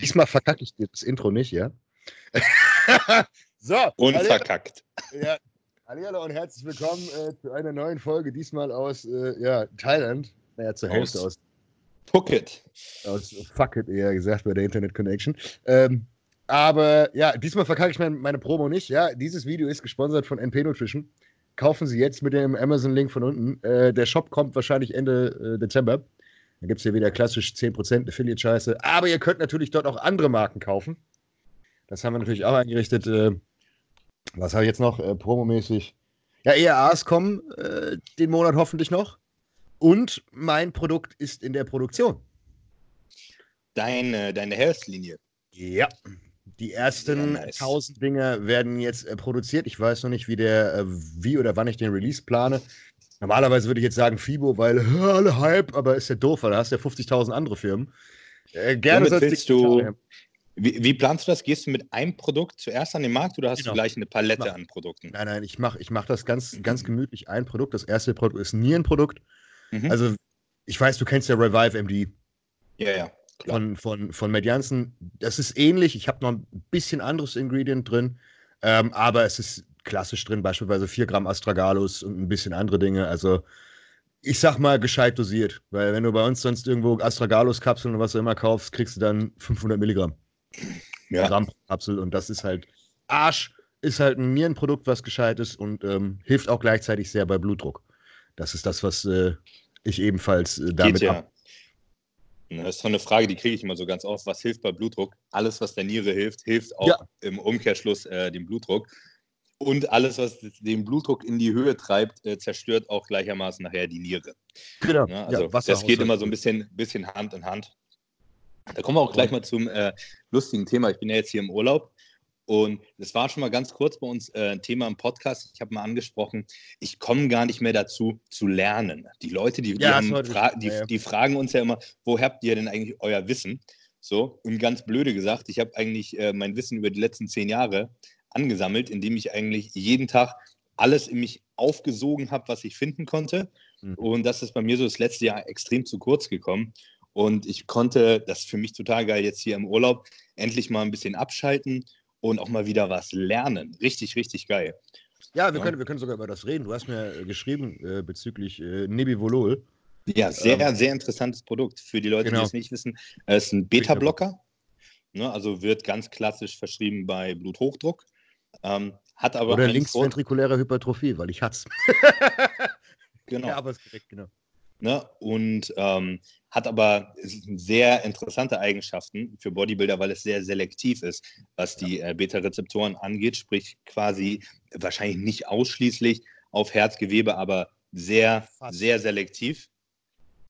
Diesmal verkacke ich dir das Intro nicht, ja? so. Unverkackt. Ja. Hallo und herzlich willkommen äh, zu einer neuen Folge, diesmal aus äh, ja, Thailand. Naja, zur Hälfte aus, aus Phuket. Aus Fuck it, eher gesagt, bei der Internet Connection. Ähm, aber ja, diesmal verkacke ich mein, meine Promo nicht. Ja, dieses Video ist gesponsert von NP Nutrition. Kaufen Sie jetzt mit dem Amazon-Link von unten. Äh, der Shop kommt wahrscheinlich Ende äh, Dezember. Dann gibt es hier wieder klassisch 10% Affiliate-Scheiße. Aber ihr könnt natürlich dort auch andere Marken kaufen. Das haben wir natürlich auch eingerichtet. Äh, was habe ich jetzt noch äh, promomäßig? Ja, ERAs kommen äh, den Monat hoffentlich noch. Und mein Produkt ist in der Produktion. Deine, deine Health-Linie. Ja. Die ersten nice. 1000 Dinger werden jetzt äh, produziert. Ich weiß noch nicht, wie der, äh, wie oder wann ich den Release plane. Normalerweise würde ich jetzt sagen FIBO, weil alle Hype, aber ist ja doof, weil da hast du ja 50.000 andere Firmen. Äh, gerne Damit willst du, wie, wie, planst du das? Gehst du mit einem Produkt zuerst an den Markt oder hast genau. du gleich eine Palette mach, an Produkten? Nein, nein, ich mache ich mach das ganz, ganz gemütlich. Ein Produkt. Das erste Produkt ist nie ein Produkt. Mhm. Also, ich weiß, du kennst ja Revive MD. Ja, ja. Klar. Von, von, von Matt Jansen. Das ist ähnlich. Ich habe noch ein bisschen anderes Ingredient drin. Ähm, aber es ist klassisch drin, beispielsweise 4 Gramm Astragalus und ein bisschen andere Dinge. Also ich sag mal gescheit dosiert, weil wenn du bei uns sonst irgendwo Astragalus-Kapseln und was auch immer kaufst, kriegst du dann 500 Milligramm ja. Gramm Kapsel und das ist halt Arsch, ist halt ein Nierenprodukt, was gescheit ist und ähm, hilft auch gleichzeitig sehr bei Blutdruck. Das ist das, was äh, ich ebenfalls äh, damit Geht, ja. Das ist so eine Frage, die kriege ich immer so ganz oft. Was hilft bei Blutdruck? Alles, was der Niere hilft, hilft auch ja. im Umkehrschluss äh, dem Blutdruck. Und alles, was den Blutdruck in die Höhe treibt, äh, zerstört auch gleichermaßen nachher die Niere. Genau. Ja, also ja, das geht immer so ein bisschen, bisschen Hand in Hand. Da kommen wir auch gleich mal zum äh, lustigen Thema. Ich bin ja jetzt hier im Urlaub und das war schon mal ganz kurz bei uns äh, ein Thema im Podcast. Ich habe mal angesprochen, ich komme gar nicht mehr dazu zu lernen. Die Leute, die, die, ja, fra die, die, fragen uns ja immer, wo habt ihr denn eigentlich euer Wissen? So, und ganz blöde gesagt, ich habe eigentlich äh, mein Wissen über die letzten zehn Jahre angesammelt, indem ich eigentlich jeden Tag alles in mich aufgesogen habe, was ich finden konnte. Mhm. Und das ist bei mir so das letzte Jahr extrem zu kurz gekommen. Und ich konnte, das ist für mich total geil, jetzt hier im Urlaub endlich mal ein bisschen abschalten und auch mal wieder was lernen. Richtig, richtig geil. Ja, wir, ja. Können, wir können sogar über das reden. Du hast mir geschrieben äh, bezüglich äh, Nebivolol. Ja, sehr, ähm, sehr interessantes Produkt. Für die Leute, genau. die es nicht wissen, es ist ein Beta-Blocker. Ne, also wird ganz klassisch verschrieben bei Bluthochdruck. Ähm, hat aber Oder linksventrikuläre Hypertrophie, weil ich hat's. genau. Ja, aber ist korrekt, genau. Ne? Und ähm, hat aber sehr interessante Eigenschaften für Bodybuilder, weil es sehr selektiv ist, was die äh, Beta-Rezeptoren angeht, sprich quasi wahrscheinlich nicht ausschließlich auf Herzgewebe, aber sehr, Fast. sehr selektiv.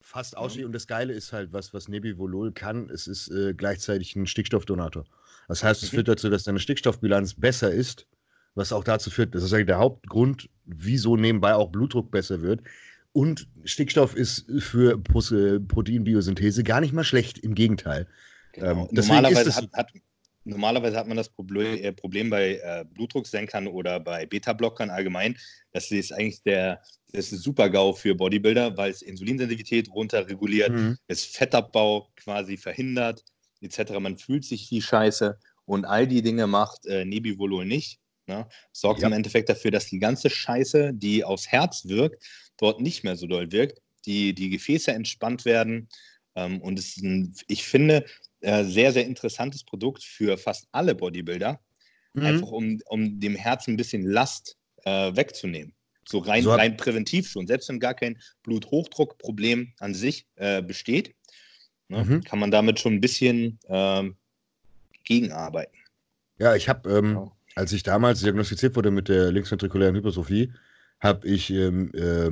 Fast ausschließlich. Und das Geile ist halt, was, was Nebivolol kann, es ist äh, gleichzeitig ein Stickstoffdonator. Das heißt, es führt dazu, dass deine Stickstoffbilanz besser ist, was auch dazu führt, das ist eigentlich der Hauptgrund, wieso nebenbei auch Blutdruck besser wird. Und Stickstoff ist für Proteinbiosynthese gar nicht mal schlecht, im Gegenteil. Genau. Ähm, normalerweise, hat, hat, normalerweise, hat, man das Problem, äh, Problem bei äh, Blutdrucksenkern oder bei Beta-Blockern allgemein, dass ist eigentlich der das ist Super-GAU für Bodybuilder, weil es Insulinsensitivität runterreguliert, mhm. es Fettabbau quasi verhindert, etc. Man fühlt sich wie Scheiße und all die Dinge macht äh, Nebivolol nicht. Ne? Sorgt ja. im Endeffekt dafür, dass die ganze Scheiße, die aufs Herz wirkt, dort nicht mehr so doll wirkt, die, die Gefäße entspannt werden. Ähm, und es ist ein, ich finde, äh, sehr, sehr interessantes Produkt für fast alle Bodybuilder, mhm. einfach um, um dem Herz ein bisschen Last äh, wegzunehmen. So rein, so rein präventiv schon. Selbst wenn gar kein Bluthochdruckproblem an sich äh, besteht, ne, mhm. kann man damit schon ein bisschen ähm, gegenarbeiten. Ja, ich habe, ähm, genau. als ich damals diagnostiziert wurde mit der linksventrikulären Hypertrophie, habe ich ähm, äh,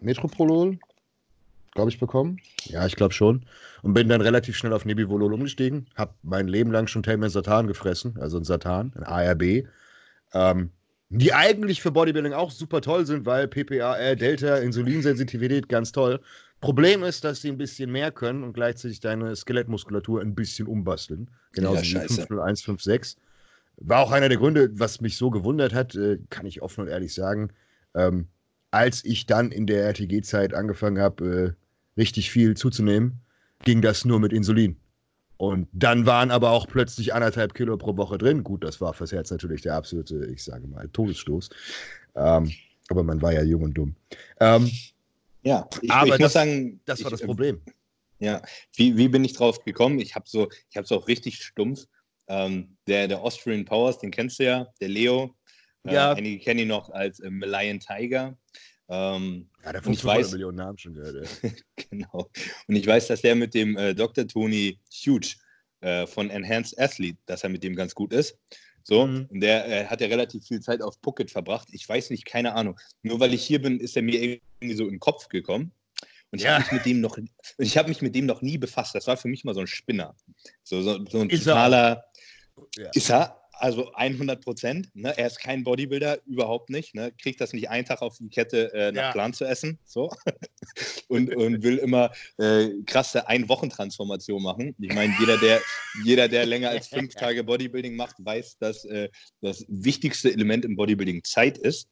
Metroprolol, glaube ich, bekommen. Ja, ich glaube schon. Und bin dann relativ schnell auf Nebivolol umgestiegen. Habe mein Leben lang schon Satan gefressen, also ein Satan, ein ARB. Ähm, die eigentlich für Bodybuilding auch super toll sind, weil PPA, äh, Delta, Insulinsensitivität ganz toll. Problem ist, dass sie ein bisschen mehr können und gleichzeitig deine Skelettmuskulatur ein bisschen umbasteln. Genauso ja, wie 50156. War auch einer der Gründe, was mich so gewundert hat, äh, kann ich offen und ehrlich sagen. Ähm, als ich dann in der RTG-Zeit angefangen habe, äh, richtig viel zuzunehmen, ging das nur mit Insulin. Und dann waren aber auch plötzlich anderthalb Kilo pro Woche drin. Gut, das war fürs Herz natürlich der absolute, ich sage mal, Todesstoß. Ähm, aber man war ja jung und dumm. Ähm, ja, ich, aber ich das, muss sagen, das war ich, das Problem. Ja, wie, wie bin ich drauf gekommen? Ich habe so, ich habe es auch richtig stumpf. Ähm, der, der Austrian Powers, den kennst du ja, der Leo. Äh, Ja. einige kennen ihn noch als äh, Malayan Tiger. Ähm, Ja, der ich 500 weiß- Millionen Namen schon gehört. ey. genau. Und ich weiß, dass der mit dem äh, Dr. Tony Huge äh, von Enhanced Athlete, dass er mit dem ganz gut ist. So, Mhm. und der äh, hat ja relativ viel Zeit auf Phuket verbracht. Ich weiß nicht, keine Ahnung. Nur weil ich hier bin, ist er mir irgendwie so in den Kopf gekommen. Und ich Ja. habe mich mit dem noch, ich habe mich mit dem noch nie befasst. Das war für mich mal so ein Spinner. So, so, so ein Ist er totaler, Ja. ist er, also 100 Prozent. Ne? Er ist kein Bodybuilder, überhaupt nicht. Ne? Kriegt das nicht einen Tag auf die Kette, äh, nach Ja. Plan zu essen. So. und, und will immer äh, krasse Ein-Wochen-Transformation machen. Ich meine, jeder der, jeder, der länger als fünf Tage Bodybuilding macht, weiß, dass äh, das wichtigste Element im Bodybuilding Zeit ist.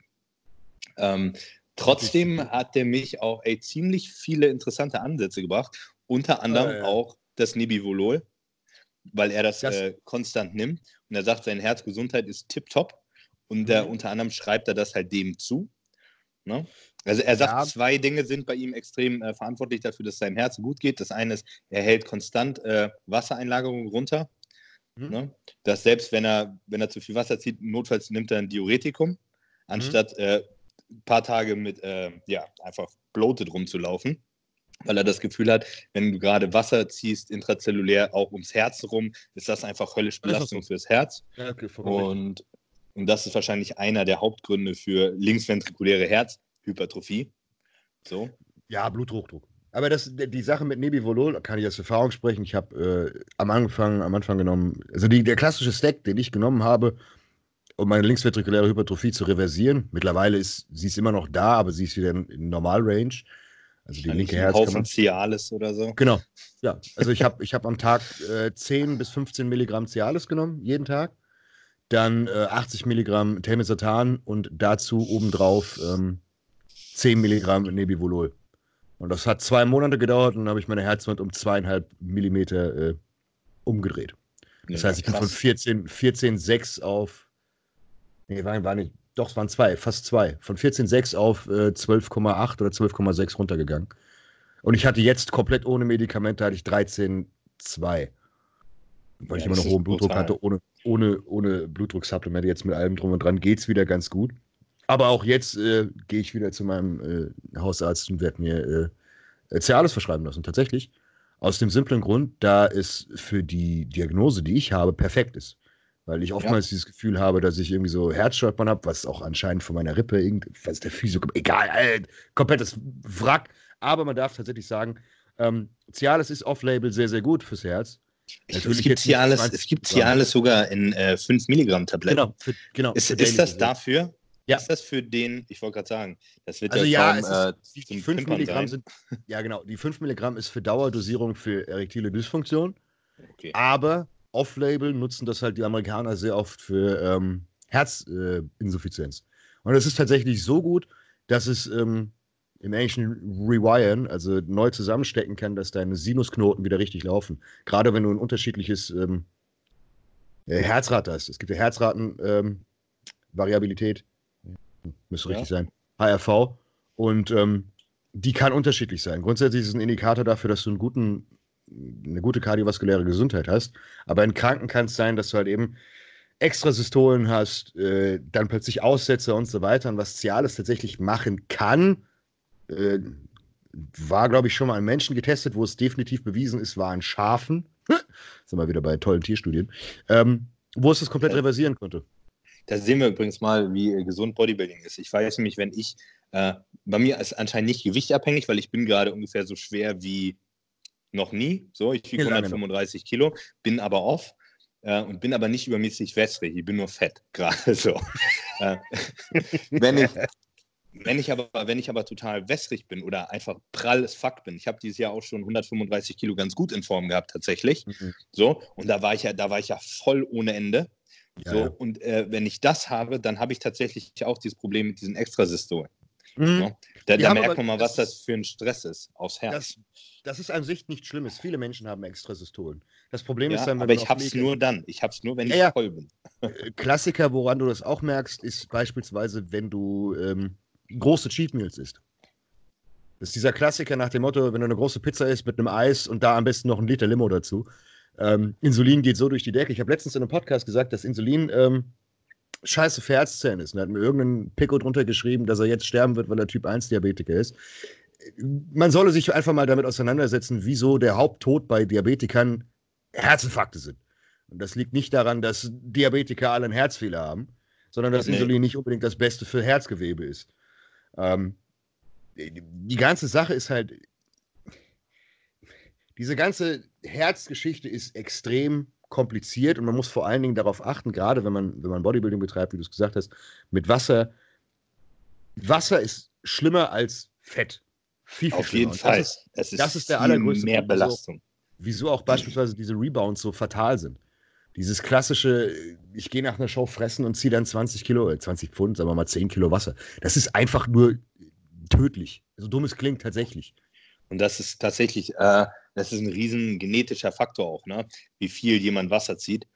Ähm, trotzdem hat der mich auch ey, ziemlich viele interessante Ansätze gebracht. Unter anderem Ah, ja. auch das Nibivolol, weil er das, Das- äh, konstant nimmt. Und er sagt, seine Herzgesundheit ist tipptopp. Und Mhm. unter anderem schreibt er das halt dem zu. Ne? Also er sagt, Ja. zwei Dinge sind bei ihm extrem äh, verantwortlich dafür, dass seinem Herzen gut geht. Das eine ist, er hält konstant äh, Wassereinlagerungen runter. Mhm. Ne? Dass selbst wenn er, wenn er zu viel Wasser zieht, notfalls nimmt er ein Diuretikum, anstatt äh, ein paar Tage mit, äh, ja, einfach bloated rumzulaufen. Weil er das Gefühl hat, wenn du gerade Wasser ziehst, intrazellulär auch ums Herz rum, ist das einfach höllisch Belastung fürs Herz. Ja, okay. Und, und das ist wahrscheinlich einer der Hauptgründe für linksventrikuläre Herzhypertrophie. So. Ja, Bluthochdruck. Aber das, die Sache mit Nebivolol, kann ich aus Erfahrung sprechen. Ich habe äh, am, Anfang, am Anfang genommen, also die, der klassische Stack, den ich genommen habe, um meine linksventrikuläre Hypertrophie zu reversieren. Mittlerweile ist sie ist immer noch da, aber sie ist wieder in, in Normal-Range. Also die linke Herzkammer. Haufen Cialis oder so. Genau. Ja, also ich habe ich hab am Tag äh, 10 bis 15 Milligramm Cialis genommen, jeden Tag. Dann äh, 80 Milligramm Telmisartan und dazu obendrauf ähm, 10 Milligramm Nebivolol. Und das hat zwei Monate gedauert und dann habe ich meine Herzwand um zweieinhalb Millimeter äh, umgedreht. Das heißt, ich bin von Krass. 14, 14,6 auf. Nee, war, war nicht. Doch, es waren zwei, fast zwei. Von 14,6 auf äh, 12,8 oder 12,6 runtergegangen. Und ich hatte jetzt komplett ohne Medikamente, hatte ich 13,2. Weil Ja, ich immer noch hohen Blutdruck brutal. hatte, ohne, ohne, ohne Blutdrucksupplemente. Jetzt mit allem drum und dran geht es wieder ganz gut. Aber auch jetzt äh, gehe ich wieder zu meinem äh, Hausarzt und werde mir äh, Cialis verschreiben lassen. Tatsächlich. Aus dem simplen Grund, da es für die Diagnose, die ich habe, perfekt ist. Weil ich oftmals dieses Gefühl habe, dass ich irgendwie so Herzstolpern habe, was auch anscheinend von meiner Rippe, irgend, was der Physio, egal, äh, komplettes Wrack. Aber man darf tatsächlich sagen, ähm, Cialis ist off-label sehr, sehr gut fürs Herz. Ich, es gibt Cialis, 20 es gibt. Cialis sogar in äh, 5 Milligramm Tabletten. Genau, für, genau. Ist, ist das dafür? Ja. Ist das für den, ich wollte gerade sagen, das wird Also ja, ja, kaum es äh, ist, die, zum die 5 Pimpern Milligramm sein. sind, ja genau, die 5 Milligramm ist für Dauerdosierung für erektile Dysfunktion, Okay. aber off-label nutzen das halt die Amerikaner sehr oft für ähm, Herzinsuffizienz. Äh. Und es ist tatsächlich so gut, dass es ähm, im Englischen rewiren, also neu zusammenstecken kann, dass deine Sinusknoten wieder richtig laufen. Gerade wenn du ein unterschiedliches ähm, äh, Herzrad hast. Es gibt ja Herzratenvariabilität, ähm, müsste Ja. richtig sein, HRV. Und ähm, die kann unterschiedlich sein. Grundsätzlich ist es ein Indikator dafür, dass du einen guten, eine gute kardiovaskuläre Gesundheit hast. Aber in Kranken kann es sein, dass du halt eben extra Systolen hast, äh, dann plötzlich Aussätze und so weiter. Und was Cialis tatsächlich machen kann, äh, war, glaube ich, schon mal an Menschen getestet, wo es definitiv bewiesen ist, war an Schafen. Sind wir wieder bei tollen Tierstudien. Ähm, wo es das komplett reversieren konnte. Da sehen wir übrigens mal, wie äh, gesund Bodybuilding ist. Ich weiß nämlich, wenn ich, äh, bei mir ist anscheinend nicht gewichtabhängig, weil ich bin gerade ungefähr so schwer wie noch nie. So, ich wiege Wie lange noch? 135 Kilo, bin aber off äh, und bin aber nicht übermäßig wässrig. Ich bin nur fett, gerade so. äh, wenn, ich, wenn, ich aber, wenn ich aber total wässrig bin oder einfach prall as fuck bin, ich habe dieses Jahr auch schon 135 Kilo ganz gut in Form gehabt, tatsächlich. Mhm. So, und da war ich ja, da war ich ja voll ohne Ende. Ja, so, ja. und äh, wenn ich das habe, dann habe ich tatsächlich auch dieses Problem mit diesen Extrasystolen. Mhm. Ja. Da, da merkt man mal, was das für ein Stress ist aufs Herz. Das, das ist an sich nicht Schlimmes. Viele Menschen haben Extrasystolen. Das Problem ja, ist dann, wenn Aber ich habe es nur dann. Ich habe es nur, wenn ich ja, voll bin. Äh, Klassiker, woran du das auch merkst, ist beispielsweise, wenn du ähm, große Cheat Meals isst. Das ist dieser Klassiker nach dem Motto, wenn du eine große Pizza isst mit einem Eis und da am besten noch ein Liter Limo dazu. Ähm, Insulin geht so durch die Decke. Ich habe letztens in einem Podcast gesagt, dass Insulin ähm, scheiße Herzzellen ist. Und da hat mir irgendein Pico drunter geschrieben, dass er jetzt sterben wird, weil er Typ 1 Diabetiker ist. Man solle sich einfach mal damit auseinandersetzen, wieso der Haupttod bei Diabetikern Herzinfarkte sind. Und das liegt nicht daran, dass Diabetiker alle einen Herzfehler haben, sondern dass nee. Insulin nicht unbedingt das Beste für Herzgewebe ist. Ähm, die ganze Sache ist halt, diese ganze Herzgeschichte ist extrem kompliziert und man muss vor allen Dingen darauf achten, gerade wenn man, wenn man Bodybuilding betreibt, wie du es gesagt hast, mit Wasser. Wasser ist schlimmer als Fett. Viel, viel Auf jeden Fall. Das ist, das ist, das ist der allergrößte mehr Belastung. Wieso, wieso auch beispielsweise diese Rebounds so fatal sind. Dieses klassische, ich gehe nach einer Show fressen und ziehe dann 20 Kilo, 20 äh, Pfund, sagen wir mal 10 Kilo Wasser. Das ist einfach nur tödlich. So dumm es klingt, tatsächlich. Und das ist tatsächlich, äh, das ist ein riesen genetischer Faktor auch, ne? wie viel jemand Wasser zieht.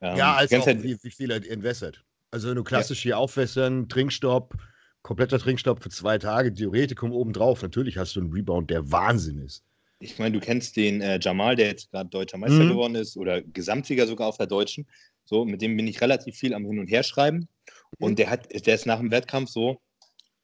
Ähm, ja, als auch, halt, wie, wie, viel er entwässert. Also wenn du klassisch ja. hier aufwässern, Trinkstopp, kompletter Trinkstopp für zwei Tage, Diuretikum obendrauf, natürlich hast du einen Rebound, der Wahnsinn ist. Ich meine, du kennst den äh, Jamal, der jetzt gerade deutscher Meister mhm. geworden ist oder Gesamtsieger sogar auf der Deutschen. So, mit dem bin ich relativ viel am Hin und Her schreiben. Und mhm. der hat, der ist nach dem Wettkampf so,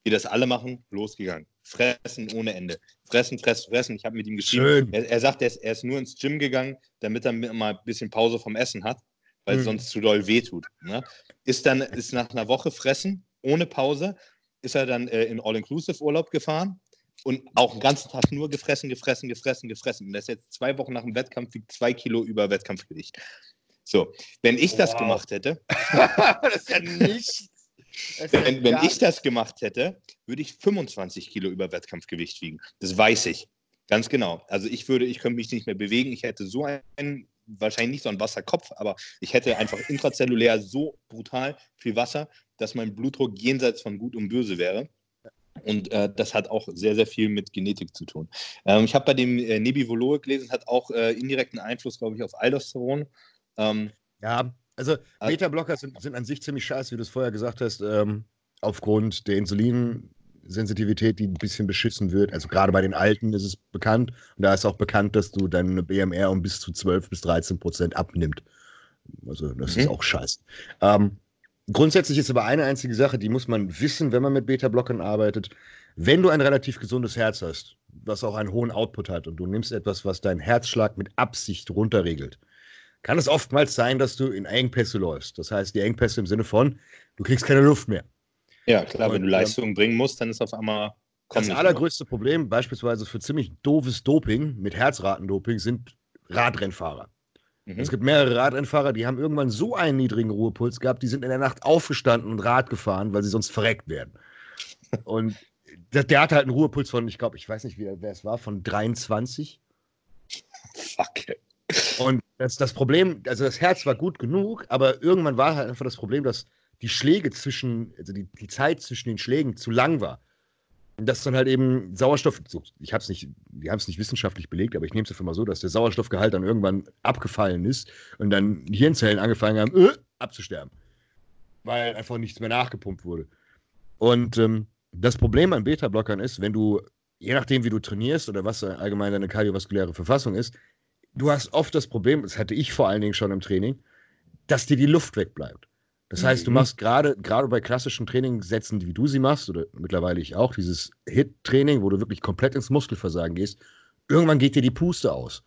wie das alle machen, losgegangen. Fressen ohne Ende. Fressen, fressen, fressen. Ich habe mit ihm geschrieben. Er, er, sagt, er ist, er ist, nur ins Gym gegangen, damit er mal ein bisschen Pause vom Essen hat, weil mhm. es sonst zu doll wehtut. Ne? Ist dann ist nach einer Woche fressen, ohne Pause, ist er dann äh, in All-Inclusive-Urlaub gefahren und auch den ganzen Tag nur gefressen, gefressen, gefressen, gefressen. Und das ist jetzt zwei Wochen nach dem Wettkampf, wiegt zwei Kilo über Wettkampfgewicht. So, wenn ich das wow. gemacht hätte. das ist ja nichts. Wenn, wenn ich das gemacht hätte, würde ich 25 Kilo über Wettkampfgewicht wiegen. Das weiß ich. Ganz genau. Also ich würde, ich könnte mich nicht mehr bewegen. Ich hätte so einen, wahrscheinlich nicht so einen Wasserkopf, aber ich hätte einfach intrazellulär so brutal viel Wasser, dass mein Blutdruck jenseits von Gut und Böse wäre. Und äh, das hat auch sehr, sehr viel mit Genetik zu tun. Ähm, ich habe bei dem äh, Nebivolol gelesen, hat auch äh, indirekten Einfluss, glaube ich, auf Aldosteron. Ähm, ja, also Beta-Blocker sind, sind, an sich ziemlich scheiße, wie du es vorher gesagt hast, ähm, aufgrund der Insulinsensitivität, die ein bisschen beschissen wird. Also gerade bei den Alten ist es bekannt. Und da ist auch bekannt, dass du deine BMR um bis zu 12 bis 13 Prozent abnimmt. Also das mhm. ist auch scheiße. Ähm, grundsätzlich ist aber eine einzige Sache, die muss man wissen, wenn man mit Beta-Blockern arbeitet. Wenn du ein relativ gesundes Herz hast, was auch einen hohen Output hat und du nimmst etwas, was deinen Herzschlag mit Absicht runterregelt, kann es oftmals sein, dass du in Engpässe läufst. Das heißt, die Engpässe im Sinne von, du kriegst keine Luft mehr. Ja, klar, und, wenn du ähm, Leistungen bringen musst, dann ist auf einmal. Das allergrößte mehr. Problem, beispielsweise für ziemlich doofes Doping mit Herzratendoping, sind Radrennfahrer. Mhm. Es gibt mehrere Radrennfahrer, die haben irgendwann so einen niedrigen Ruhepuls gehabt, die sind in der Nacht aufgestanden und Rad gefahren, weil sie sonst verreckt werden. und der, der hatte halt einen Ruhepuls von, ich glaube, ich weiß nicht, wie, wer es war, von 23. Fuck. Und das, das Problem, also das Herz war gut genug, aber irgendwann war halt einfach das Problem, dass die Schläge zwischen, also die, die Zeit zwischen den Schlägen zu lang war. Und dass dann halt eben Sauerstoff, so, ich habe es nicht, wir haben es nicht wissenschaftlich belegt, aber ich nehme es einfach mal so, dass der Sauerstoffgehalt dann irgendwann abgefallen ist und dann Hirnzellen angefangen haben, äh, abzusterben. Weil einfach nichts mehr nachgepumpt wurde. Und ähm, das Problem an Beta-Blockern ist, wenn du, je nachdem, wie du trainierst oder was allgemein deine kardiovaskuläre Verfassung ist, du hast oft das Problem, das hatte ich vor allen Dingen schon im Training, dass dir die Luft wegbleibt. Das heißt, du mhm. machst gerade gerade bei klassischen Trainingssätzen, wie du sie machst, oder mittlerweile ich auch, dieses Hit-Training, wo du wirklich komplett ins Muskelversagen gehst, irgendwann geht dir die Puste aus.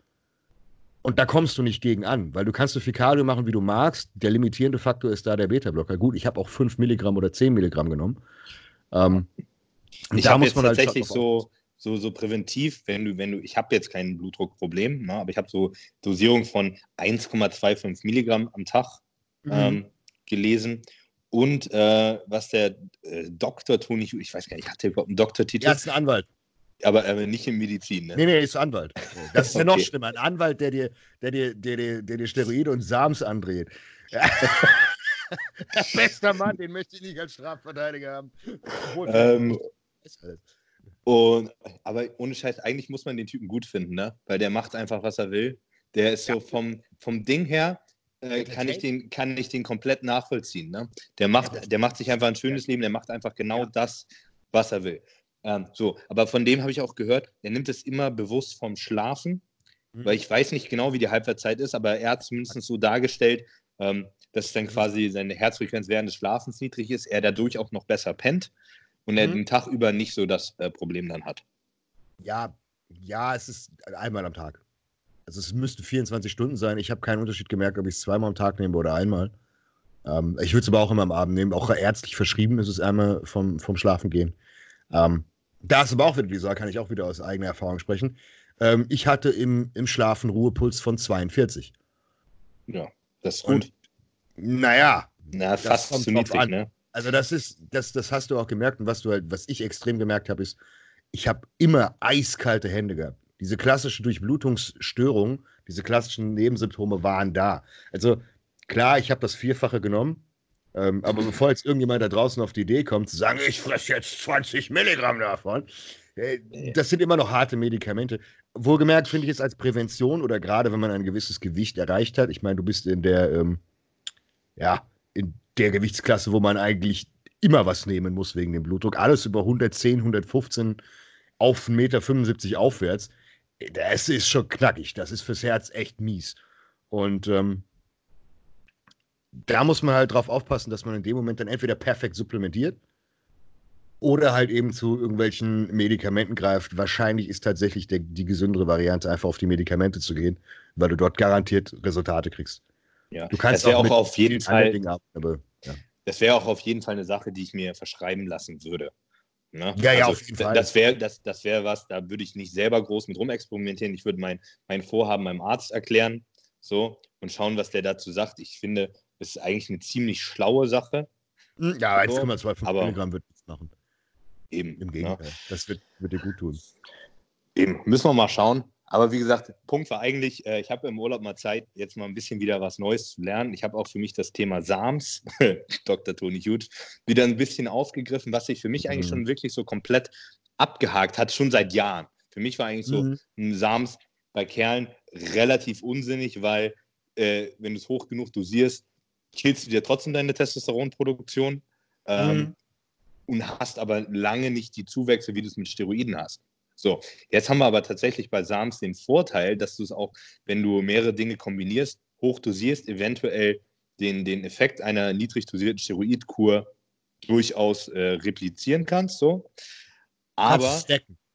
Und da kommst du nicht gegen an, weil du kannst so viel Cardio machen, wie du magst. Der limitierende Faktor ist da der Beta-Blocker. Gut, ich habe auch 5 Milligramm oder 10 Milligramm genommen. Ähm, ich habe jetzt halt tatsächlich so, so, so präventiv, wenn du, wenn du, ich habe jetzt kein Blutdruckproblem, ne, aber ich habe so Dosierung von 1,25 Milligramm am Tag mhm. ähm, gelesen. Und äh, was der äh, Doktor Toni, ich weiß gar nicht, hat der überhaupt einen Doktortitel? Er ist ein Anwalt. Aber äh, nicht in Medizin, ne? Nee, nee, ist Anwalt. Das ist ja noch schlimmer. Ein Anwalt, der dir, der dir, der dir, der dir Steroide und Sams andreht. Bester Mann, den möchte ich nicht als Strafverteidiger haben. Ähm, Und, aber ohne Scheiß, eigentlich muss man den Typen gut finden, ne? Weil der macht einfach, was er will. Der ist so vom, vom Ding her, äh, kann, ich den, kann ich den komplett nachvollziehen. Ne? Der, macht, der macht sich einfach ein schönes Leben, der macht einfach genau das, was er will. Ähm, so, aber von dem habe ich auch gehört, er nimmt es immer bewusst vom Schlafen, mhm. weil ich weiß nicht genau, wie die Halbwertszeit ist, aber er hat zumindest so dargestellt, ähm, dass dann mhm. quasi seine Herzfrequenz während des Schlafens niedrig ist, er dadurch auch noch besser pennt und er mhm. den Tag über nicht so das äh, Problem dann hat. Ja, ja, es ist einmal am Tag. Also es müsste 24 Stunden sein. Ich habe keinen Unterschied gemerkt, ob ich es zweimal am Tag nehme oder einmal. Ähm, ich würde es aber auch immer am Abend nehmen. Auch ärztlich verschrieben ist es einmal vom, vom Schlafen gehen. Ähm, da ist aber auch wieder die Sache, kann ich auch wieder aus eigener Erfahrung sprechen. Ähm, ich hatte im, im Schlafen Ruhepuls von 42. Ja, das ist gut. Und, naja. Na, fast zu niedrig, ne? Also das ist, das, das hast du auch gemerkt und was du halt, was ich extrem gemerkt habe, ist, ich habe immer eiskalte Hände gehabt. Diese klassische Durchblutungsstörung, diese klassischen Nebensymptome waren da. Also klar, ich habe das Vierfache genommen, ähm, aber bevor jetzt irgendjemand da draußen auf die Idee kommt, zu sagen, ich fresse jetzt 20 Milligramm davon, äh, das sind immer noch harte Medikamente. Wohlgemerkt finde ich es als Prävention oder gerade wenn man ein gewisses Gewicht erreicht hat. Ich meine, du bist in der, ähm, ja, in der Gewichtsklasse, wo man eigentlich immer was nehmen muss wegen dem Blutdruck. Alles über 110, 115 auf 1,75 Meter aufwärts. Das ist schon knackig. Das ist fürs Herz echt mies. Und ähm, da muss man halt drauf aufpassen, dass man in dem Moment dann entweder perfekt supplementiert oder halt eben zu irgendwelchen Medikamenten greift. Wahrscheinlich ist tatsächlich der, die gesündere Variante, einfach auf die Medikamente zu gehen, weil du dort garantiert Resultate kriegst. Ja, du kannst das auch, auch auf jeden Fall. Ab, aber, ja. Das wäre auch auf jeden Fall eine Sache, die ich mir verschreiben lassen würde. Ne? Ja, ja, also, auf jeden Fall. Das wäre das, das wär was, da würde ich nicht selber groß mit rumexperimentieren. Ich würde mein, mein Vorhaben meinem Arzt erklären so, und schauen, was der dazu sagt. Ich finde, das ist eigentlich eine ziemlich schlaue Sache. Hm, ja, 1,25 so, Milligramm wird nichts machen. Eben. Im ne? Gegenteil. Ne? Das wird, wird dir gut tun. Eben. Müssen wir mal schauen. Aber wie gesagt, Punkt war eigentlich, äh, ich habe im Urlaub mal Zeit, jetzt mal ein bisschen wieder was Neues zu lernen. Ich habe auch für mich das Thema SAMS, Dr. Tony Huge, wieder ein bisschen aufgegriffen, was sich für mich eigentlich mhm. schon wirklich so komplett abgehakt hat, schon seit Jahren. Für mich war eigentlich so mhm. ein SAMS bei Kerlen relativ unsinnig, weil äh, wenn du es hoch genug dosierst, killst du dir trotzdem deine Testosteronproduktion ähm, mhm. und hast aber lange nicht die Zuwächse, wie du es mit Steroiden hast. So, jetzt haben wir aber tatsächlich bei SAMS den Vorteil, dass du es auch, wenn du mehrere Dinge kombinierst, hochdosierst, eventuell den, den Effekt einer niedrig dosierten Steroidkur durchaus äh, replizieren kannst. So. Aber.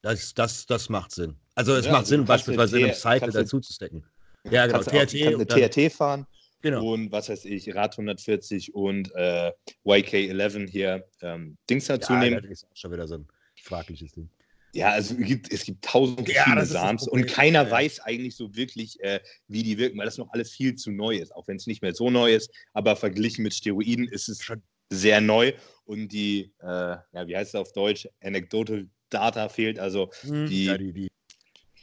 Das, das, das macht Sinn. Also es ja, macht also Sinn, beispielsweise in einem Cycle dazu zu stecken. Ja, genau. TRT auch, eine TRT fahren. Genau. Und was weiß ich, Rad 140 und äh, YK11 hier ähm, Dings dazu ja, nehmen. Das ist auch schon wieder so ein fragliches Ding. Ja, also es gibt, es gibt tausend verschiedene ja, Sams und keiner ja. weiß eigentlich so wirklich, äh, wie die wirken, weil das noch alles viel zu neu ist, auch wenn es nicht mehr so neu ist. Aber verglichen mit Steroiden ist es schon sehr neu und die, äh, ja, wie heißt es auf Deutsch, Anecdotal Data fehlt, also hm. die, ja, die, die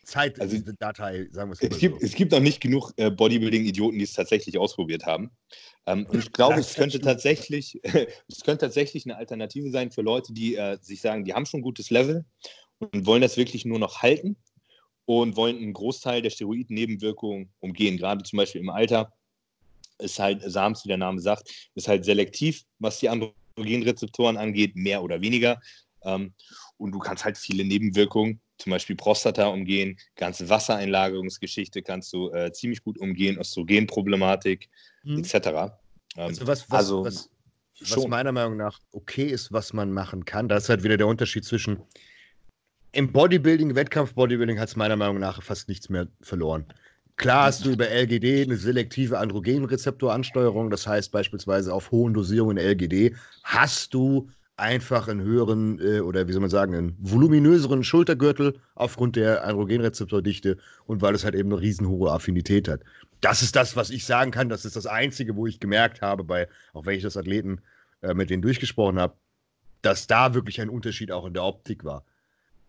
Zeitdatei, also, sagen wir es. Es gibt, so. es gibt auch nicht genug äh, Bodybuilding-Idioten, die es tatsächlich ausprobiert haben. Ähm, und ich glaube, es könnte tatsächlich, es könnte tatsächlich eine Alternative sein für Leute, die äh, sich sagen, die haben schon ein gutes Level und wollen das wirklich nur noch halten und wollen einen Großteil der Steroid-Nebenwirkungen umgehen. Gerade zum Beispiel im Alter ist halt SAMS, wie der Name sagt, ist halt selektiv, was die Androgenrezeptoren angeht, mehr oder weniger. Ähm, und du kannst halt viele Nebenwirkungen, zum Beispiel Prostata umgehen, ganze Wassereinlagerungsgeschichte kannst du äh, ziemlich gut umgehen, Östrogenproblematik mhm. etc. Ähm, also was, was, also was, was meiner Meinung nach okay ist, was man machen kann, das ist halt wieder der Unterschied zwischen im Bodybuilding, Wettkampf-Bodybuilding hat es meiner Meinung nach fast nichts mehr verloren. Klar hast du über LGD eine selektive Androgenrezeptoransteuerung, das heißt beispielsweise auf hohen Dosierungen LGD hast du einfach einen höheren äh, oder wie soll man sagen, einen voluminöseren Schultergürtel aufgrund der Androgenrezeptordichte und weil es halt eben eine riesenhohe Affinität hat. Das ist das, was ich sagen kann. Das ist das Einzige, wo ich gemerkt habe, bei, auch wenn ich das Athleten äh, mit denen durchgesprochen habe, dass da wirklich ein Unterschied auch in der Optik war.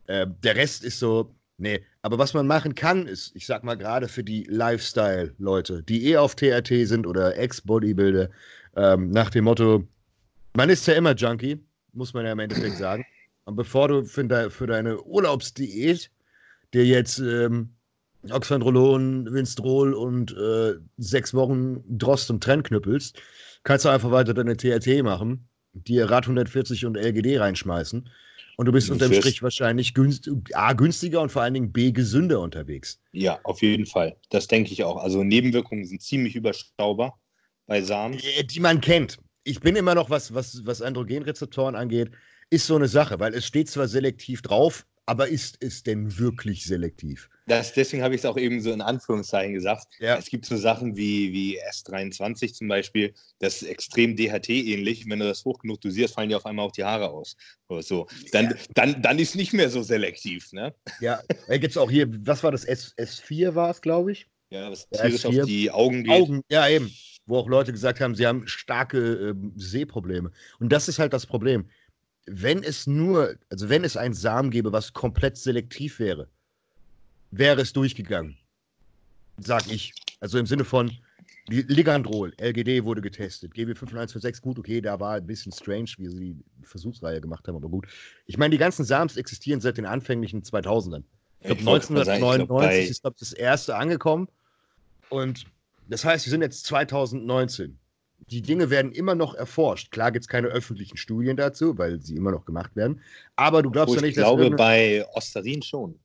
Äh, der Rest ist so, nee. Aber was man machen kann, ist, ich sag mal gerade für die Lifestyle-Leute, die eh auf TRT sind oder Ex-Bodybuilder, ähm, nach dem Motto, man ist ja immer Junkie, muss man ja im Endeffekt sagen. Und bevor du für, de, für deine Urlaubsdiät dir jetzt ähm, Oxandrolon, Winstrol und äh, sechs Wochen Drost und Trenn knüppelst, kannst du einfach weiter deine TRT machen, dir Rad 140 und LGD reinschmeißen und du bist unterm Strich wahrscheinlich günst, A, günstiger und vor allen Dingen B, gesünder unterwegs. Ja, auf jeden Fall. Das denke ich auch. Also Nebenwirkungen sind ziemlich überschaubar bei Samen. Die man kennt. Ich bin immer noch, was, was, was Androgenrezeptoren angeht, ist so eine Sache, weil es steht zwar selektiv drauf, aber ist es denn wirklich selektiv? Das, deswegen habe ich es auch eben so in Anführungszeichen gesagt. Ja. Es gibt so Sachen wie, wie S23 zum Beispiel, das ist extrem DHT-ähnlich. Wenn du das hoch genug dosierst, fallen dir auf einmal auch die Haare aus. Oder so. Dann, ja. dann, dann ist nicht mehr so selektiv. Ne? Ja, da gibt es auch hier, was war das? S, S4 war es, glaube ich. Ja, was tierisch auf die Augen geht. Augen, ja, eben. Wo auch Leute gesagt haben, sie haben starke äh, Sehprobleme. Und das ist halt das Problem wenn es nur, also wenn es ein Samen gäbe, was komplett selektiv wäre, wäre es durchgegangen. Sag ich. Also im Sinne von, Ligandrol, LGD wurde getestet, GB59146, gut, okay, da war ein bisschen strange, wie sie die Versuchsreihe gemacht haben, aber gut. Ich meine, die ganzen Sams existieren seit den anfänglichen 2000ern. Ich glaube, 1999 ist glaub, das erste angekommen. Und das heißt, wir sind jetzt 2019 die Dinge werden immer noch erforscht. Klar gibt es keine öffentlichen Studien dazu, weil sie immer noch gemacht werden. Aber du glaubst ja nicht, dass. Ich glaube, bei Osterin schon.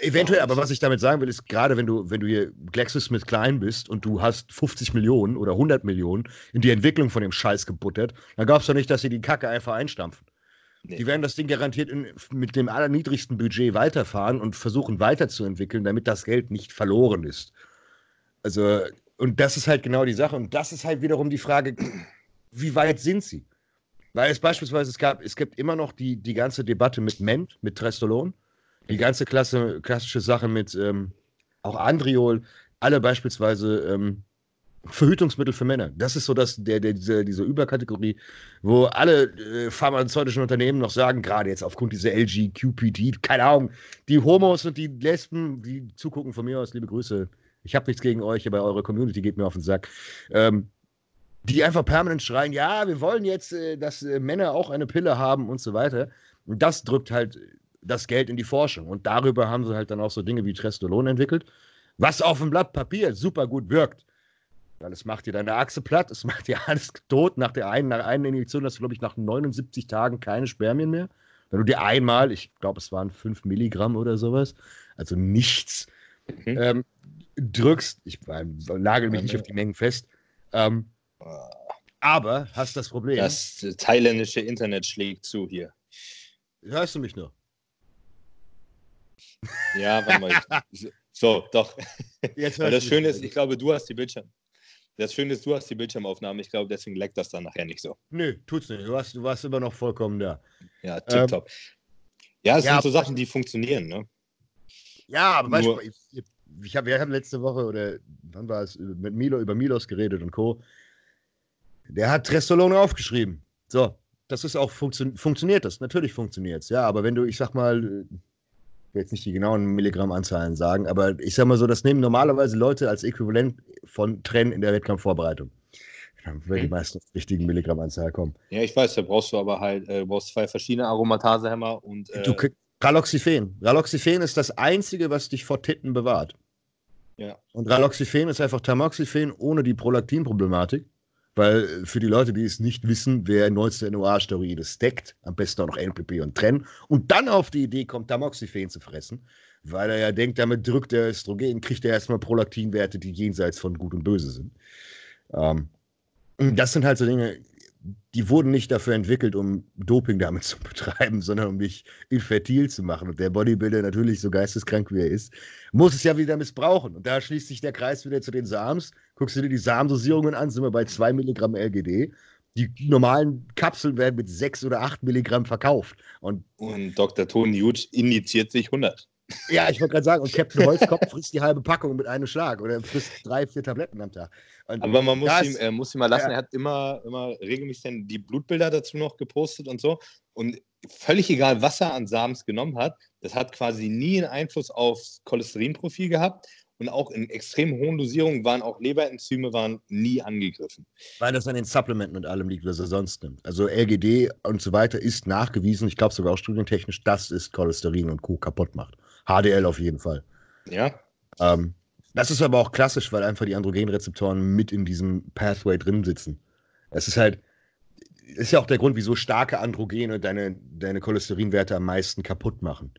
Eventuell, aber was ich damit sagen will, ist, gerade wenn du, wenn du hier GlaxoSmith klein bist und du hast 50 Millionen oder 100 Millionen in die Entwicklung von dem Scheiß gebuttert, dann glaubst du nicht, dass sie die Kacke einfach einstampfen. Nee. Die werden das Ding garantiert in, mit dem allerniedrigsten Budget weiterfahren und versuchen weiterzuentwickeln, damit das Geld nicht verloren ist. Also, und das ist halt genau die Sache. Und das ist halt wiederum die Frage, wie weit sind sie? Weil es beispielsweise, es gab, es gibt immer noch die, die ganze Debatte mit Ment, mit Trestolon, die ganze Klasse, klassische Sache mit ähm, auch Andriol, alle beispielsweise ähm, Verhütungsmittel für Männer. Das ist so das, der, der, diese, diese Überkategorie, wo alle äh, pharmazeutischen Unternehmen noch sagen, gerade jetzt aufgrund dieser LGQPD, keine Ahnung, die Homos und die Lesben, die zugucken von mir aus, liebe Grüße, ich habe nichts gegen euch, aber eure Community geht mir auf den Sack. Ähm, die einfach permanent schreien, ja, wir wollen jetzt, äh, dass äh, Männer auch eine Pille haben und so weiter. Und das drückt halt das Geld in die Forschung. Und darüber haben sie halt dann auch so Dinge wie Trestolon entwickelt, was auf dem Blatt Papier super gut wirkt. Weil es macht dir deine Achse platt, es macht dir alles tot. Nach der einen, nach einer Injektion hast du, glaube ich, nach 79 Tagen keine Spermien mehr. Wenn du dir einmal, ich glaube, es waren 5 Milligramm oder sowas, also nichts, mhm. ähm, drückst, ich nagel mich nicht auf die Mengen fest, ähm, aber hast das Problem. Das thailändische Internet schlägt zu hier. Hörst du mich nur? Ja, warte mal. so, doch. Jetzt das Schöne ist, ich glaube, du hast die Bildschirm. Das Schöne ist, du hast die Bildschirmaufnahme. Ich glaube, deswegen leckt das dann nachher nicht so. Nö, tut's nicht. Du warst, du warst immer noch vollkommen da. Ja, tipptopp. Ähm, ja, es ja, sind so Sachen, die funktionieren, ne? Ja, aber Nur, Beispiel, ich hab, wir haben letzte Woche oder wann war es mit Milo über Milos geredet und Co. Der hat Trestolone aufgeschrieben. So, das ist auch funktio funktioniert das. Natürlich funktioniert es, ja. Aber wenn du, ich sag mal, ich will jetzt nicht die genauen Milligrammanzahlen sagen, aber ich sag mal so, das nehmen normalerweise Leute als Äquivalent von Trennen in der Wettkampfvorbereitung. Dann werden die mhm. meisten auf richtigen Milligrammanzahl kommen. Ja, ich weiß, da brauchst du aber halt, äh, brauchst zwei verschiedene Aromatasehämmer und. Äh, du, Raloxiphen. Raloxiphen ist das Einzige, was dich vor Titten bewahrt. Ja. Und Raloxiphen ist einfach Tamoxifen ohne die Prolaktin-Problematik. Weil äh, für die Leute, die es nicht wissen, wer 19 NOA-Steroide steckt, am besten auch noch NPP und trennen und dann auf die Idee kommt, Tamoxifen zu fressen, weil er ja denkt, damit drückt er Östrogen, kriegt er erstmal Prolaktinwerte, die jenseits von Gut und Böse sind. Ähm, das sind halt so Dinge, die wurden nicht dafür entwickelt, um Doping damit zu betreiben, sondern um dich infertil zu machen. Und der Bodybuilder, natürlich so geisteskrank wie er ist, muss es ja wieder missbrauchen. Und da schließt sich der Kreis wieder zu den Sams. Guckst du dir die Samendosierungen an, sind wir bei 2 Milligramm LGD. Die normalen Kapseln werden mit 6 oder 8 Milligramm verkauft. Und, und Dr. Tony Huge injiziert sich 100. Ja, ich wollte gerade sagen, und Captain Holzkopf frisst die halbe Packung mit einem Schlag oder frisst drei, vier Tabletten am Tag. Und Aber man muss, ihm, äh, muss ihm mal lassen, ja. er hat immer, immer regelmäßig die Blutbilder dazu noch gepostet und so. Und völlig egal, was er an Sams genommen hat, das hat quasi nie einen Einfluss aufs Cholesterinprofil gehabt. und auch in extrem hohen Dosierungen waren auch Leberenzyme waren nie angegriffen. Weil das an den Supplementen und allem liegt, was er sonst nimmt. Also LGD und so weiter ist nachgewiesen, ich glaube sogar auch studientechnisch, dass es Cholesterin und Co. kaputt macht. HDL auf jeden Fall. Ja. Ähm, das ist aber auch klassisch, weil einfach die Androgenrezeptoren mit in diesem Pathway drin sitzen. Es ist halt, ist ja auch der Grund, wieso starke Androgene deine, deine Cholesterinwerte am meisten kaputt machen.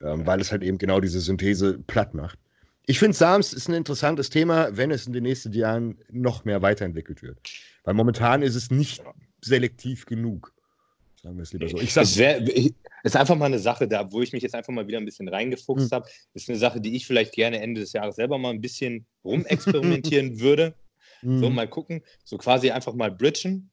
Ähm, weil es halt eben genau diese Synthese platt macht. Ich finde, SAMS ist ein interessantes Thema, wenn es in den nächsten Jahren noch mehr weiterentwickelt wird. Weil momentan ist es nicht selektiv genug. Sagen wir es lieber so. Ich sag, es wär, ist einfach mal eine Sache, da wo ich mich jetzt einfach mal wieder ein bisschen reingefuchst hm. habe. Ist eine Sache, die ich vielleicht gerne Ende des Jahres selber mal ein bisschen rumexperimentieren würde. Hm. So, mal gucken. So quasi einfach mal bridgen.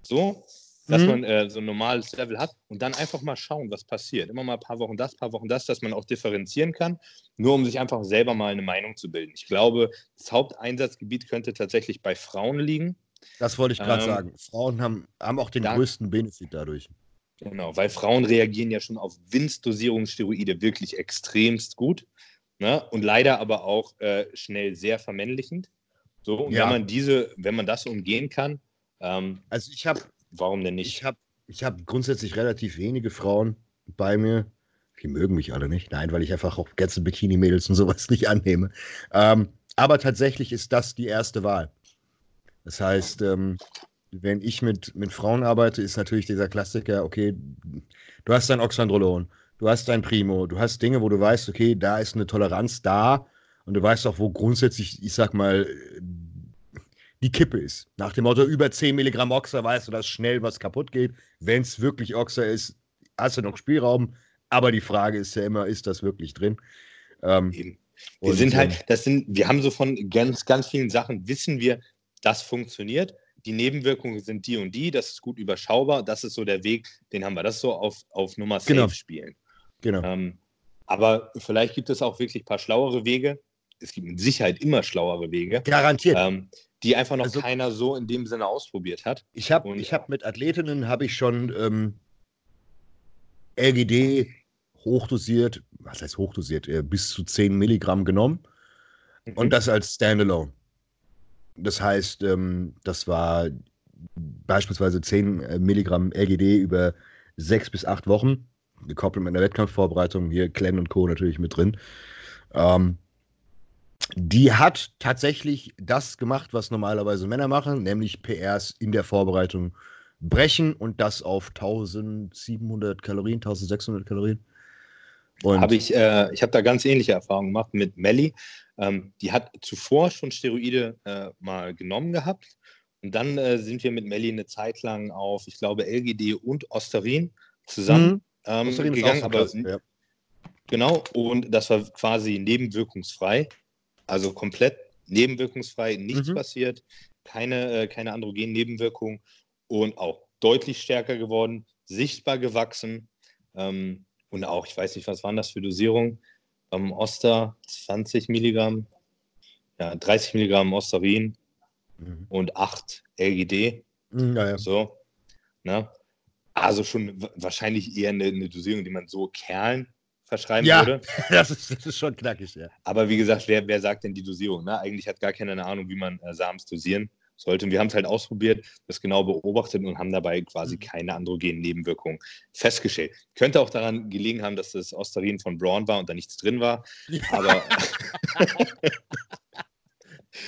So, dass mhm. man äh, so ein normales Level hat und dann einfach mal schauen, was passiert. Immer mal ein paar Wochen das, ein paar Wochen das, dass man auch differenzieren kann, nur um sich einfach selber mal eine Meinung zu bilden. Ich glaube, das Haupteinsatzgebiet könnte tatsächlich bei Frauen liegen. Das wollte ich gerade ähm, sagen. Frauen haben, haben auch den da, größten Benefit dadurch. Genau, weil Frauen reagieren ja schon auf Winzdosierungssteroide wirklich extremst gut. Ne? Und leider aber auch äh, schnell sehr vermännlichend. So, und ja. wenn man diese, wenn man das umgehen kann. Ähm, also ich habe Warum denn nicht? Ich habe ich hab grundsätzlich relativ wenige Frauen bei mir. Die mögen mich alle nicht. Nein, weil ich einfach auch ganze Bikini-Mädels und sowas nicht annehme. Ähm, aber tatsächlich ist das die erste Wahl. Das heißt, ähm, wenn ich mit, mit Frauen arbeite, ist natürlich dieser Klassiker, okay, du hast dein Oxandrolon, du hast dein Primo, du hast Dinge, wo du weißt, okay, da ist eine Toleranz da und du weißt auch, wo grundsätzlich, ich sag mal, die Kippe ist. Nach dem Motto, über 10 Milligramm Oxer weißt du, dass schnell was kaputt geht. Wenn es wirklich Oxer ist, hast du noch Spielraum. Aber die Frage ist ja immer, ist das wirklich drin? Ähm, wir sind halt, ähm, das sind, wir haben so von ganz, ganz vielen Sachen, wissen wir, das funktioniert. Die Nebenwirkungen sind die und die, das ist gut überschaubar, das ist so der Weg, den haben wir. Das so auf, auf Nummer safe genau. spielen. Genau. Ähm, aber vielleicht gibt es auch wirklich ein paar schlauere Wege. Es gibt mit Sicherheit immer schlauere Wege. Garantiert. Ähm, die einfach noch also, keiner so in dem Sinne ausprobiert hat. Ich habe hab mit Athletinnen habe ich schon ähm, LGD hochdosiert, was heißt hochdosiert, äh, bis zu 10 Milligramm genommen mhm. und das als Standalone. Das heißt, ähm, das war beispielsweise 10 äh, Milligramm LGD über sechs bis acht Wochen, gekoppelt mit einer Wettkampfvorbereitung, hier Glenn und Co. natürlich mit drin. Ähm, die hat tatsächlich das gemacht, was normalerweise Männer machen, nämlich PRs in der Vorbereitung brechen und das auf 1700 Kalorien, 1600 Kalorien. Habe ich, äh, ich habe da ganz ähnliche Erfahrungen gemacht mit Melly. Ähm, die hat zuvor schon Steroide äh, mal genommen gehabt. Und dann äh, sind wir mit Melly eine Zeit lang auf, ich glaube, LGD und Osterin zusammen mhm. ähm, Osterin gegangen. aber, ja. Genau, und das war quasi nebenwirkungsfrei. Also komplett nebenwirkungsfrei, nichts mhm. passiert, keine, äh, keine androgenen Nebenwirkungen und auch deutlich stärker geworden, sichtbar gewachsen. Ähm, und auch, ich weiß nicht, was waren das für Dosierungen? Ähm, Oster 20 Milligramm, ja, 30 Milligramm Osterin mhm. und 8 LGD. Mhm, ja, ja. So, ne? Also schon wahrscheinlich eher eine, eine, Dosierung, die man so Kerlen verschreiben ja, würde. Das ist, das ist schon knackig, ja. Aber wie gesagt, wer, wer sagt denn die Dosierung? Ne? Eigentlich hat gar keiner eine Ahnung, wie man äh, Samens dosieren sollte. Und wir haben es halt ausprobiert, das genau beobachtet und haben dabei quasi mhm. keine androgenen Nebenwirkungen festgestellt. Könnte auch daran gelegen haben, dass das Osterin von Braun war und da nichts drin war. Ja. Aber,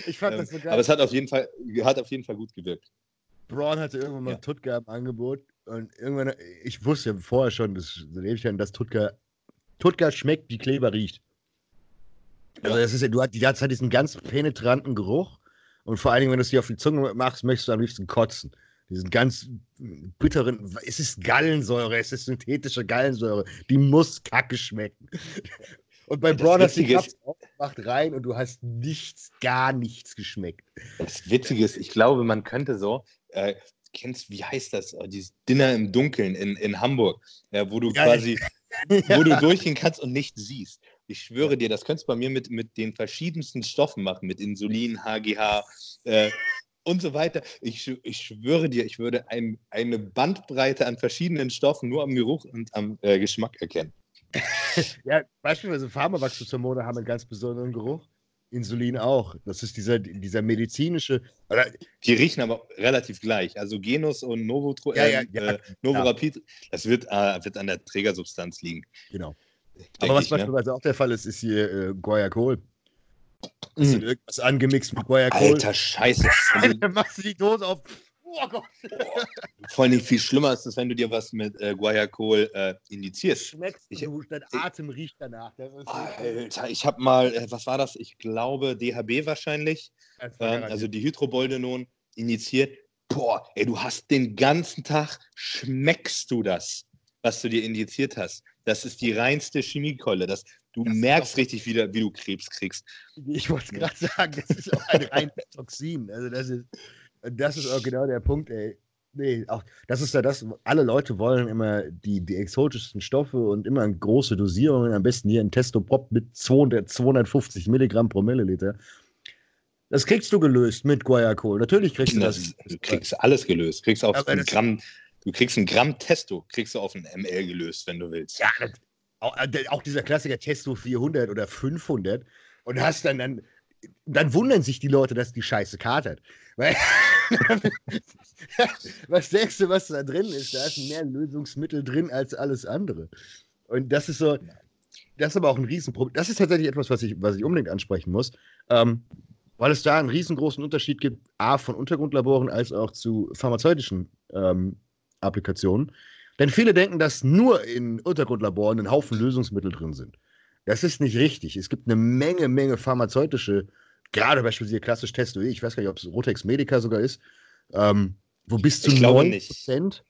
ich fand das so geil. aber es hat auf jeden Fall, hat auf jeden Fall gut gewirkt. Braun hatte irgendwann mal ja. Tutka im Angebot und irgendwann, ich wusste ja vorher schon, das, dass Tutka Tutka schmeckt, wie Kleber riecht. Also das ist ja, du hast die Zeit diesen ganz penetranten Geruch und vor allen Dingen, wenn du es dir auf die Zunge machst, möchtest du am liebsten kotzen. Diesen ganz bitteren, es ist Gallensäure, es ist synthetische Gallensäure, die muss kacke schmecken. Und bei Braun hast du die macht rein und du hast nichts, gar nichts geschmeckt. Das Witzige ist, ich glaube, man könnte so, äh, kennst, wie heißt das, oh, dieses Dinner im Dunkeln in, in Hamburg, ja, wo du ja, quasi wo du durchgehen kannst und nichts siehst. Ich schwöre dir, das könntest du bei mir mit, mit den verschiedensten Stoffen machen, mit Insulin, HGH äh, und so weiter. Ich, ich schwöre dir, ich würde ein, eine Bandbreite an verschiedenen Stoffen nur am Geruch und am äh, Geschmack erkennen. ja, beispielsweise Pharmawachstumshormone haben einen ganz besonderen Geruch. Insulin auch. Das ist dieser, dieser medizinische. Die riechen aber relativ gleich. Also Genus und Novotro, ja, ja, ja, äh, Novorapid, das wird, äh, wird an der Trägersubstanz liegen. Genau. Aber was ich, ne? beispielsweise ne? auch der Fall ist, ist hier äh, Guayacol. Das mhm. irgendwas angemixt mit Guayacol. Alter Scheiße. Dann machst du die Dose auf. Oh Gott. Vor allem viel schlimmer ist es, wenn du dir was mit äh, Guayacol äh, indizierst. Schmeckst ich, du, dein Atem riecht danach. Alter, ich habe mal, äh, was war das? Ich glaube DHB wahrscheinlich. Ähm, also die Hydroboldenon injiziert. Boah, ey, du hast den ganzen Tag, schmeckst du das, was du dir injiziert hast. Das ist die reinste Chemiekeule. Das, du das merkst richtig, wie, wie, du Krebs kriegst. Ich wollte gerade sagen, das ist auch ein reines Toxin. Also das ist, das ist auch genau der Punkt, ey. Nee, auch, das ist ja das, alle Leute wollen immer die, die exotischsten Stoffe und immer große Dosierungen, am besten hier ein Testoprop mit 200, 250 Milligramm pro Milliliter. Das kriegst du gelöst mit Guayacol. Natürlich kriegst du das. das. Du kriegst alles gelöst. Kriegst auf ein Gramm, du kriegst ein Gramm Testo, kriegst du auf ein ML gelöst, wenn du willst. Ja, auch, äh, auch, dieser Klassiker Testo 400 oder 500 und hast dann, dann, dann wundern sich die Leute, dass die Scheiße katert. Weil, was denkst du, was da drin ist? Da ist mehr Lösungsmittel drin als alles andere. Und das ist so, das ist aber auch ein Riesenproblem. Das ist tatsächlich etwas, was ich, was ich unbedingt ansprechen muss, ähm, weil es da einen riesengroßen Unterschied gibt, A, von Untergrundlaboren als auch zu pharmazeutischen ähm, Applikationen. Denn viele denken, dass nur in Untergrundlaboren ein Haufen Lösungsmittel drin sind. Das ist nicht richtig. Es gibt eine Menge, Menge pharmazeutische gerade beispielsweise klassisch Testo, ich weiß gar nicht, ob es Rotex Medica sogar ist, ähm, wo bis zu ich 9 Prozent.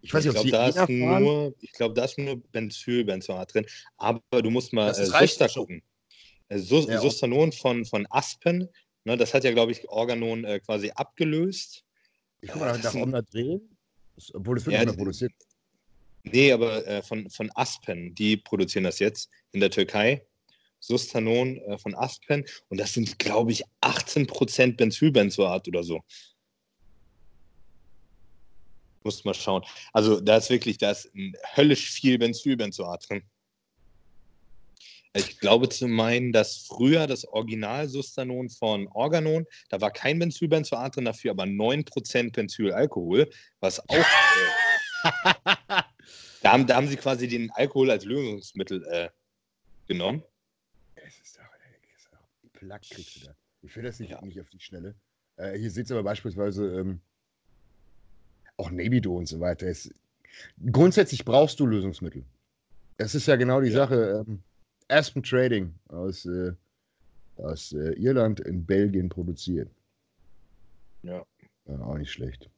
Ich weiß nicht, ob glaub, da ist nur, Ich glaube, da ist nur Benzylbenzoat drin. Aber du musst mal äh, Suster gucken. Äh, Sus ja, Sustanon von, von Aspen, ne, das hat ja, glaube ich, Organon äh, quasi abgelöst. Ich gucke mal nach Omnadren, obwohl es wird ja, produziert. Nee, aber äh, von, von Aspen, die produzieren das jetzt in der Türkei. Sustanon äh, von Aspen und das sind, glaube ich, 18% Benzylbenzoat oder so. Muss mal schauen. Also da ist wirklich, da ist höllisch viel Benzylbenzoat drin. Ich glaube zu meinen, dass früher das Original Sustanon von Organon, da war kein Benzylbenzoat drin, dafür aber 9% Benzylalkohol, was auch. Äh, da, haben, da haben sie quasi den Alkohol als Lösungsmittel äh, genommen. Plack kriegst du da. Ich will das nicht, ja. nicht auf die Schnelle. Äh, hier sieht es aber beispielsweise ähm, auch Nebido und so weiter. Es, grundsätzlich brauchst du Lösungsmittel. Das ist ja genau die ja. Sache. Ähm, Aspen Trading aus, äh, aus äh, Irland in Belgien produziert. Ja. ja. Auch nicht schlecht.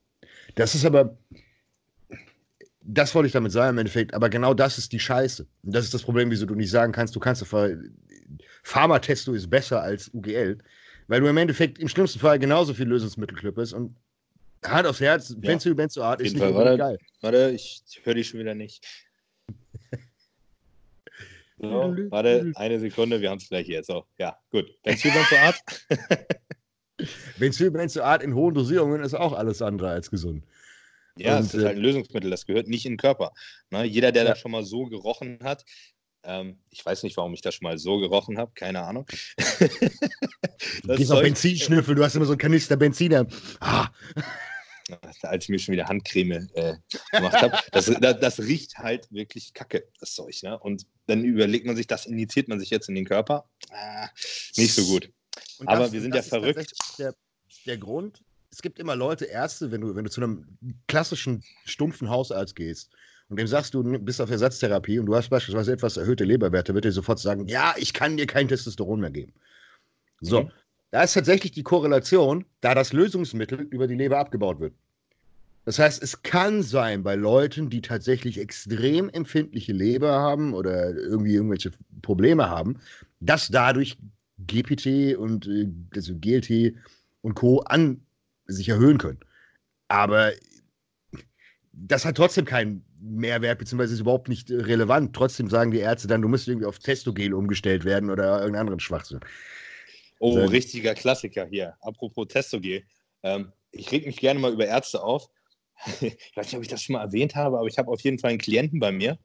Das ist aber, das wollte ich damit sagen im Endeffekt, aber genau das ist die Scheiße. Und das ist das Problem, wieso du nicht sagen kannst, du kannst Pharma-Testo ist besser als UGL, weil du im Endeffekt im schlimmsten Fall genauso viel Lösungsmittel klippest und Hand aufs Herz, ja. Benzo Benzoat ist nicht Fall. Warte, geil. Warte, ich höre dich schon wieder nicht. So, warte, eine Sekunde, wir haben es gleich jetzt. So, ja, gut. Benzylbenzoat. Benzylbenzoat in hohen Dosierungen ist auch alles andere als gesund. Ja, es ist halt ein äh, Lösungsmittel, das gehört nicht in den Körper. Ne? Jeder, der ja. da schon mal so gerochen hat, ähm, ich weiß nicht, warum ich das schon mal so gerochen habe, keine Ahnung. du gehst auf Benzin schnüffeln, du hast immer so einen Kanister Benzin. Ah. Als ich mir schon wieder Handcreme äh, gemacht habe. Das, das, das, riecht halt wirklich kacke, das Zeug. Ne? Und dann überlegt man sich, das injiziert man sich jetzt in den Körper. Ah, nicht so gut. Das, Aber wir sind ja verrückt. Der, der Grund, es gibt immer Leute, Ärzte, wenn du, wenn du zu einem klassischen, stumpfen Hausarzt gehst, und dem sagst du, bist auf Ersatztherapie und du hast beispielsweise etwas erhöhte Leberwerte, wird er sofort sagen, ja, ich kann dir kein Testosteron mehr geben. So, mhm. Da ist tatsächlich die Korrelation, da das Lösungsmittel über die Leber abgebaut wird. Das heißt, es kann sein bei Leuten, die tatsächlich extrem empfindliche Leber haben oder irgendwie irgendwelche Probleme haben, dass dadurch GPT und äh, also GLT und Co. an sich erhöhen können. Aber das hat trotzdem keinen Mehrwert, beziehungsweise ist überhaupt nicht relevant. Trotzdem sagen die Ärzte dann, du musst irgendwie auf Testogel umgestellt werden oder irgendeinen anderen Schwachsinn. Oh, also, richtiger Klassiker hier. Apropos Testogel. Ähm, ich reg mich gerne mal über Ärzte auf. ich weiß nicht, ob ich das schon mal erwähnt habe, aber ich habe auf jeden Fall einen Klienten bei mir.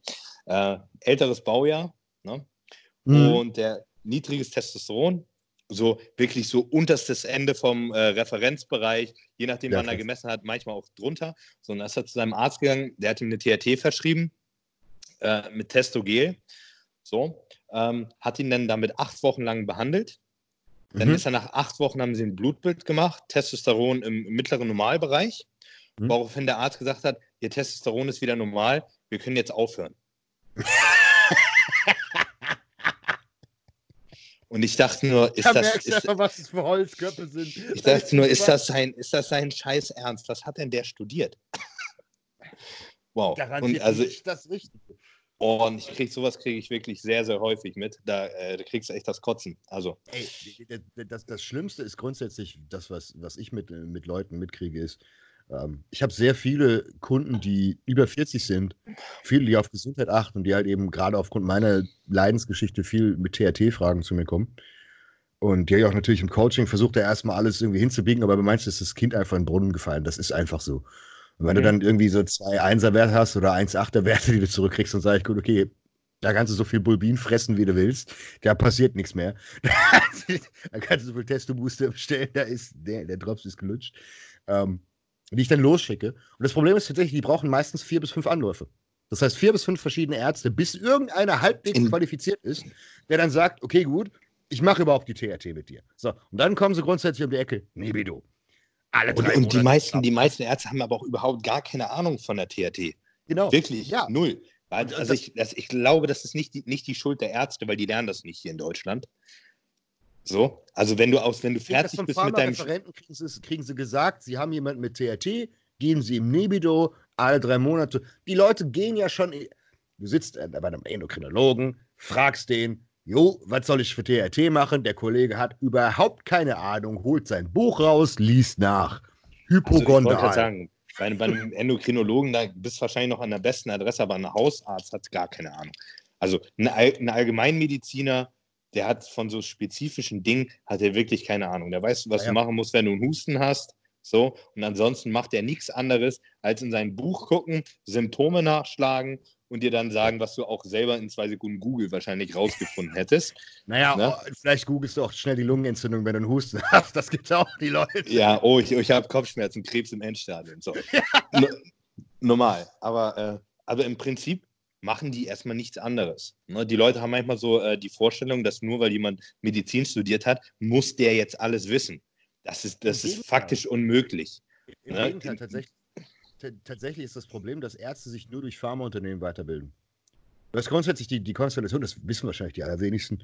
Äh, älteres Baujahr. Ne? Mhm. Und der niedriges Testosteron, so wirklich so unterstes Ende vom äh, Referenzbereich, je nachdem, ja, wann er gemessen hat, manchmal auch drunter. So, und dann ist er zu seinem Arzt gegangen, der hat ihm eine TRT verschrieben äh, mit Testogel. So, ähm, hat ihn dann damit acht Wochen lang behandelt. Dann mhm. ist er nach acht Wochen, haben sie ein Blutbild gemacht, Testosteron im, mittleren Normalbereich, mhm. woraufhin der Arzt gesagt hat, ihr Testosteron ist wieder normal, wir können jetzt aufhören. Und ich dachte nur, ist da das. Ist, einfach, was es für Holzköpfe sind. Ich dachte nur, ist das sein, ist das sein Scheiß Ernst? Was hat denn der studiert? wow. Garantiert und also, nicht das Richtige. Und ich krieg sowas kriege ich wirklich sehr, sehr häufig mit. Da, äh, kriegst du echt das Kotzen. Also. Ey, das, das Schlimmste ist grundsätzlich, das, was, was ich mit, mit Leuten mitkriege, ist, ähm, ich habe sehr viele Kunden, die über 40 sind, viele, die auf Gesundheit achten und die halt eben gerade aufgrund meiner Leidensgeschichte viel mit TRT-Fragen zu mir kommen. Und die habe ich auch natürlich im Coaching versucht, da erstmal alles irgendwie hinzubiegen, aber bei manchen ist das Kind einfach in den Brunnen gefallen. Das ist einfach so. Und wenn okay. du dann irgendwie so zwei Einser-Werte hast oder 1-8er-Werte, die du zurückkriegst und sagst, gut, okay, da kannst du so viel Bulbin fressen, wie du willst. Da passiert nichts mehr. da kannst du so viel Testo-Booster bestellen, da ist der, der Drops ist gelutscht. Ähm, die ich dann losschicke. Und das Problem ist tatsächlich, die brauchen meistens vier bis fünf Anläufe. Das heißt, vier bis fünf verschiedene Ärzte, bis irgendeiner halbwegs In qualifiziert ist, der dann sagt, okay, gut, ich mache überhaupt die TRT mit dir. So, und dann kommen sie grundsätzlich um die Ecke, Nebido. Alle drei und, und die, meisten, die meisten Ärzte haben aber auch überhaupt gar keine Ahnung von der TRT. Genau. Wirklich, ja. null. Also, also ich, das, ich glaube, das ist nicht die, nicht die Schuld der Ärzte, weil die lernen das nicht hier in Deutschland. So, also wenn du aus, wenn du fertig bist mit deinem Referenten kriegen sie, kriegen sie gesagt, sie haben jemanden mit TRT, gehen sie im Nebido alle drei Monate. Die Leute gehen ja schon. Du sitzt bei einem Endokrinologen, fragst den, Jo, was soll ich für TRT machen? Der Kollege hat überhaupt keine Ahnung, holt sein Buch raus, liest nach. Hypogonal. Also ich sagen, bei, bei einem Endokrinologen, da bist du wahrscheinlich noch an der besten Adresse, aber ein Hausarzt hat gar keine Ahnung. Also ein, ein Allgemeinmediziner, der hat von so spezifischen Dingen, hat er wirklich keine Ahnung. Der weiß, was ja, ja. du machen musst, wenn du einen Husten hast. So, und ansonsten macht er nichts anderes, als in sein Buch gucken, Symptome nachschlagen und dir dann sagen, was du auch selber in zwei Sekunden Google wahrscheinlich rausgefunden hättest. Naja, ne? oh, vielleicht googelst du auch schnell die Lungenentzündung, wenn du einen Husten hast. Das gibt auch die Leute. Ja, oh, ich, ich habe Kopfschmerzen, Krebs im Endstadium. So. Ja. normal. Aber, äh, aber im Prinzip machen die erstmal nichts anderes. Ne? Die Leute haben manchmal so äh, die Vorstellung, dass nur weil jemand Medizin studiert hat, muss der jetzt alles wissen. Das ist, das ist faktisch unmöglich. Im ne? Gegenteil, tatsächlich, tatsächlich ist das Problem, dass Ärzte sich nur durch Pharmaunternehmen weiterbilden. Du hast grundsätzlich die, die Konstellation, das wissen wahrscheinlich die allerwenigsten.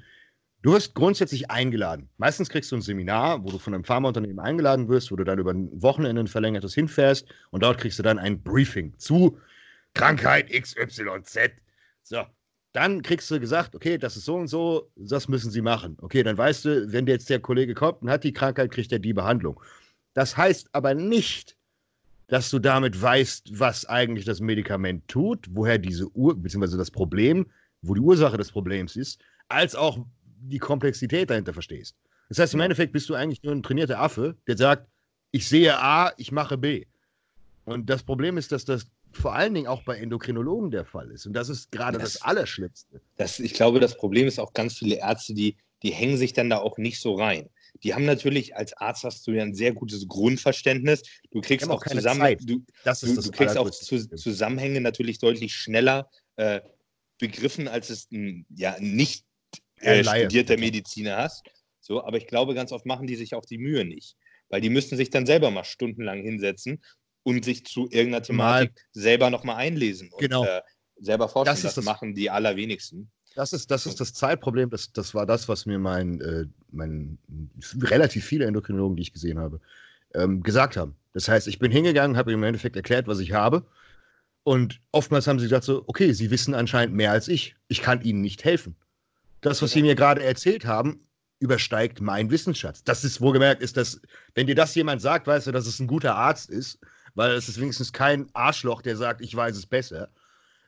Du wirst grundsätzlich eingeladen. Meistens kriegst du ein Seminar, wo du von einem Pharmaunternehmen eingeladen wirst, wo du dann über ein Wochenende ein verlängertes hinfährst und dort kriegst du dann ein Briefing zu Krankheit XYZ. So, dann kriegst du gesagt, okay, das ist so und so, das müssen sie machen. Okay, dann weißt du, wenn jetzt der Kollege kommt und hat die Krankheit, kriegt er die Behandlung. Das heißt aber nicht, dass du damit weißt, was eigentlich das Medikament tut, woher diese Ur, beziehungsweise das Problem, wo die Ursache des Problems ist, als auch die Komplexität dahinter verstehst. Das heißt, im Endeffekt bist du eigentlich nur ein trainierter Affe, der sagt, ich sehe A, ich mache B. Und das Problem ist, dass das vor allen Dingen auch bei Endokrinologen der Fall ist. Und das ist gerade das, das, Allerschlimmste. Das, ich glaube, das Problem ist auch ganz viele Ärzte, die, die hängen sich dann da auch nicht so rein. Die haben natürlich, als Arzt hast du ja ein sehr gutes Grundverständnis. Du kriegst auch, zusammen, du, du, du kriegst auch zu, Zusammenhänge natürlich deutlich schneller äh, begriffen, als es ein ja, nicht äh, studierter Mediziner hast. So, aber ich glaube, ganz oft machen die sich auch die Mühe nicht. Weil die müssten sich dann selber mal stundenlang hinsetzen und sich zu irgendeiner Thematik mal, selber nochmal einlesen und genau. äh, selber forschen. Das, das, das, machen die allerwenigsten. Das ist das, ist das Zeitproblem. Das, das war das, was mir mein, äh, mein relativ viele Endokrinologen, die ich gesehen habe, ähm, gesagt haben. Das heißt, ich bin hingegangen, habe im Endeffekt erklärt, was ich habe. Und oftmals haben sie gesagt so, okay, sie wissen anscheinend mehr als ich. Ich kann ihnen nicht helfen. Das, was sie mir gerade erzählt haben, übersteigt meinen Wissensschatz. Das ist wohlgemerkt, ist das, wenn dir das jemand sagt, weißt du, dass es ein guter Arzt ist, weil es ist wenigstens kein Arschloch, der sagt, ich weiß es besser,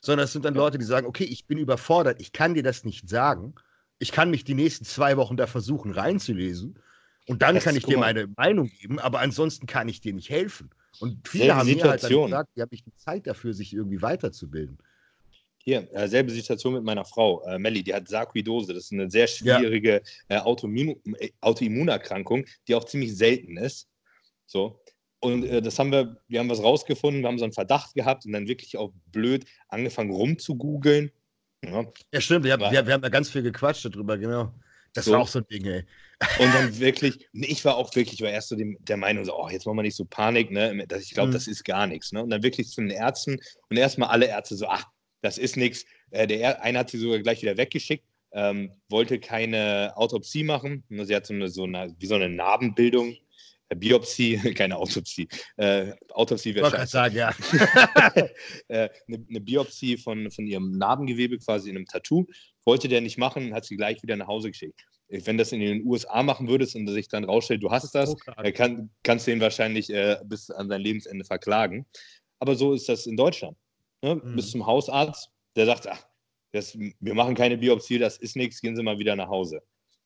sondern es sind dann Leute, die sagen, okay, ich bin überfordert, ich kann dir das nicht sagen, ich kann mich die nächsten zwei Wochen da versuchen reinzulesen und dann das kann ich dir meine Meinung geben, aber ansonsten kann ich dir nicht helfen. Und viele haben mir halt dann gesagt, die haben nicht die Zeit dafür, sich irgendwie weiterzubilden. Hier, äh, selbe Situation mit meiner Frau, äh, Melli, die hat Sarkoidose. Das ist eine sehr schwierige ja. äh, Autoimmunerkrankung, die auch ziemlich selten ist. So. Und äh, das haben wir, wir haben was rausgefunden, wir haben so einen Verdacht gehabt und dann wirklich auch blöd angefangen rumzugoogeln. Ja, ja stimmt, wir haben, wir, wir haben da ganz viel gequatscht darüber, genau. Das so. war auch so ein Ding, ey. Und dann wirklich, ich war auch wirklich, war erst so dem, der Meinung, so, oh, jetzt machen wir nicht so Panik, ne? Ich glaube, mhm. das ist gar nichts. Ne? Und dann wirklich zu den Ärzten und erstmal alle Ärzte so, ach, das ist nichts. Äh, der eine hat sie sogar gleich wieder weggeschickt, ähm, wollte keine Autopsie machen. Sie hat so eine, so eine, wie so eine Narbenbildung. Äh, Biopsie, keine Autopsie. Äh, Autopsie wäre scheiße. sagen, ja. äh, eine, eine, Biopsie von, von ihrem Narbengewebe, quasi in einem Tattoo, wollte der nicht machen, hat sie gleich wieder nach Hause geschickt. Wenn das in den USA machen würdest und sich dann rausstellt, du hast das, oh, kann, kannst du ihn wahrscheinlich äh, bis an sein Lebensende verklagen. Aber so ist das in Deutschland ne, mhm. bis zum Hausarzt, der sagt, ach, das, wir machen keine Biopsie, das ist nichts, gehen Sie mal wieder nach Hause.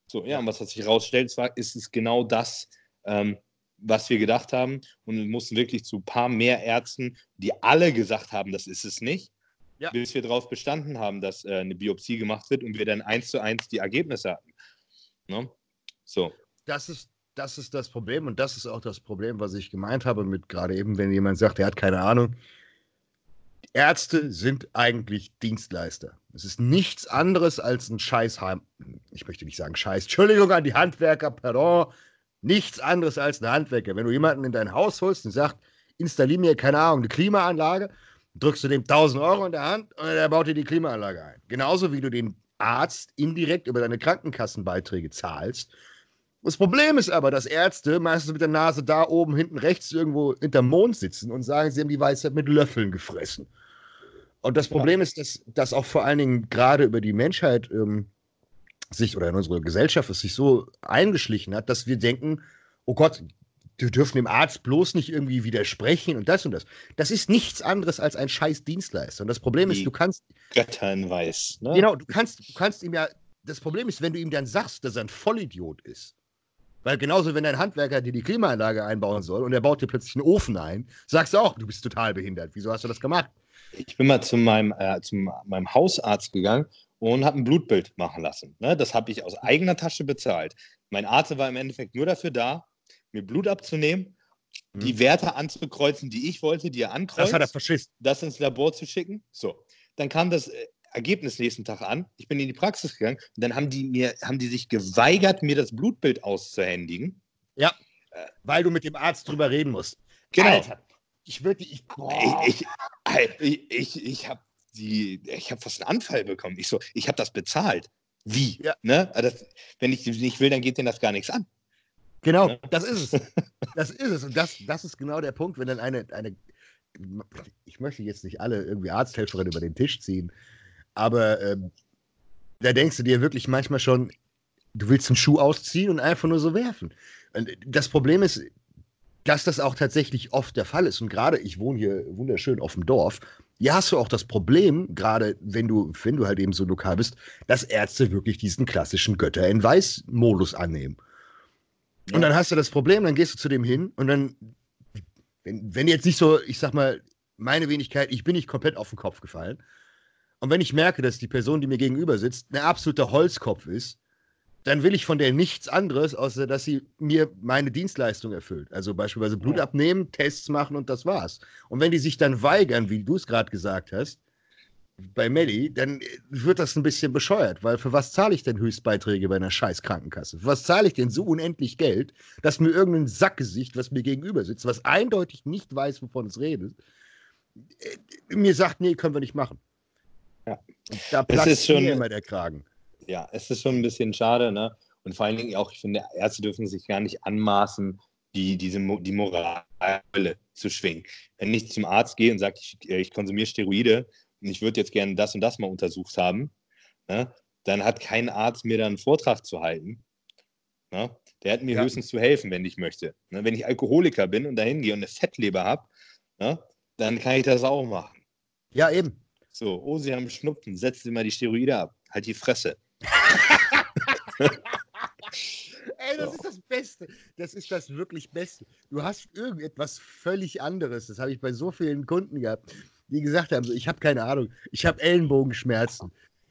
So, ja, und was hat sich herausgestellt, zwar ist es genau das, ähm, was wir gedacht haben. Und wir mussten wirklich zu ein paar mehr Ärzten, die alle gesagt haben, das ist es nicht, ja. bis wir darauf bestanden haben, dass äh, eine Biopsie gemacht wird und wir dann eins zu eins die Ergebnisse hatten. Ne? So. Das ist, das ist das Problem und das ist auch das Problem, was ich gemeint habe mit gerade eben, wenn jemand sagt, er hat keine Ahnung. Ärzte sind eigentlich Dienstleister. Es ist nichts anderes als ein Scheißheim. Ich möchte nicht sagen Scheiß. Entschuldigung an die Handwerker, pardon. Nichts anderes als ein Handwerker. Wenn du jemanden in dein Haus holst und sagst, installier mir, keine Ahnung, eine Klimaanlage, drückst du dem 1000 Euro in der Hand und er baut dir die Klimaanlage ein. Genauso wie du den Arzt indirekt über deine Krankenkassenbeiträge zahlst das Problem ist aber, dass Ärzte meistens mit der Nase da oben hinten rechts irgendwo hinterm Mond sitzen und sagen, sie haben die Weisheit mit Löffeln gefressen. Und das Problem ist, dass, dass auch vor allen Dingen gerade über die Menschheit ähm, sich oder in unserer Gesellschaft es sich so eingeschlichen hat, dass wir denken, oh Gott, wir dürfen dem Arzt bloß nicht irgendwie widersprechen und das und das. Das ist nichts anderes als ein scheiß Dienstleister. Und das Problem die ist, du kannst. Göttern weiß. Ne? Genau, du kannst, du kannst ihm ja. Das Problem ist, wenn du ihm dann sagst, dass er ein Vollidiot ist, weil genauso, wenn ein Handwerker dir die Klimaanlage einbauen soll und er baut dir plötzlich einen Ofen ein, sagst du auch, du bist total behindert. Wieso hast du das gemacht? Ich bin mal zu meinem, äh, zu meinem Hausarzt gegangen und habe ein Blutbild machen lassen. Ne? Das habe ich aus eigener Tasche bezahlt. Mein Arzt war im Endeffekt nur dafür da, mir Blut abzunehmen, hm. die Werte anzukreuzen, die ich wollte, die er ankreuzt. Das hat er verschissen. Das ins Labor zu schicken. So. Dann kam das äh, Ergebnis nächsten Tag an. Ich bin in die Praxis gegangen und dann haben die mir, haben die sich geweigert, mir das Blutbild auszuhändigen. Ja, äh, weil du mit dem Arzt drüber reden musst. Genau. Alter, ich würde, ich, ich, ich, ich, ich habe die, ich habe fast einen Anfall bekommen. Ich so, ich habe das bezahlt. Wie? Ja. Ne? Das, wenn ich nicht will, dann geht denen das gar nichts an. Genau, ne? das ist es. Das ist es. Und das, das ist genau der Punkt, wenn dann eine, eine, ich möchte jetzt nicht alle irgendwie Arzthelferin über den Tisch ziehen, aber ähm, da denkst du dir wirklich manchmal schon, du willst einen Schuh ausziehen und einfach nur so werfen. Und das Problem ist, dass das auch tatsächlich oft der Fall ist. Und gerade, ich wohne hier wunderschön auf dem Dorf, ja, hast du auch das Problem, gerade wenn du, wenn du halt eben so lokal bist, dass Ärzte wirklich diesen klassischen Götter in Weiß-Modus annehmen. Ja. Und dann hast du das Problem, dann gehst du zu dem hin und dann, wenn, wenn jetzt nicht so, ich sag mal, meine Wenigkeit, ich bin nicht komplett auf den Kopf gefallen, und wenn ich merke, dass die Person, die mir gegenüber sitzt, ein absoluter Holzkopf ist, dann will ich von der nichts anderes, außer dass sie mir meine Dienstleistung erfüllt. Also beispielsweise Blut abnehmen, Tests machen und das war's. Und wenn die sich dann weigern, wie du es gerade gesagt hast, bei Melli, dann wird das ein bisschen bescheuert, weil für was zahle ich denn Höchstbeiträge bei einer scheiß Krankenkasse? Für was zahle ich denn so unendlich Geld, dass mir irgendein Sackgesicht, was mir gegenüber sitzt, was eindeutig nicht weiß, wovon es redet, äh, mir sagt, nee, können wir nicht machen. Ja. Da platzt schon, immer der Kragen. Ja, es ist schon ein bisschen schade, ne? Und vor allen Dingen auch, ich finde, Ärzte dürfen sich gar nicht anmaßen, die, diese, die Moral zu schwingen. Wenn ich zum Arzt gehe und sage, ich, ich konsumiere Steroide und ich würde jetzt gerne das und das mal untersucht haben, ne? dann hat kein Arzt mir dann einen Vortrag zu halten. Ne? Der hat mir ja. höchstens zu helfen, wenn ich möchte. Ne? Wenn ich Alkoholiker bin und dahin gehe und eine Fettleber habe, ne? dann kann ich das auch machen. Ja, eben. So, oh, Sie haben Schnupfen, setzen Sie mal die Steroide ab. Halt die Fresse. Ey, das ist das Beste. Das ist das wirklich Beste. Du hast irgendetwas völlig anderes. Das habe ich bei so vielen Kunden gehabt. die gesagt haben, so, ich habe keine Ahnung, ich habe Ellenbogenschmerzen.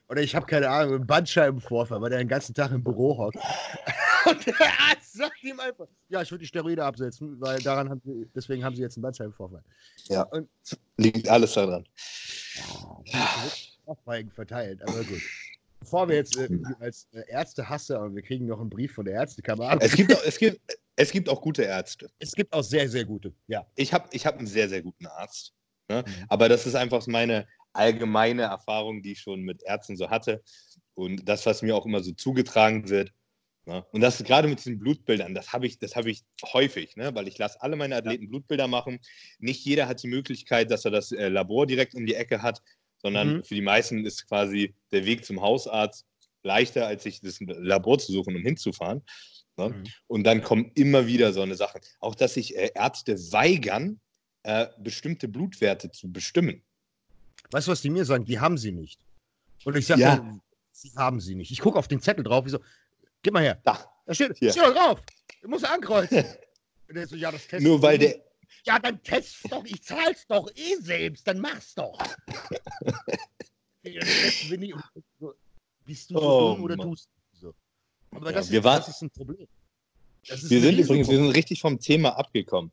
Oder ich habe keine Ahnung, einen Bandscheibenvorfall, weil der den ganzen Tag im Büro hockt. Und der Arzt sagt ihm einfach, ja, ich würde die Steroide absetzen, weil daran haben sie, deswegen haben sie jetzt einen Bandscheibenvorfall. Ja, und liegt alles daran. Ja, verteilt, aber gut. Bevor wir jetzt äh, als äh, Ärzte hasse und wir kriegen noch einen Brief von der Ärztekammer. Es gibt, auch, es, gibt, es gibt auch gute Ärzte. Es gibt auch sehr, sehr gute, ja. Ich habe ich hab einen sehr, sehr guten Arzt. Ne? Mhm. Aber das ist einfach meine allgemeine Erfahrung, die ich schon mit Ärzten so hatte. Und das, was mir auch immer so zugetragen wird. Ne? Und das gerade mit diesen Blutbildern, das habe ich, hab ich häufig, ne? weil ich lasse alle meine Athleten ja. Blutbilder machen. Nicht jeder hat die Möglichkeit, dass er das äh, Labor direkt um die Ecke hat sondern mhm. für die meisten ist quasi der Weg zum Hausarzt leichter, als sich das Labor zu suchen, um hinzufahren. Ne? Mhm. Und dann kommen immer wieder so eine Sache. Auch, dass sich äh, Ärzte weigern, äh, bestimmte Blutwerte zu bestimmen. Weißt du, was die mir sagen? Die haben sie nicht. Und ich sage, ja. sie haben sie nicht. Ich gucke auf den Zettel drauf, wie so, gib mal her. Da, da steht, steht drauf. Du musst ankreuzen. so, ja, Nur weil der, ja, dann test doch, ich zahl's doch eh selbst, dann mach's doch. Bist du so oh, dumm oder Mann. tust du so? Aber ja, das, ist, das, ist, ein Problem. Wir sind übrigens, wir sind richtig vom Thema abgekommen.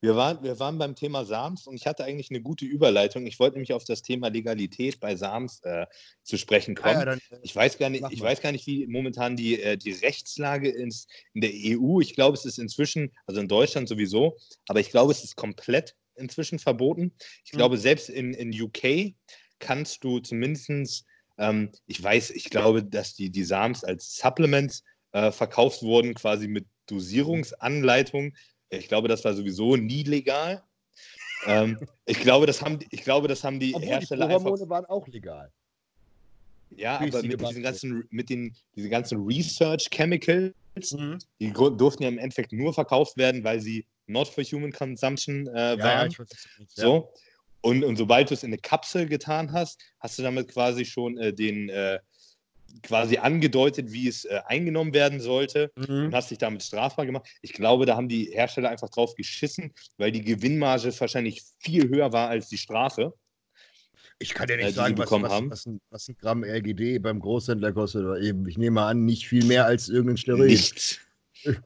Wir waren, wir waren beim Thema Sams und ich hatte eigentlich eine gute Überleitung. Ich wollte nämlich auf das Thema Legalität bei Sams äh, zu sprechen kommen. Ah ja, dann, ich, weiß gar nicht, ich weiß gar nicht, wie momentan die, äh, die Rechtslage ist in der EU. Ich glaube, es ist inzwischen, also in Deutschland sowieso, aber ich glaube, es ist komplett inzwischen verboten. Ich mhm. glaube, selbst in, in UK kannst du zumindest, ähm, ich weiß, ich glaube, dass die, die Sams als Supplements äh, verkauft wurden, quasi mit Dosierungsanleitung. Ich glaube, das war sowieso nie legal. ähm, ich, glaube, das haben, ich glaube, das haben die Obwohl Hersteller die Hormone einfach. waren auch legal. Ja, aber mit diesen ganzen, mit den diese ganzen Research Chemicals, mhm. die durften ja im Endeffekt nur verkauft werden, weil sie not for human consumption äh, waren. Ja, nicht, so. Ja. Und, und sobald du es in eine Kapsel getan hast, hast du damit quasi schon äh, den, äh, quasi angedeutet, wie es äh, eingenommen werden sollte mhm. und hast dich damit strafbar gemacht. Ich glaube, da haben die Hersteller einfach drauf geschissen, weil die Gewinnmarge wahrscheinlich viel höher war als die Strafe. Ich kann ja nicht äh, sagen, was, was, was, ein, was, ein, Gramm RGD beim Großhändler kostet. Oder eben, ich nehme mal an, nicht viel mehr als irgendein Steroid. Nichts.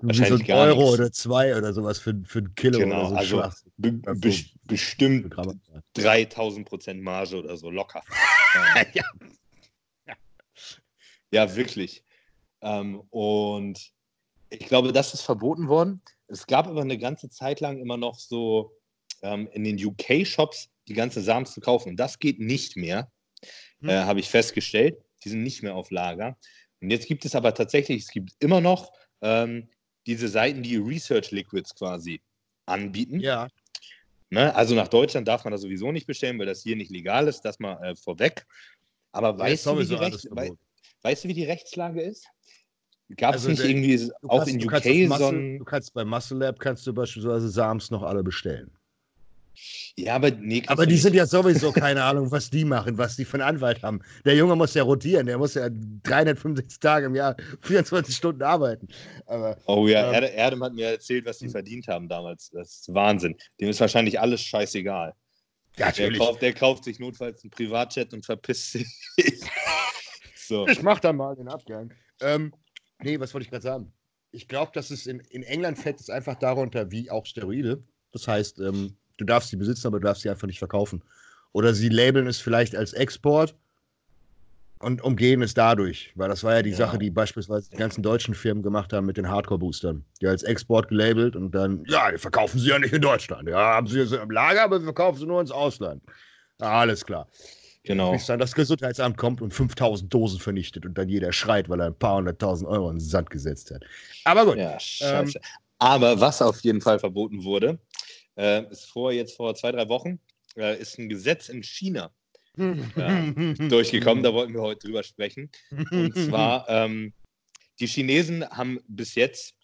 Wahrscheinlich so ein Euro nichts. oder zwei oder sowas für, für ein Kilo genau, oder so. Also be be bestimmt 3000 Prozent Marge oder so locker. ja. Ja, wirklich. Ähm, und ich glaube, das ist verboten worden. Es gab aber eine ganze Zeit lang immer noch so ähm, in den UK-Shops die ganze Samen zu kaufen. Und das geht nicht mehr, hm. äh, habe ich festgestellt. Die sind nicht mehr auf Lager. Und jetzt gibt es aber tatsächlich, es gibt immer noch ähm, diese Seiten, die Research Liquids quasi anbieten. Ja. Ne? Also nach Deutschland darf man das sowieso nicht bestellen, weil das hier nicht legal ist, das mal äh, vorweg. Aber weißt du, wie die Recht, Weißt du, wie die Rechtslage ist? Gab es also nicht der, irgendwie auch kannst, in UK so ein... Du kannst bei Muscle Lab kannst du beispielsweise Sams noch alle bestellen. Ja, aber nee, Aber die nicht. sind ja sowieso keine Ahnung, was die machen, was die für einen Anwalt haben. Der Junge muss ja rotieren, der muss ja 365 Tage im Jahr 24 Stunden arbeiten. Aber, oh ja, ähm, Erdem hat mir erzählt, was die verdient haben damals. Das ist Wahnsinn. Dem ist wahrscheinlich alles scheißegal. Ja. Der kauft, der kauft sich notfalls einen Privatjet und verpisst sich. So. Ich mach da mal den Abgang. Ähm, nee, was wollte ich gerade sagen? Ich glaube, dass es in, in England fällt es einfach darunter wie auch Steroide. Das heißt, ähm, du darfst sie besitzen, aber du darfst sie einfach nicht verkaufen. Oder sie labeln es vielleicht als Export und umgehen es dadurch. Weil das war ja die ja. Sache, die beispielsweise die ganzen deutschen Firmen gemacht haben mit den Hardcore-Boostern. Die als Export gelabelt und dann, ja, die verkaufen sie ja nicht in Deutschland. Ja, haben sie sie im Lager, aber wir verkaufen sie nur ins Ausland. alles klar. Genau. Bis dann das Gesundheitsamt kommt und 5000 Dosen vernichtet und dann jeder schreit, weil er ein paar hunderttausend Euro in den Sand gesetzt hat. Aber gut. Ja, ähm, Aber was auf jeden Fall verboten wurde, äh, ist vor jetzt vor zwei, drei Wochen, äh, ist ein Gesetz in China äh, durchgekommen. Da wollten wir heute drüber sprechen. Und zwar, ähm, die Chinesen haben bis jetzt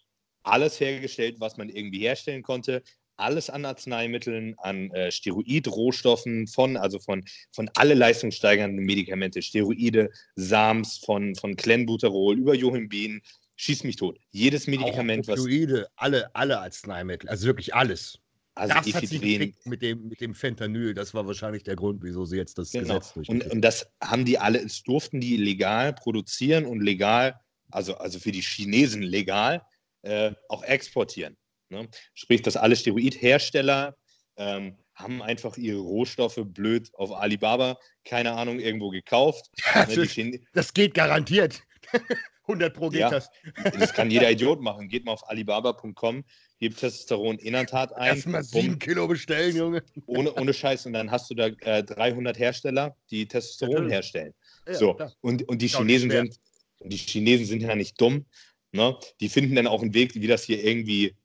alles hergestellt, was man irgendwie herstellen konnte alles an Arzneimitteln, an äh, Steroidrohstoffen, von, also von, von alle leistungssteigernden Medikamente, Steroide, Sams, von, von Clenbuterol über Johimbin, schieß mich tot. Jedes Medikament, was. Steroide, alle, alle Arzneimittel, also wirklich alles. Also das Ephedrin. mit dem, mit dem Fentanyl, das war wahrscheinlich der Grund, wieso sie jetzt das genau. Gesetz und, und das haben die alle, es durften die legal produzieren und legal, also, also für die Chinesen legal, äh, auch exportieren. Ne? Sprich, dass alle Steroidhersteller ähm, haben einfach ihre Rohstoffe blöd auf Alibaba, keine Ahnung, irgendwo gekauft. Ja, ne, das, das, geht garantiert. 100 Pro geht ja, das. das kann jeder Idiot machen. Geht mal auf alibaba.com, gebt Testosteron Innertat ein. Erstmal sieben Kilo bestellen, Junge. Ohne, ohne Scheiß. Und dann hast du da äh, 300 Hersteller, die Testosteron ja, herstellen. Ja, so. Und, und die Chinesen sind, die Chinesen sind ja nicht dumm. Ne? Die finden dann auch einen Weg, wie das hier irgendwie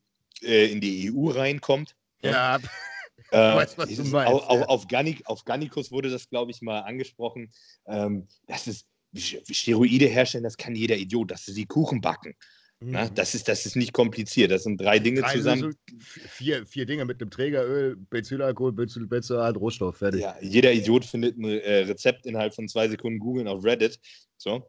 äh, in die EU reinkommt. Ja. Äh, weißt, was du meinst, auf, ja. auf, Gannik, auf Gannikus wurde das, glaube ich, mal angesprochen. Ähm, das ist Steroide herstellen, das kann jeder Idiot. Das ist die Kuchen backen. Mhm. Na, das, ist, das ist nicht kompliziert. Das sind drei Dinge drei zusammen. Vier, vier Dinge mit einem Trägeröl, Benzylalkohol, Benzylat, Rohstoff, fertig. Ja, jeder Idiot findet ein äh, Rezept innerhalb von zwei Sekunden googeln auf Reddit. So.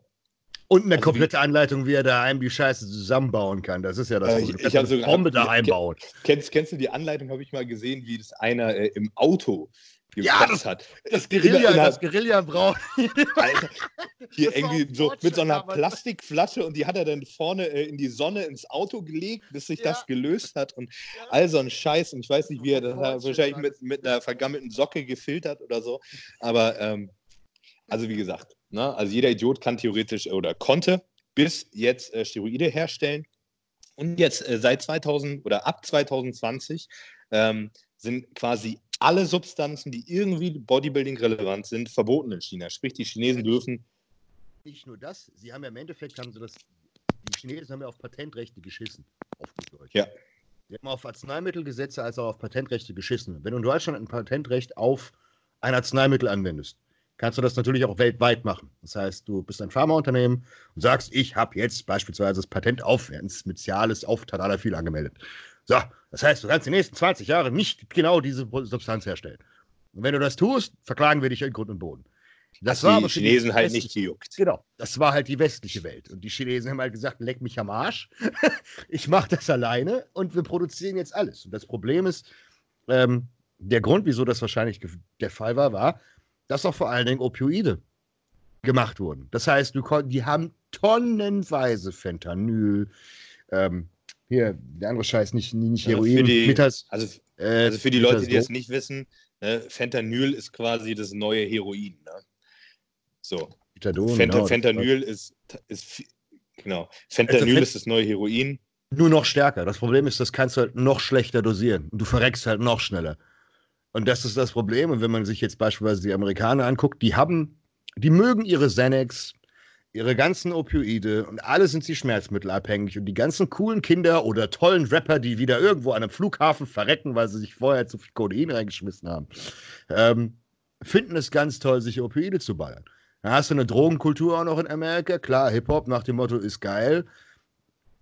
Und eine also komplette wie, Anleitung, wie er daheim die Scheiße zusammenbauen kann. Das ist ja das, äh, ich, ich habe so Bombe daheim bauen. Kennst, kennst du die Anleitung, habe ich mal gesehen, wie das einer äh, im Auto ja, das, hat. Das Guerilla, das Guerilla braucht. Alter, hier irgendwie so mit so einer Plastikflasche und die hat er dann vorne äh, in die Sonne ins Auto gelegt, bis sich ja. das gelöst hat und ja. all so ein Scheiß. Und ich weiß nicht, wie er das hat, wahrscheinlich mit, mit einer vergammelten Socke gefiltert oder so. Aber ähm, also wie gesagt, ne, also jeder Idiot kann theoretisch oder konnte bis jetzt äh, Steroide herstellen. Und jetzt äh, seit 2000 oder ab 2020 ähm, sind quasi alle Substanzen, die irgendwie Bodybuilding relevant sind, verboten in China. Sprich, die Chinesen dürfen. Nicht nur das, sie haben ja im Endeffekt haben sie das, die Chinesen haben ja auf Patentrechte geschissen, auf gut Deutsch. Ja. Sie haben auf Arzneimittelgesetze als auch auf Patentrechte geschissen. Wenn du in Deutschland ein Patentrecht auf ein Arzneimittel anwendest, kannst du das natürlich auch weltweit machen. Das heißt, du bist ein Pharmaunternehmen und sagst, ich habe jetzt beispielsweise das Patent auf ein spezielles auf Tadalafil angemeldet. So, das heißt, du kannst die nächsten 20 Jahre nicht genau diese Substanz herstellen. Und wenn du das tust, verklagen wir dich in Grund und Boden. Das war die Chinesen halt nicht gejuckt. Genau, das war halt die westliche Welt. Und die Chinesen haben halt gesagt, leck mich am Arsch. ich mache das alleine und wir produzieren jetzt alles. Und das Problem ist, ähm, der Grund, wieso das wahrscheinlich der Fall war, war, dass auch vor allen Dingen Opioide gemacht wurden. Das heißt, die haben tonnenweise Fentanyl, ähm, hier, der andere Scheiß, nicht, nicht Heroin. Für die, Mittags, also, äh, also für die Leute, die das nicht wissen, ne, Fentanyl ist quasi das neue Heroin. Ne? So. Methadon, Fent genau, Fentanyl ist, ist, genau. Fentanyl also, ist das neue Heroin. Nur noch stärker. Das Problem ist, das kannst du halt noch schlechter dosieren. Und du verreckst halt noch schneller. Und das ist das Problem. Und wenn man sich jetzt beispielsweise die Amerikaner anguckt, die haben, die mögen ihre Xanax, ihre ganzen Opioide und alle sind sie schmerzmittelabhängig und die ganzen coolen Kinder oder tollen Rapper, die wieder irgendwo an einem Flughafen verrecken, weil sie sich vorher zu viel Kodein reingeschmissen haben, ähm, finden es ganz toll, sich Opioide zu ballern. Da hast du eine Drogenkultur auch noch in Amerika. Klar, Hip-Hop nach dem Motto ist geil.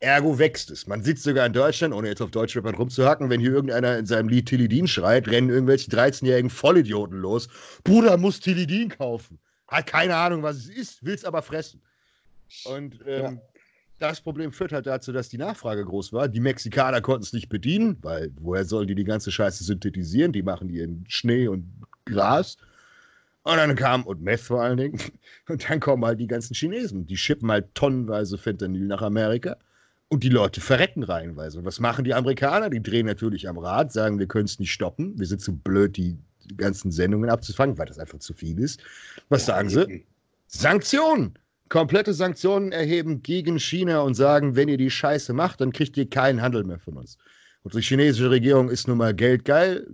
Ergo wächst es. Man sitzt sogar in Deutschland, ohne jetzt auf Deutschrappern rumzuhacken, wenn hier irgendeiner in seinem Lied Tilidin schreit, rennen irgendwelche 13-jährigen Vollidioten los. Bruder muss Tilidin kaufen. Hat keine Ahnung, was es ist, will es aber fressen. Und ähm, ja. das Problem führt halt dazu, dass die Nachfrage groß war. Die Mexikaner konnten es nicht bedienen, weil woher sollen die die ganze Scheiße synthetisieren? Die machen die in Schnee und Gras. Und dann kam, und Meth vor allen Dingen, und dann kommen halt die ganzen Chinesen. Die schippen halt tonnenweise Fentanyl nach Amerika. Und die Leute verrecken reihenweise. Und was machen die Amerikaner? Die drehen natürlich am Rad, sagen, wir können es nicht stoppen. Wir sind zu blöd, die ganzen Sendungen abzufangen, weil das einfach zu viel ist. Was ja, sagen sie? Sanktionen! Komplette Sanktionen erheben gegen China und sagen, wenn ihr die Scheiße macht, dann kriegt ihr keinen Handel mehr von uns. Und die chinesische Regierung ist nun mal geldgeil.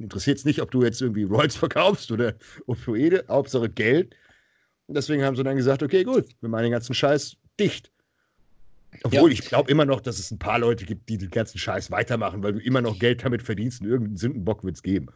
Interessiert es nicht, ob du jetzt irgendwie Rolls verkaufst oder Opioide, Hauptsache Geld. Und deswegen haben sie dann gesagt, okay, gut, wir machen den ganzen Scheiß dicht. Obwohl ja. ich glaube immer noch, dass es ein paar Leute gibt, die den ganzen Scheiß weitermachen, weil du immer noch Geld damit verdienst und irgendeinen Sündenbock wird es geben.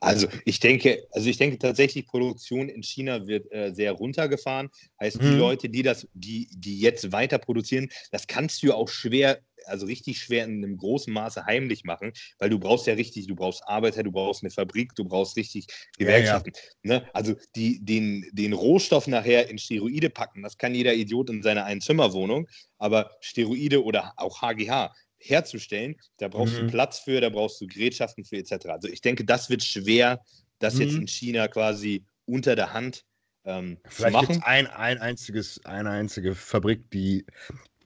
Also ich denke, also ich denke tatsächlich, Produktion in China wird äh, sehr runtergefahren. Heißt, die mhm. Leute, die das, die, die jetzt weiter produzieren, das kannst du auch schwer, also richtig schwer in einem großen Maße heimlich machen, weil du brauchst ja richtig, du brauchst Arbeiter, du brauchst eine Fabrik, du brauchst richtig Gewerkschaften. Ja, ja. Ne? Also die, den, den Rohstoff nachher in Steroide packen, das kann jeder Idiot in seiner Einzimmerwohnung, aber Steroide oder auch HGH, herzustellen, da brauchst mhm. du Platz für, da brauchst du Gerätschaften für etc. Also ich denke, das wird schwer, das mhm. jetzt in China quasi unter der Hand ähm, Vielleicht zu machen. Ein, ein einziges, eine einzige Fabrik, die.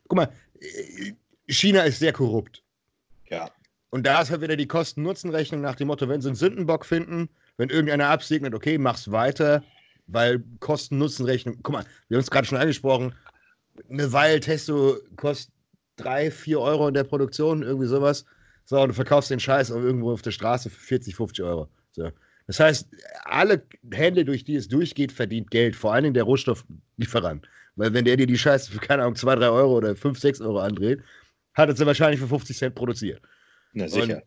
Guck mal, äh, China ist sehr korrupt. Ja. Und da ist halt wieder die Kosten-Nutzen-Rechnung nach dem Motto, wenn sie einen Sündenbock finden, wenn irgendeiner absegnet, okay, mach's weiter, weil Kosten-Nutzen-Rechnung, guck mal, wir haben es gerade schon angesprochen, eine Weile Testo kostet 3, 4 Euro in der Produktion, irgendwie sowas. So, und du verkaufst den Scheiß irgendwo auf der Straße für 40, 50 Euro. So. Das heißt, alle Hände, durch die es durchgeht, verdient Geld, vor allen Dingen der Rohstofflieferant. Weil wenn der dir die Scheiße für, keine Ahnung, 2, 3 Euro oder 5, 6 Euro andreht, hat er sie wahrscheinlich für 50 Cent produziert. Na sicher. Und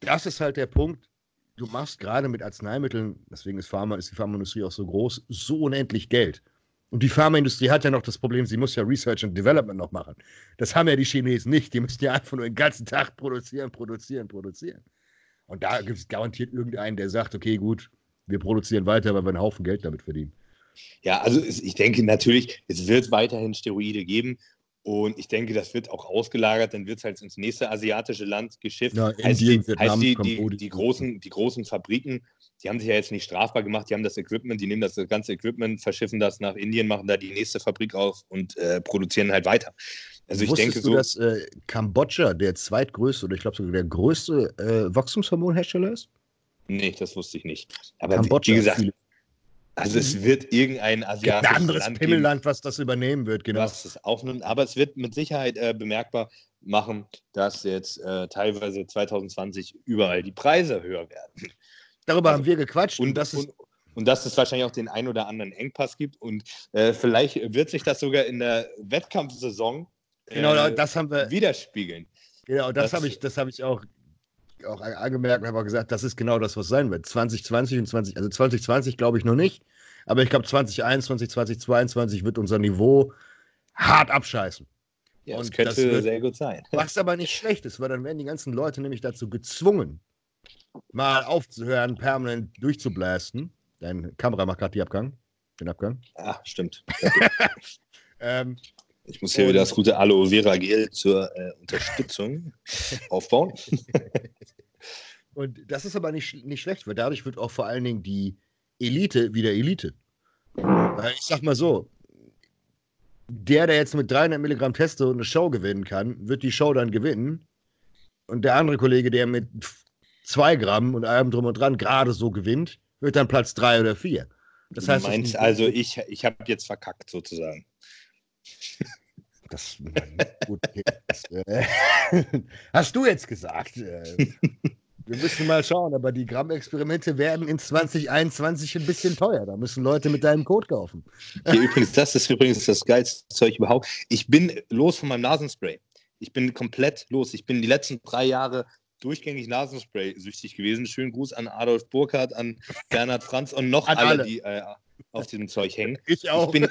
das ist halt der Punkt. Du machst gerade mit Arzneimitteln, deswegen ist, Pharma, ist die Pharmaindustrie auch so groß, so unendlich Geld. Und die Pharmaindustrie hat ja noch das Problem, sie muss ja Research and Development noch machen. Das haben ja die Chinesen nicht. Die müssen ja einfach nur den ganzen Tag produzieren, produzieren, produzieren. Und da gibt es garantiert irgendeinen, der sagt, okay, gut, wir produzieren weiter, weil wir einen Haufen Geld damit verdienen. Ja, also ich denke natürlich, es wird weiterhin Steroide geben. Und ich denke, das wird auch ausgelagert, dann wird es halt ins nächste asiatische Land geschifft. Ja, heißt Indien, die, Vietnam, heißt die, die, die, großen, die großen Fabriken, die haben sich ja jetzt nicht strafbar gemacht, die haben das Equipment, die nehmen das ganze Equipment, verschiffen das nach Indien, machen da die nächste Fabrik auf und äh, produzieren halt weiter. Also ich denke so. Du, dass äh, Kambodscha der zweitgrößte oder ich glaube sogar der größte äh, Wachstumshormonhersteller ist? Nee, das wusste ich nicht. Aber Kambodscha, wie gesagt, viele also es mhm. wird irgendein asiatisches Ein anderes Land Pimmelland, was das übernehmen wird, genau. Was das aufnimmt. Aber es wird mit Sicherheit äh, bemerkbar machen, dass jetzt äh, teilweise 2020 überall die Preise höher werden. Darüber also, haben wir gequatscht. Und, und das ist und, und dass es wahrscheinlich auch den ein oder anderen Engpass gibt. Und äh, vielleicht wird sich das sogar in der Wettkampfsaison genau, äh, das haben wir, widerspiegeln. Genau, das, das habe ich, hab ich auch auch angemerkt und habe auch gesagt, das ist genau das, was sein wird. 2020 und 20, also 2020 glaube ich noch nicht, aber ich glaube 2021, 2022 wird unser Niveau hart abscheißen. Ja, und das könnte das wird, sehr gut sein. Was aber nicht schlecht ist, weil dann werden die ganzen Leute nämlich dazu gezwungen, mal aufzuhören, permanent durchzublasten. Dein Kamera macht gerade Abgang. Den Abgang. Ah, stimmt. ähm, ich muss hier wieder das gute Aloe Vera Gel zur äh, Unterstützung aufbauen. Und das ist aber nicht, nicht schlecht, weil dadurch wird auch vor allen Dingen die Elite wieder Elite. Ich sag mal so, der, der jetzt mit 300 Milligramm Testo eine Show gewinnen kann, wird die Show dann gewinnen. Und der andere Kollege, der mit 2 Gramm und allem drum und dran gerade so gewinnt, wird dann Platz 3 oder 4. Das heißt, du meinst also, ich, ich habe jetzt verkackt sozusagen. Das, gut, das äh, hast du jetzt gesagt. Äh, wir müssen mal schauen, aber die Gramm-Experimente werden in 2021 ein bisschen teuer. Da müssen Leute mit deinem Code kaufen. Hier, übrigens, das ist übrigens das geilste Zeug überhaupt. Ich bin los von meinem Nasenspray. Ich bin komplett los. Ich bin die letzten drei Jahre durchgängig Nasenspray süchtig gewesen. Schönen Gruß an Adolf Burkhardt, an Bernhard Franz und noch alle, alle, die äh, auf diesem Zeug hängen. Ich auch. Ich bin,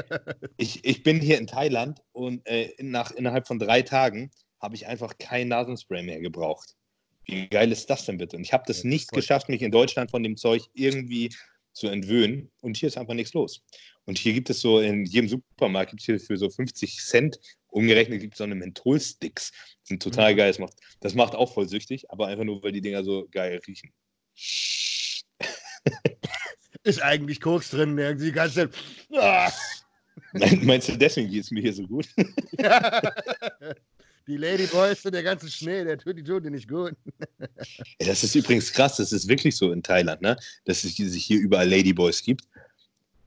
ich, ich bin hier in Thailand und äh, nach, innerhalb von drei Tagen habe ich einfach kein Nasenspray mehr gebraucht. Wie geil ist das denn bitte? Und ich habe das nicht geschafft, mich in Deutschland von dem Zeug irgendwie zu entwöhnen. Und hier ist einfach nichts los. Und hier gibt es so, in jedem Supermarkt gibt es hier für so 50 Cent umgerechnet gibt es so eine Mentholsticks. Sind total mhm. geil. Das macht, das macht auch voll süchtig, aber einfach nur, weil die Dinger so geil riechen. ist eigentlich Koks drin, irgendwie die ganze Zeit. Ah. Meinst du, deswegen geht es mir hier so gut? Die Ladyboys und der ganze Schnee, der tut die tun dir nicht gut. das ist übrigens krass, das ist wirklich so in Thailand, ne? dass es sich hier überall Ladyboys gibt.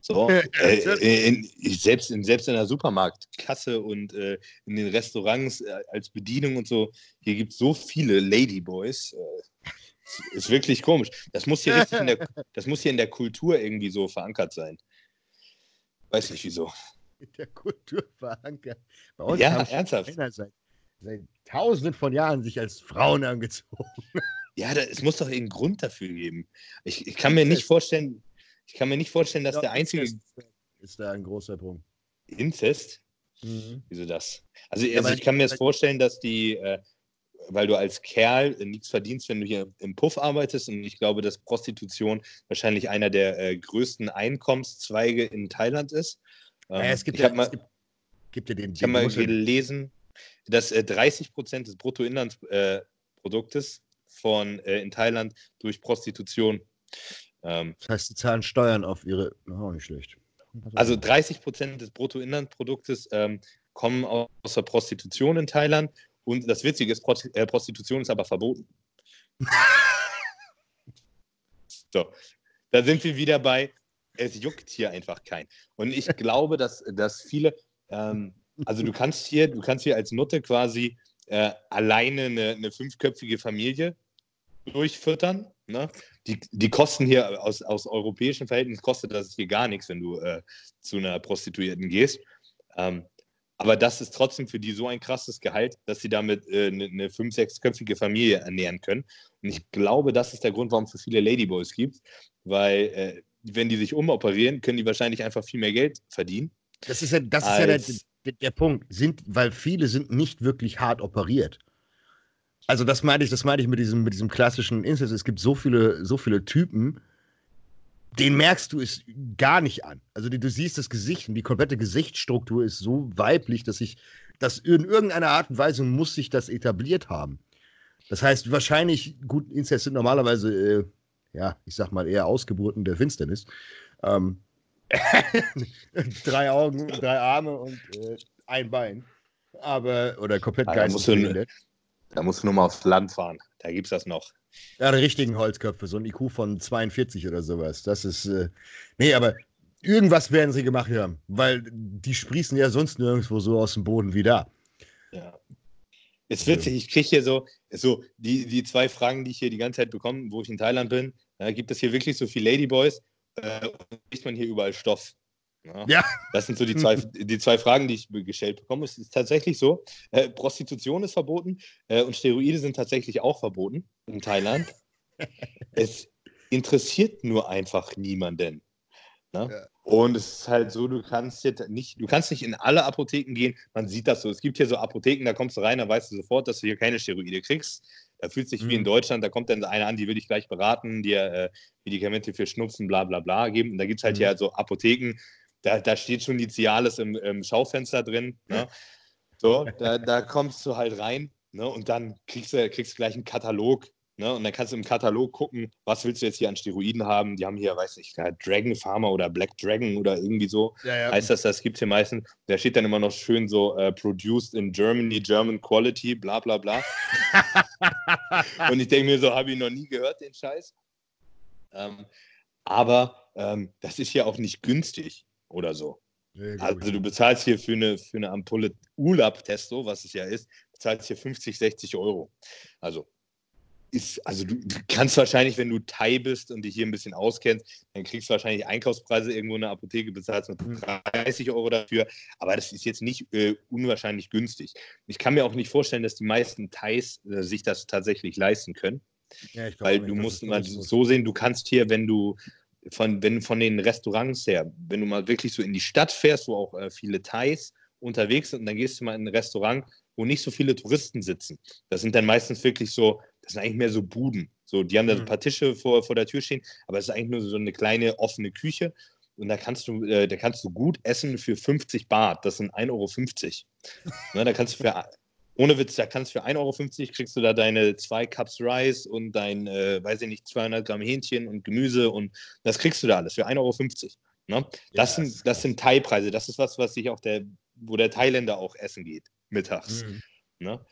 So, äh, in, selbst, in, selbst in der Supermarktkasse und äh, in den Restaurants äh, als Bedienung und so, hier gibt es so viele Ladyboys. Äh, ist wirklich komisch. Das muss hier richtig in der, das muss hier in der Kultur irgendwie so verankert sein. Weiß nicht wieso. In der Kultur verankert. Bei uns ja, ernsthaft. Seit, seit tausenden von Jahren sich als Frauen angezogen. Ja, da, es muss doch irgendeinen Grund dafür geben. Ich, ich kann mir nicht vorstellen, ich kann mir nicht vorstellen, dass ja, der einzige. Ist da ein großer Punkt. Inzest? Mhm. Wieso das? Also, also ich kann mir jetzt vorstellen, dass die, äh, weil du als Kerl nichts verdienst, wenn du hier im Puff arbeitest. Und ich glaube, dass Prostitution wahrscheinlich einer der äh, größten Einkommenszweige in Thailand ist. Ähm, ja, es gibt ja, mal, es gibt, gibt ja den. Ich habe mal gelesen, dass äh, 30 Prozent des Bruttoinlandsproduktes von äh, in Thailand durch Prostitution. Ähm, das heißt, sie zahlen Steuern auf ihre. Oh, nicht schlecht. Also 30 Prozent des Bruttoinlandsproduktes ähm, kommen aus der Prostitution in Thailand. Und das Witzige ist, äh, Prostitution ist aber verboten. so, da sind wir wieder bei, es juckt hier einfach kein. Und ich glaube, dass, dass viele, ähm, also du kannst hier, du kannst hier als Nutte quasi äh, alleine eine, eine, fünfköpfige Familie durchfüttern. Ne? Die, die kosten hier aus, aus europäischen Verhältnissen kostet das hier gar nichts, wenn du äh, zu einer Prostituierten gehst. Ähm, aber das ist trotzdem für die so ein krasses Gehalt, dass sie damit äh, eine, eine fünf-, sechsköpfige Familie ernähren können. Und ich glaube, das ist der Grund, warum es so viele Ladyboys gibt, weil äh, wenn die sich umoperieren, können die wahrscheinlich einfach viel mehr Geld verdienen. Das ist ja, das ist ja der, der, Punkt, sind, weil viele sind nicht wirklich hart operiert. Also das meine ich, das meine ich mit diesem, mit diesem klassischen Incest. Es gibt so viele, so viele Typen, den merkst du es gar nicht an. Also du, du siehst das Gesicht und die komplette Gesichtsstruktur ist so weiblich, dass ich, dass in irgendeiner Art und Weise muss sich das etabliert haben. Das heißt, wahrscheinlich, gut, Inzest sind normalerweise, äh, ja, ich sag mal, eher Ausgeburten der Finsternis. Ähm, drei Augen, drei Arme und äh, ein Bein. Aber, oder komplett ah, geistesbehindert. Da musst du nur mal aufs Land fahren. Da gibt es das noch. Ja, die richtigen Holzköpfe, so ein IQ von 42 oder sowas. Das ist. Äh, nee, aber irgendwas werden sie gemacht haben, weil die sprießen ja sonst nirgendwo so aus dem Boden wie da. Ja. Ist witzig, ich kriege hier so, so die, die zwei Fragen, die ich hier die ganze Zeit bekomme, wo ich in Thailand bin. Da gibt es hier wirklich so viele Ladyboys äh, kriegt man hier überall Stoff. Ja. ja. Das sind so die zwei, die zwei Fragen, die ich gestellt bekomme. Es ist tatsächlich so: äh, Prostitution ist verboten äh, und Steroide sind tatsächlich auch verboten in Thailand. es interessiert nur einfach niemanden. Ne? Ja. Und es ist halt so, du kannst jetzt nicht, du kannst nicht in alle Apotheken gehen. Man sieht das so. Es gibt hier so Apotheken, da kommst du rein, da weißt du sofort, dass du hier keine Steroide kriegst. Da fühlt sich mhm. wie in mhm. Deutschland, da kommt dann einer an, die will dich gleich beraten, dir äh, Medikamente für Schnupfen, bla bla bla geben. Und da gibt es halt mhm. hier so Apotheken, da, da steht schon die Cialis im, im Schaufenster drin. Ne? So, da, da kommst du halt rein ne? und dann kriegst du, kriegst du gleich einen Katalog Ne? Und dann kannst du im Katalog gucken, was willst du jetzt hier an Steroiden haben. Die haben hier, weiß nicht, Dragon Farmer oder Black Dragon oder irgendwie so. Ja, ja. Heißt das, das gibt es hier meistens. Da steht dann immer noch schön so, uh, produced in Germany, German Quality, bla bla bla. und ich denke mir so, habe ich noch nie gehört, den Scheiß. Ähm, aber ähm, das ist ja auch nicht günstig oder so. Also du bezahlst hier für eine, für eine Ampulle Ulab-Testo, was es ja ist, bezahlst hier 50, 60 Euro. Also ist, also du, du, kannst wahrscheinlich, wenn du Thai bist und dich hier ein bisschen auskennst, dann kriegst du wahrscheinlich Einkaufspreise irgendwo in der Apotheke, bezahlst mit 30 hm. Euro dafür, aber das ist jetzt nicht äh, unwahrscheinlich günstig. Ich kann mir auch nicht vorstellen, dass die meisten Thais äh, sich das tatsächlich leisten können. Ja, weil du musst mal so sehen, du kannst hier, wenn du von, wenn von den Restaurants her, wenn du mal wirklich so in die Stadt fährst, wo auch äh, viele Thais unterwegs sind, und dann gehst du mal in ein Restaurant, wo nicht so viele Touristen sitzen. Das sind dann meistens wirklich so das sind eigentlich mehr so Buden. So, die haben da so ein mhm. paar Tische vor, vor der Tür stehen, aber es ist eigentlich nur so eine kleine offene Küche. Und da kannst du, äh, da kannst du gut essen für 50 Baht. Das sind 1,50 Euro. ne, da kannst du für, ohne Witz, da kannst du für 1,50 Euro kriegst du da deine zwei Cups Rice und dein, äh, weiß ich nicht, 200 Gramm Hähnchen und Gemüse und das kriegst du da alles für 1,50 Euro. Ne? Das, ja, sind, das sind Thai-Preise. Das ist was, was sich auch der, wo der Thailänder auch essen geht, mittags. Mhm. Ne?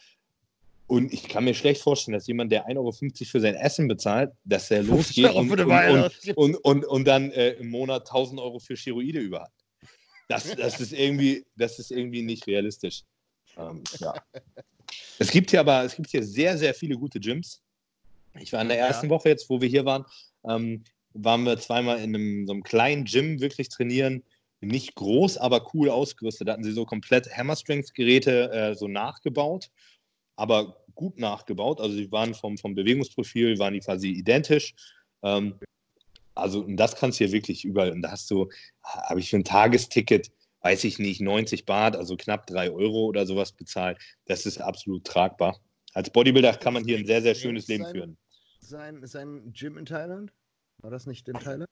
Und ich kann mir schlecht vorstellen, dass jemand, der 1,50 Euro für sein Essen bezahlt, dass er losgeht und, und, und, und, und dann äh, im Monat 1000 Euro für Steroide über hat. Das, das, ist, irgendwie, das ist irgendwie nicht realistisch. Ähm, ja. Es gibt hier aber es gibt hier sehr, sehr viele gute Gyms. Ich war in der ersten ja. Woche jetzt, wo wir hier waren, ähm, waren wir zweimal in einem, so einem kleinen Gym wirklich trainieren. Nicht groß, aber cool ausgerüstet. Da hatten sie so komplett Hammer Strength Geräte äh, so nachgebaut aber gut nachgebaut. Also sie waren vom, vom Bewegungsprofil, waren die quasi identisch. Ähm, also und das kannst du hier wirklich überall. Und da hast du, habe ich für ein Tagesticket, weiß ich nicht, 90 Baht, also knapp 3 Euro oder sowas bezahlt. Das ist absolut tragbar. Als Bodybuilder kann man hier ein sehr, sehr schönes Leben sein, führen. Sein, sein Gym in Thailand? War das nicht in Thailand?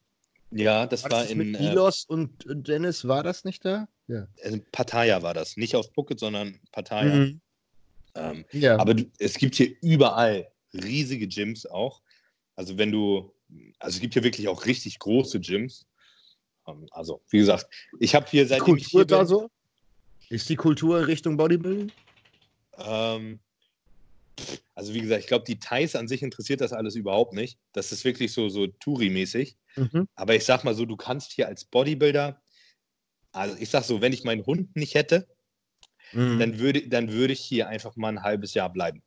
Ja, das war, war das in. Mit äh, Ilos äh, und Dennis war das nicht da? Ja. Also Pattaya war das. Nicht auf Phuket, sondern Pattaya. Mhm. Ähm, ja. Aber es gibt hier überall riesige Gyms auch. Also wenn du, also es gibt hier wirklich auch richtig große Gyms. Ähm, also wie gesagt, ich habe hier seitdem Kultur ich hier bin, da so? Ist die Kultur Richtung Bodybuilding? Ähm, also wie gesagt, ich glaube, die Thais an sich interessiert das alles überhaupt nicht. Das ist wirklich so, so Touri-mäßig. Mhm. Aber ich sag mal so, du kannst hier als Bodybuilder, also ich sag so, wenn ich meinen Hund nicht hätte, mhm. dann, würde, dann würde ich hier einfach mal ein halbes Jahr bleiben.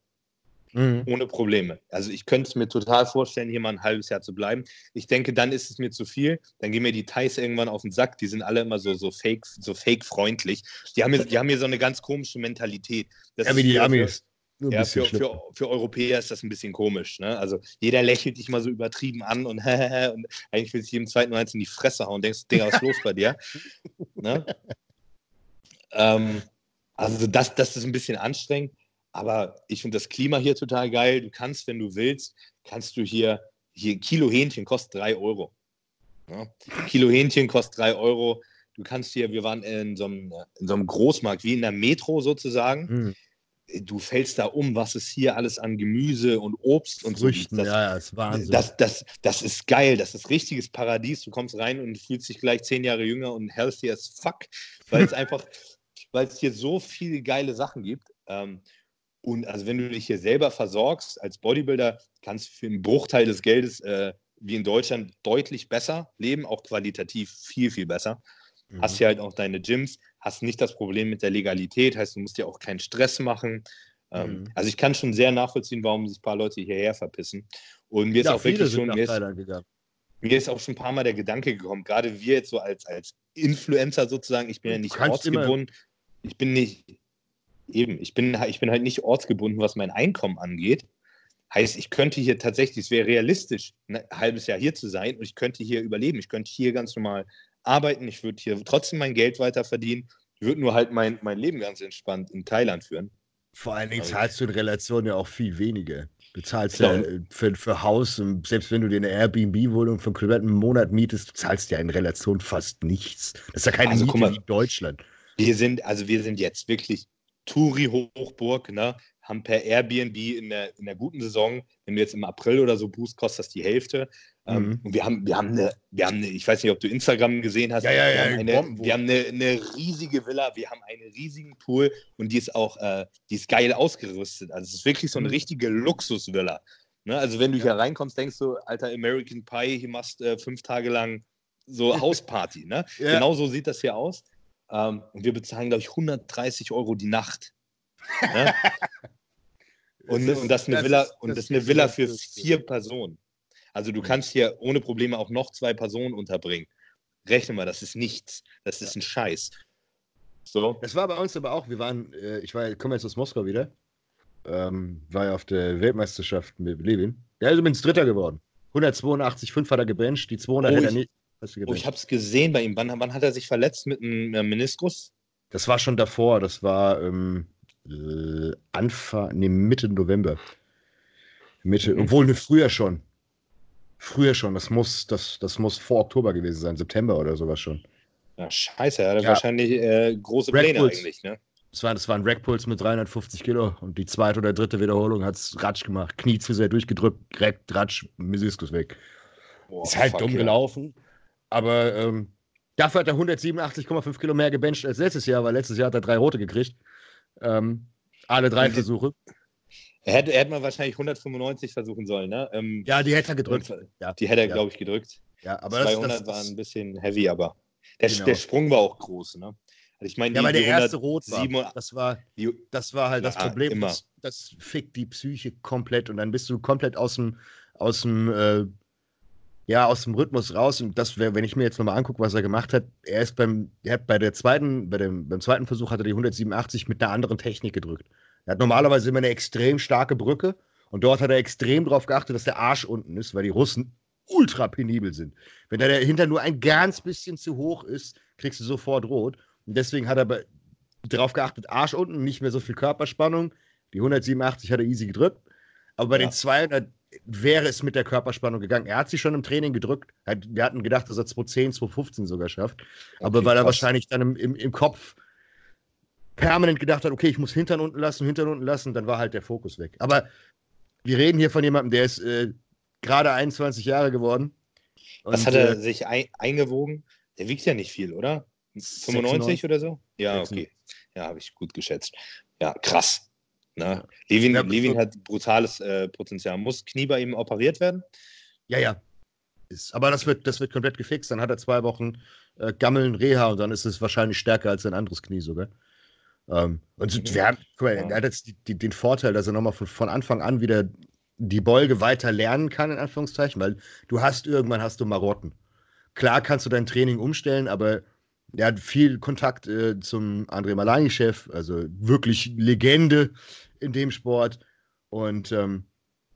Mhm. Ohne Probleme. Also ich könnte es mir total vorstellen, hier mal ein halbes Jahr zu bleiben. Ich denke, dann ist es mir zu viel. Dann gehen mir die Thais irgendwann auf den Sack. Die sind alle immer so, so fake, so fake freundlich. Die haben, hier, die haben hier so eine ganz komische Mentalität. Das ja, wie die Amis. Ja, für, für, für, Europäer ist das ein bisschen komisch. Ne? Also jeder lächelt dich mal so übertrieben an und, und eigentlich will sich jedem zweiten Mal in die Fresse hauen und denkst, Digga, was ist los bei dir? ne? ähm, also das, das ist ein bisschen anstrengend, aber ich finde das Klima hier total geil. Du kannst, wenn du willst, kannst du hier, hier Kilo Hähnchen kostet 3 Euro. Ne? Kilo Hähnchen kostet 3 Euro. Du kannst hier, wir waren in so einem, in so einem Großmarkt, wie in der Metro sozusagen. Mhm du fällst da um, was es hier alles an Gemüse und Obst und Früchten, so das, ja, das ist Wahnsinn. Das, das, das ist geil, das ist richtiges Paradies. Du kommst rein und fühlst dich gleich zehn Jahre jünger und healthy as fuck, weil es einfach, weil es hier so viele geile Sachen gibt. Ähm, und also wenn du dich hier selber versorgst als Bodybuilder, kannst du für einen Bruchteil des Geldes äh, wie in Deutschland deutlich besser leben, auch qualitativ viel, viel besser. Mhm. Hast hier halt auch deine Gyms, hast nicht das Problem mit der Legalität, heißt, du musst dir auch keinen Stress machen. Ähm, mhm. Also ich kann schon sehr nachvollziehen, warum sich ein paar Leute hierher verpissen. Und mir ja, ist auch wirklich schon, mir ist, mir ist, auch schon ein paar Mal der Gedanke gekommen, gerade wir jetzt so als, als Influencer sozusagen, ich bin ja nicht ortsgebunden, ich bin nicht, eben, ich bin, ich bin halt nicht ortsgebunden, was mein Einkommen angeht. Heißt, ich könnte hier tatsächlich, es wäre realistisch, ein halbes Jahr hier zu sein und ich könnte hier überleben. Ich könnte hier ganz normal arbeiten, ich würde hier trotzdem mein Geld weiter verdienen. Ich würde nur halt mein, mein Leben ganz entspannt in Thailand führen. Vor allen Dingen zahlst du in Relation ja auch viel weniger. Du zahlst genau. ja äh, für, für Haus, und selbst wenn du dir eine Airbnb-Wohnung für einen kompletten Monat mietest, du zahlst ja in Relation fast nichts. Das ist ja keine also, Miete mal, wie Deutschland. Wir sind, also wir sind jetzt wirklich Touri-Hochburg, ne? haben per Airbnb in der, in der guten Saison, wenn du jetzt im April oder so buchst, kostet das die Hälfte. Ähm, mhm. und wir haben, wir, haben eine, wir haben eine, ich weiß nicht, ob du Instagram gesehen hast, ja, ja, wir ja, haben, eine, wir haben eine, eine, riesige Villa, wir haben einen riesigen Pool und die ist auch, äh, die ist geil ausgerüstet. Also es ist wirklich so eine mhm. richtige Luxusvilla. Ne? Also wenn du hier reinkommst, denkst du, alter American Pie, hier machst äh, fünf Tage lang so Hausparty. Ne? Genau so sieht das hier aus. Ähm, und wir bezahlen, glaube ich, 130 Euro die Nacht. Ne? Und, das, und das ist eine Villa, ist, und das ist eine Villa für vier Personen. Also du kannst hier ohne Probleme auch noch zwei Personen unterbringen. Rechne mal, das ist nichts. Das ist ein Scheiß. So. Das war bei uns aber auch, wir waren, äh, ich war, komme jetzt aus Moskau wieder, ähm, war ja auf der Weltmeisterschaft mit Levin. Der ist übrigens Dritter geworden. 182, 5 hat er gebencht, die 200 oh, hätte er nicht. Oh, ich habe es gesehen bei ihm. Wann, wann, hat er sich verletzt mit einem Meniskus? Das war schon davor, das war ähm, äh, Anfang, nee, Mitte November. Mitte, mhm. obwohl ne, früher schon. Früher schon. Das muss, das, das muss vor Oktober gewesen sein, September oder sowas schon. Ja, scheiße, er hat ja. wahrscheinlich äh, große Rack Pläne Puls. eigentlich, ne? Das war, das war ein Rackpuls mit 350 Kilo und die zweite oder dritte Wiederholung hat es Ratsch gemacht. Knie zu sehr durchgedrückt, direkt Ratsch, Meniskus weg. Boah, ist halt dumm ja. gelaufen. Aber ähm, dafür hat er 187,5 Kilo mehr gebencht als letztes Jahr, weil letztes Jahr hat er drei rote gekriegt. Ähm, alle drei Versuche. Er hätte, er hätte mal wahrscheinlich 195 versuchen sollen, ne? Ähm, ja, die hätte er gedrückt. Ja. Die hätte er, ja. glaube ich, gedrückt. Ja, aber 200 das, das, war ein bisschen heavy, aber der, genau. der Sprung war auch groß, ne? Also ich meine, ja, weil der erste Rot war. Das war, das war halt das Problem. Immer. Das, das fickt die Psyche komplett und dann bist du komplett aus dem, aus dem äh, ja, aus dem Rhythmus raus. Und das wäre, wenn ich mir jetzt nochmal angucke, was er gemacht hat, er ist beim, er hat bei der zweiten, bei dem, beim zweiten Versuch hat er die 187 mit einer anderen Technik gedrückt. Er hat normalerweise immer eine extrem starke Brücke und dort hat er extrem darauf geachtet, dass der Arsch unten ist, weil die Russen ultra penibel sind. Wenn da dahinter nur ein ganz bisschen zu hoch ist, kriegst du sofort rot. Und deswegen hat er darauf geachtet, Arsch unten, nicht mehr so viel Körperspannung. Die 187 hat er easy gedrückt. Aber bei ja. den 200 wäre es mit der Körperspannung gegangen. Er hat sie schon im Training gedrückt. Wir hatten gedacht, dass er 2010, 2015 sogar schafft. Aber okay, weil er wahrscheinlich dann im, im, im Kopf permanent gedacht hat, okay, ich muss Hintern unten lassen, Hintern unten lassen, dann war halt der Fokus weg. Aber wir reden hier von jemandem, der ist äh, gerade 21 Jahre geworden. Was hat er äh, sich ein, eingewogen? Der wiegt ja nicht viel, oder? 95 oder so? Ja, okay. Ja, habe ich gut geschätzt. Ja, krass. Ne? Levin, ja, Levin hat brutales äh, Potenzial. Muss Knie bei ihm operiert werden? Ja, ja. Ist, aber das wird, das wird komplett gefixt. Dann hat er zwei Wochen äh, Gammeln, Reha und dann ist es wahrscheinlich stärker als ein anderes Knie sogar. Ähm, und mhm. wir haben, guck mal, er hat jetzt die, die, den Vorteil, dass er nochmal von, von Anfang an wieder die Beuge weiter lernen kann, in Anführungszeichen, weil du hast irgendwann hast du Marotten. Klar kannst du dein Training umstellen, aber er hat viel Kontakt äh, zum André Malani-Chef, also wirklich Legende in dem Sport und ähm,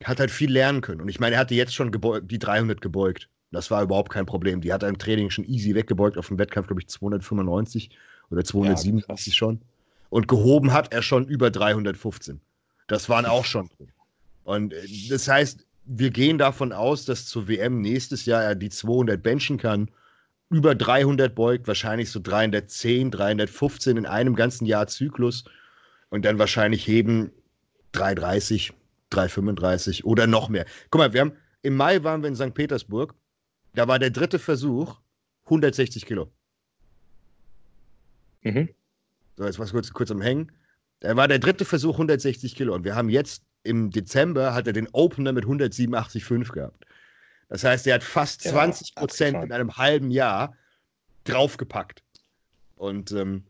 hat halt viel lernen können. Und ich meine, er hatte jetzt schon die 300 gebeugt. Das war überhaupt kein Problem. Die hat er im Training schon easy weggebeugt auf dem Wettkampf, glaube ich, 295 oder 287 ja, schon. Und gehoben hat er schon über 315. Das waren auch schon drin. Und äh, das heißt, wir gehen davon aus, dass zur WM nächstes Jahr er die 200 benchen kann, über 300 beugt, wahrscheinlich so 310, 315 in einem ganzen Jahr Zyklus und dann wahrscheinlich heben 330, 335 oder noch mehr. Guck mal, wir haben im Mai waren wir in St. Petersburg. Da war der dritte Versuch 160 Kilo. Mhm. So, jetzt was kurz, kurz am Hängen. Da war der dritte Versuch 160 Kilo und wir haben jetzt im Dezember hat er den Opener mit 187,5 gehabt. Das heißt, er hat fast 20 Prozent ja, in einem halben Jahr draufgepackt. Und ähm,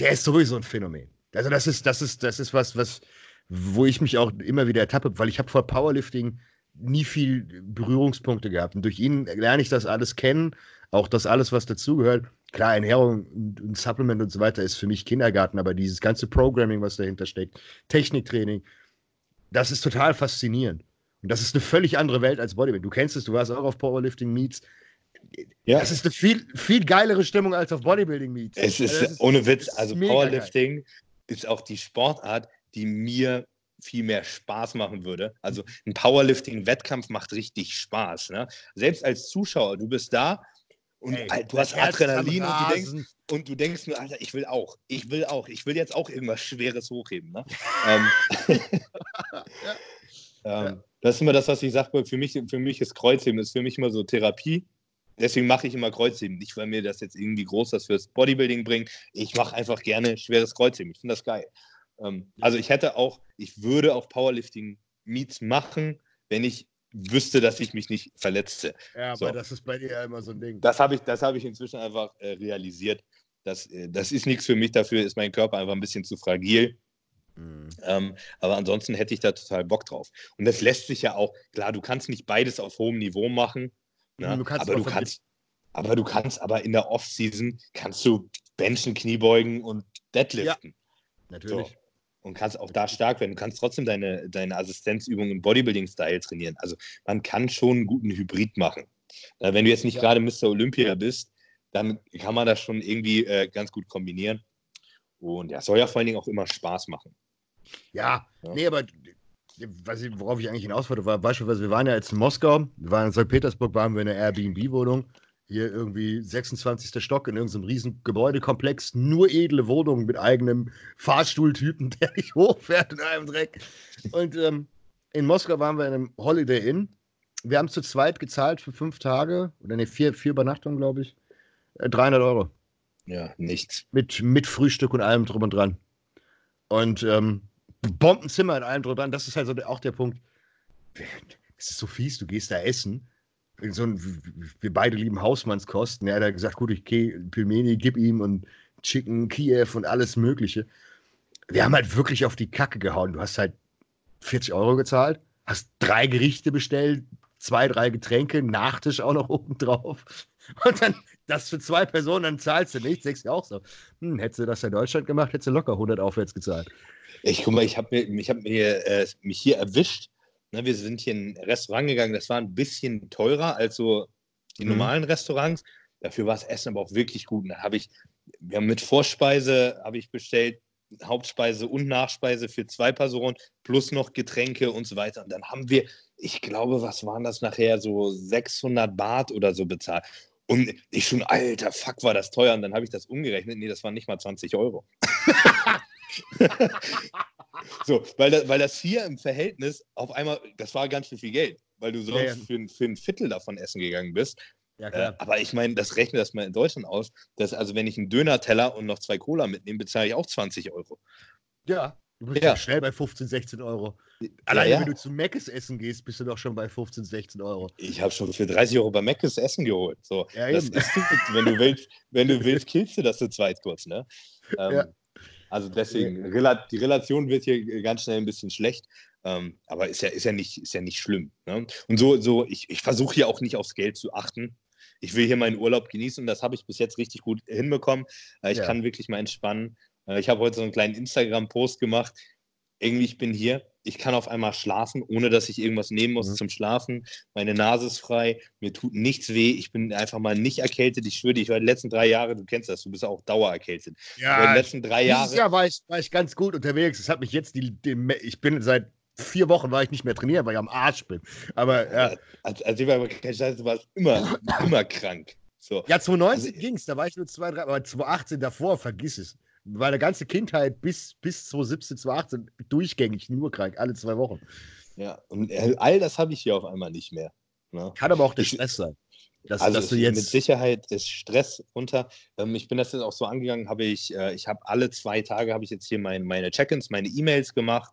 der ist sowieso ein Phänomen. Also das ist, das ist, das ist was, was, wo ich mich auch immer wieder ertappe, weil ich habe vor Powerlifting nie viel Berührungspunkte gehabt. Und durch ihn lerne ich das alles kennen, auch das alles, was dazugehört. Klar, Ernährung und Supplement und so weiter ist für mich Kindergarten, aber dieses ganze Programming, was dahinter steckt, Techniktraining, das ist total faszinierend. Und das ist eine völlig andere Welt als Bodybuilding. Du kennst es, du warst auch auf Powerlifting Meets. Ja. Das ist eine viel, viel geilere Stimmung als auf Bodybuilding Meets. Es ist, also ist ohne Witz, also Powerlifting geil. ist auch die Sportart, die mir viel mehr Spaß machen würde. Also ein Powerlifting-Wettkampf macht richtig Spaß. Ne? Selbst als Zuschauer, du bist da und Ey, du hast Adrenalin und du, denkst, und du denkst mir, Alter, ich will auch, ich will auch, ich will jetzt auch irgendwas Schweres hochheben. Ne? ähm, ja. ähm, das ist immer das, was ich sage, für mich, für mich ist Kreuzheben, ist für mich immer so Therapie. Deswegen mache ich immer Kreuzheben. Nicht, weil mir das jetzt irgendwie groß was fürs Bodybuilding bringt. Ich mache einfach gerne schweres Kreuzheben. Ich finde das geil. Ähm, also ich hätte auch, ich würde auch Powerlifting-Meets machen, wenn ich wüsste, dass ich mich nicht verletze. Ja, so. aber das ist bei dir ja immer so ein Ding. Das habe ich, hab ich inzwischen einfach äh, realisiert. Das, äh, das ist nichts für mich, dafür ist mein Körper einfach ein bisschen zu fragil. Mhm. Ähm, aber ansonsten hätte ich da total Bock drauf. Und das lässt sich ja auch, klar, du kannst nicht beides auf hohem Niveau machen. Ne? Du aber, du kannst, aber du kannst, aber in der Off-Season kannst du Benchen, Kniebeugen und Deadliften. Ja, natürlich. So und kannst auch da stark werden. Du kannst trotzdem deine, deine Assistenzübungen im Bodybuilding-Style trainieren. Also man kann schon einen guten Hybrid machen. Äh, wenn du jetzt nicht ja. gerade Mr. Olympia bist, dann kann man das schon irgendwie äh, ganz gut kombinieren. Und ja, soll ja vor allen Dingen auch immer Spaß machen. Ja, ja. nee, aber was ich, worauf ich eigentlich hinaus wollte, war beispielsweise, wir waren ja jetzt in Moskau, wir waren in St. Petersburg, waren wir in einer Airbnb-Wohnung hier irgendwie 26. Stock in irgendeinem riesen Gebäudekomplex, nur edle Wohnungen mit eigenem Fahrstuhltypen, der nicht hochfährt in einem Dreck. Und ähm, in Moskau waren wir in einem Holiday Inn. Wir haben zu zweit gezahlt für fünf Tage, oder ne, vier, vier Übernachtungen, glaube ich. 300 äh, Euro. Ja, nichts. Mit, mit Frühstück und allem drum und dran. Und ähm, Bombenzimmer in allem dran. Das ist halt so auch der Punkt. Es ist so fies, du gehst da essen so ein, wir beide lieben Hausmannskosten. Er hat gesagt, gut, ich gehe Pilmeni, gib ihm und Chicken, Kiew und alles Mögliche. Wir haben halt wirklich auf die Kacke gehauen. Du hast halt 40 Euro gezahlt, hast drei Gerichte bestellt, zwei, drei Getränke, Nachtisch auch noch oben drauf. Und dann das für zwei Personen, dann zahlst du nichts. Denkst du auch so, hm, hättest du das in Deutschland gemacht, hättest du locker 100 aufwärts gezahlt. Ich guck mal, ich habe mir, hab mir äh, mich hier erwischt Ne, wir sind hier in ein Restaurant gegangen, das war ein bisschen teurer als so die mhm. normalen Restaurants. Dafür war das Essen aber auch wirklich gut. Und da habe ich, wir haben mit Vorspeise habe ich bestellt, Hauptspeise und Nachspeise für zwei Personen, plus noch Getränke und so weiter. Und dann haben wir, ich glaube, was waren das nachher, so 600 Baht oder so bezahlt. Und ich schon, alter, fuck, war das teuer. Und dann habe ich das umgerechnet. Nee, das waren nicht mal 20 Euro. so, weil, das, weil das hier im Verhältnis auf einmal, das war ganz schön viel Geld, weil du sonst ja, ja. Für, für ein Viertel davon essen gegangen bist. Ja, äh, aber ich meine, das rechnet das mal in Deutschland aus. Dass, also, wenn ich einen Döner-Teller und noch zwei Cola mitnehme, bezahle ich auch 20 Euro. Ja, du bist ja. schnell bei 15, 16 Euro. Allein ja, wenn du zu Meckes essen gehst, bist du doch schon bei 15, 16 Euro. Ich habe schon für 30 Euro bei Meckes Essen geholt. So, ja, das ist, wenn du willst, wenn du willst, killst du das zu zweit kurz, ne? Ähm, also deswegen, die Relation wird hier ganz schnell ein bisschen schlecht. Ähm, aber ist ja, ist ja nicht, ist ja nicht schlimm. Ne? Und so, so ich, ich versuche hier auch nicht aufs Geld zu achten. Ich will hier meinen Urlaub genießen und das habe ich bis jetzt richtig gut hinbekommen. Äh, ich ja. kann wirklich mal entspannen. Äh, ich habe heute so einen kleinen Instagram-Post gemacht. Irgendwie, ich bin hier, ich kann auf einmal schlafen, ohne dass ich irgendwas nehmen muss mhm. zum Schlafen. Meine Nase ist frei, mir tut nichts weh. Ich bin einfach mal nicht erkältet. Ich schwöre, ich war die letzten drei Jahre, du kennst das, du bist auch dauererkältet. Ja, die letzten drei Jahre. Dieses Jahr war ich, war ich ganz gut unterwegs. Es hat mich jetzt, die, die, ich bin seit vier Wochen war ich nicht mehr trainieren, weil ich am Arsch bin. Aber ja. Als, als ich war du warst immer, immer krank. So. Ja, 2019 also, ging es, da war ich nur zwei, drei, aber 2018 davor, vergiss es. Meine ganze Kindheit bis, bis 2017, 2018 durchgängig nur krank, alle zwei Wochen. Ja, und all das habe ich hier auf einmal nicht mehr. Ne? Kann aber auch der Stress sein. Dass, also dass mit Sicherheit ist Stress unter. Ähm, ich bin das jetzt auch so angegangen, habe ich, äh, ich habe alle zwei Tage habe ich jetzt hier mein, meine Check-ins, meine E-Mails gemacht.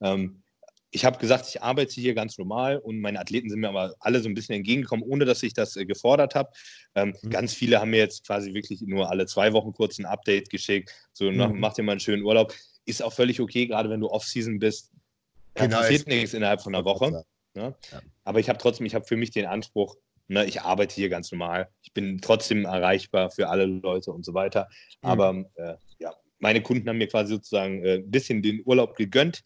Ähm, ich habe gesagt, ich arbeite hier ganz normal und meine Athleten sind mir aber alle so ein bisschen entgegengekommen, ohne dass ich das äh, gefordert habe. Ähm, mhm. Ganz viele haben mir jetzt quasi wirklich nur alle zwei Wochen kurz ein Update geschickt. So, mhm. mach dir mal einen schönen Urlaub. Ist auch völlig okay, gerade wenn du Off-Season bist. Genau, passiert nichts innerhalb von einer Woche. Ne? Ja. Aber ich habe trotzdem, ich habe für mich den Anspruch, ne, ich arbeite hier ganz normal. Ich bin trotzdem erreichbar für alle Leute und so weiter. Mhm. Aber äh, ja, meine Kunden haben mir quasi sozusagen äh, ein bisschen den Urlaub gegönnt.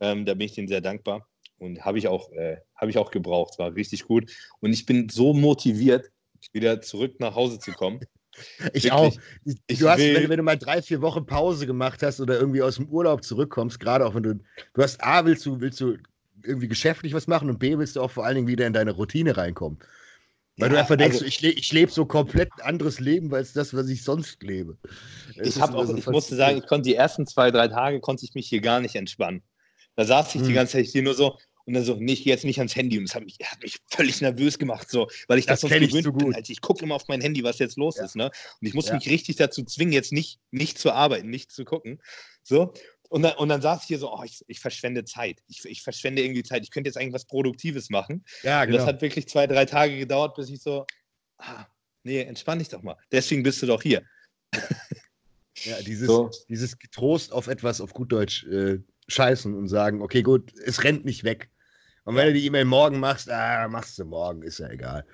Ähm, da bin ich denen sehr dankbar und habe ich, auch, äh, hab ich auch gebraucht. War richtig gut. Und ich bin so motiviert, wieder zurück nach Hause zu kommen. Ich Wirklich. auch. Du ich hast, wenn, wenn, du mal drei, vier Wochen Pause gemacht hast oder irgendwie aus dem Urlaub zurückkommst, gerade auch wenn du, du hast A, willst du, willst du irgendwie geschäftlich was machen und B, willst du auch vor allen Dingen wieder in deine Routine reinkommen. Weil ja, du einfach denkst, also, ich, le ich lebe so komplett ein anderes Leben als das, was ich sonst lebe. ich, auch, so ich musste sagen, ich konnte die ersten zwei, drei Tage konnte ich mich hier gar nicht entspannen. Da saß ich hm. die ganze Zeit hier nur so und dann so, nee, ich gehe jetzt nicht ans Handy. Und das hat mich, hat mich völlig nervös gemacht, so, weil ich das, das sonst gewöhnt so bin. Also ich gucke immer auf mein Handy, was jetzt los ja. ist. Ne? Und ich muss ja. mich richtig dazu zwingen, jetzt nicht, nicht zu arbeiten, nicht zu gucken. So. Und dann, und dann saß ich hier so, oh, ich, ich verschwende Zeit. Ich, ich verschwende irgendwie Zeit. Ich könnte jetzt eigentlich was Produktives machen. Ja, genau. Und das hat wirklich zwei, drei Tage gedauert, bis ich so, ah, nee, entspann dich doch mal. Deswegen bist du doch hier. Ja, dieses, so. dieses Getrost auf etwas auf gut Deutsch äh, scheißen und sagen, okay, gut, es rennt nicht weg. Und wenn du die E-Mail morgen machst, ah, machst du morgen, ist ja egal.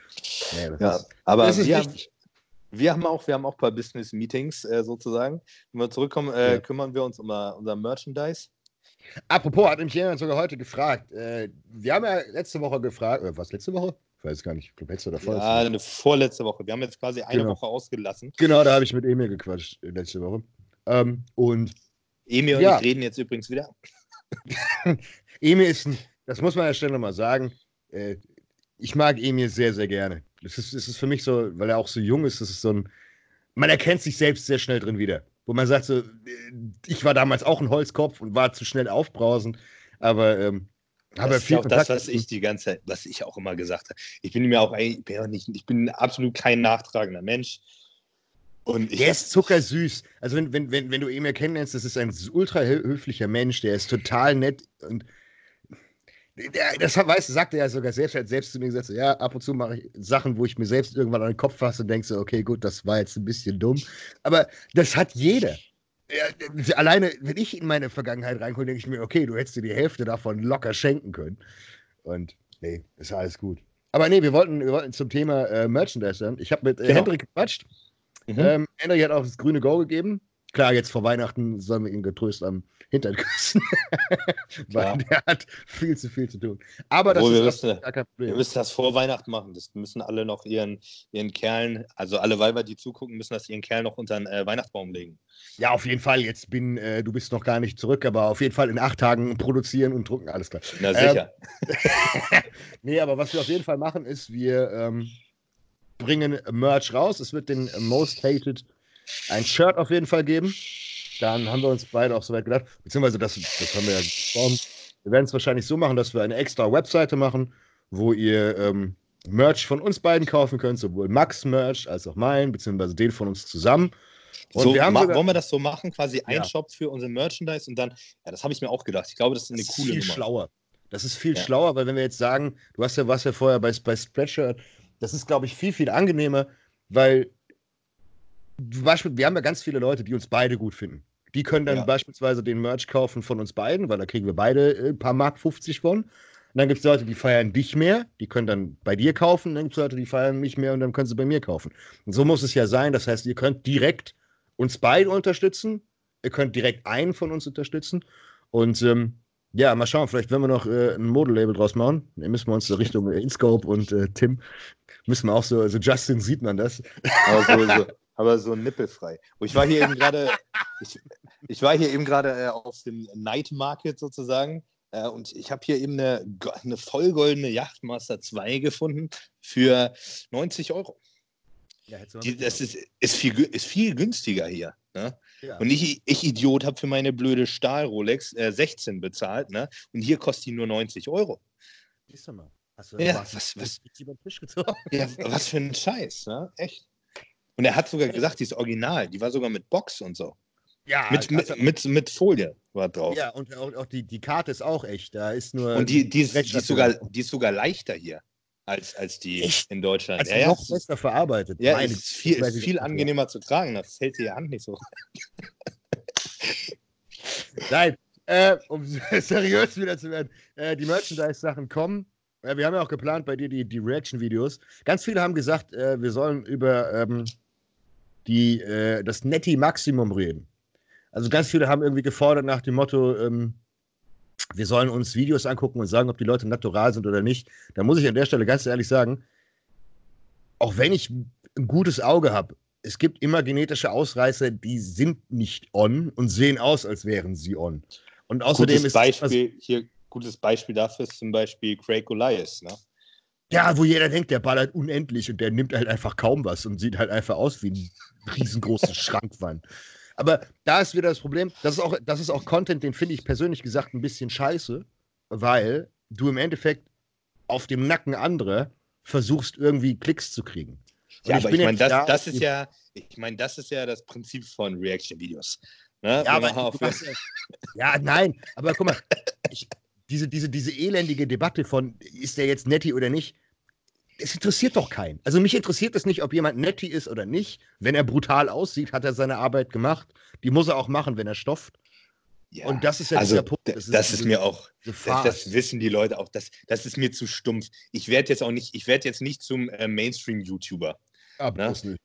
Nee, ja, ist, aber wir haben, wir, haben, auch, wir haben auch ein paar Business-Meetings äh, sozusagen. Wenn wir zurückkommen, äh, ja. kümmern wir uns um uh, unser Merchandise. Apropos, hat mich jemand sogar heute gefragt. Äh, wir haben ja letzte Woche gefragt, oder was, letzte Woche? Ich weiß gar nicht, ich glaube, letzte oder vorletzte. Ja, eine vorletzte Woche. Wir haben jetzt quasi eine genau. Woche ausgelassen. Genau, da habe ich mit Emil gequatscht äh, letzte Woche. Ähm, und Emil und ja. ich reden jetzt übrigens wieder. Emil ist ein, das muss man ja schnell nochmal sagen, äh, ich mag Emil sehr, sehr gerne. Das ist, das ist für mich so, weil er auch so jung ist, das ist so ein, man erkennt sich selbst sehr schnell drin wieder. Wo man sagt so, äh, ich war damals auch ein Holzkopf und war zu schnell aufbrausend, aber ähm, habe das viel ist auch Kontakt das, was ich die ganze Zeit, was ich auch immer gesagt habe. Ich bin mir auch, ich bin auch nicht, ich bin absolut kein nachtragender Mensch. Und der ist zuckersüß. Also wenn, wenn, wenn, wenn du ihn mehr kennenlernst, das ist ein ultra höflicher Mensch, der ist total nett und der, das weißt du, sagt er ja sogar selbst, er hat selbst zu mir gesagt, so, ja, ab und zu mache ich Sachen, wo ich mir selbst irgendwann an den Kopf fasse und denke so, okay, gut, das war jetzt ein bisschen dumm. Aber das hat jeder. Ja, alleine, wenn ich in meine Vergangenheit reinkomme, denke ich mir, okay, du hättest dir die Hälfte davon locker schenken können. Und nee, ist alles gut. Aber nee, wir wollten, wir wollten zum Thema äh, Merchandise. Ich habe mit äh, genau. Hendrik gequatscht. Mhm. Ähm, Henry hat auch das grüne Go gegeben. Klar, jetzt vor Weihnachten sollen wir ihn getröst am Hintern küssen. Weil der hat viel zu viel zu tun. Aber das Obwohl, ist wir müssen, gar kein Problem. Wir müssen das vor Weihnachten machen. Das müssen alle noch ihren, ihren Kerlen, also alle Weiber, die zugucken, müssen das ihren Kerl noch unter den äh, Weihnachtsbaum legen. Ja, auf jeden Fall. Jetzt bin, äh, du bist noch gar nicht zurück, aber auf jeden Fall in acht Tagen produzieren und drucken, alles klar. Na sicher. Ähm, nee, aber was wir auf jeden Fall machen, ist, wir ähm, bringen Merch raus. Es wird den Most Hated ein Shirt auf jeden Fall geben. dann haben wir uns beide auch soweit gedacht, beziehungsweise das, das haben wir ja gesprochen. Wir werden es wahrscheinlich so machen, dass wir eine extra Webseite machen, wo ihr ähm, Merch von uns beiden kaufen könnt, sowohl Max Merch als auch mein, beziehungsweise den von uns zusammen. Und so, wir haben sogar, wollen wir das so machen, quasi ein ja. Shop für unser Merchandise und dann, ja, das habe ich mir auch gedacht. Ich glaube, das ist eine das coole ist viel Nummer. schlauer. Das ist viel ja. schlauer, weil wenn wir jetzt sagen, du hast ja was ja vorher bei, bei Spreadshirt, das ist, glaube ich, viel, viel angenehmer, weil Beispiel, wir haben ja ganz viele Leute, die uns beide gut finden. Die können dann ja. beispielsweise den Merch kaufen von uns beiden, weil da kriegen wir beide ein paar Mark 50 von. Und dann gibt es Leute, die feiern dich mehr, die können dann bei dir kaufen. Dann gibt es Leute, die feiern mich mehr und dann können sie bei mir kaufen. Und so muss es ja sein. Das heißt, ihr könnt direkt uns beide unterstützen. Ihr könnt direkt einen von uns unterstützen. Und ähm, ja, mal schauen, vielleicht werden wir noch äh, ein Modelabel draus machen. Dann müssen wir uns in Richtung Inscope und äh, Tim, müssen wir auch so, also Justin sieht man das. Aber so, so, aber so nippelfrei. Und ich war hier eben gerade, ich, ich, war hier eben gerade äh, auf dem Night Market sozusagen. Äh, und ich habe hier eben eine, eine vollgoldene Yachtmaster 2 gefunden für 90 Euro. Ja, Die, das ist, ist, viel, ist viel günstiger hier. Ne? Ja. Und ich, ich Idiot, habe für meine blöde Stahl-Rolex äh, 16 bezahlt. Ne? Und hier kostet die nur 90 Euro. Siehst du mal. Hast du ja, was, was, ja, was für ein Scheiß, ne? Echt. Und er hat sogar gesagt, die ist original. Die war sogar mit Box und so. Ja, mit, mit, mit, mit, Folie war drauf. Ja, und auch, auch, die, die Karte ist auch echt. Da ist nur. Und die, die, ist, die, ist, sogar, die ist sogar leichter hier als, als die echt? in Deutschland. Also ja, noch ja. besser verarbeitet. Ja, Meine, ist viel, ist viel angenehmer zu tragen. Das hält die Hand nicht so. Nein, äh, um seriös wieder zu werden. Äh, die Merchandise-Sachen kommen. Äh, wir haben ja auch geplant bei dir die, die Reaction-Videos. Ganz viele haben gesagt, äh, wir sollen über ähm, die äh, das Netti Maximum reden. Also ganz viele haben irgendwie gefordert nach dem Motto, ähm, wir sollen uns Videos angucken und sagen, ob die Leute natural sind oder nicht. Da muss ich an der Stelle ganz ehrlich sagen, auch wenn ich ein gutes Auge habe, es gibt immer genetische Ausreißer, die sind nicht on und sehen aus, als wären sie on. Und außerdem gutes ist Beispiel, hier gutes Beispiel dafür ist zum Beispiel Craig Goliath, ne? Ja, wo jeder denkt, der ballert unendlich und der nimmt halt einfach kaum was und sieht halt einfach aus wie ein riesengroße Schrankwand. Aber da ist wieder das Problem, das ist auch, das ist auch Content, den finde ich persönlich gesagt ein bisschen scheiße, weil du im Endeffekt auf dem Nacken anderer versuchst, irgendwie Klicks zu kriegen. Und ja, ich aber ich meine, das, da, das ist ja, ich meine, das ist ja das Prinzip von Reaction-Videos. Ne? Ja, aber, ja, nein, aber guck mal, ich, diese, diese, diese elendige Debatte von, ist der jetzt netti oder nicht, es interessiert doch keinen. Also mich interessiert es nicht, ob jemand netti ist oder nicht. Wenn er brutal aussieht, hat er seine Arbeit gemacht. Die muss er auch machen, wenn er stofft. Ja, und das ist ja also, dieser Punkt. Das ist, das ist mir auch, das, das, wissen die Leute auch, das, das ist mir zu stumpf. Ich werde jetzt auch nicht, ich werde jetzt nicht zum äh, Mainstream-YouTuber. Aber ne? nicht.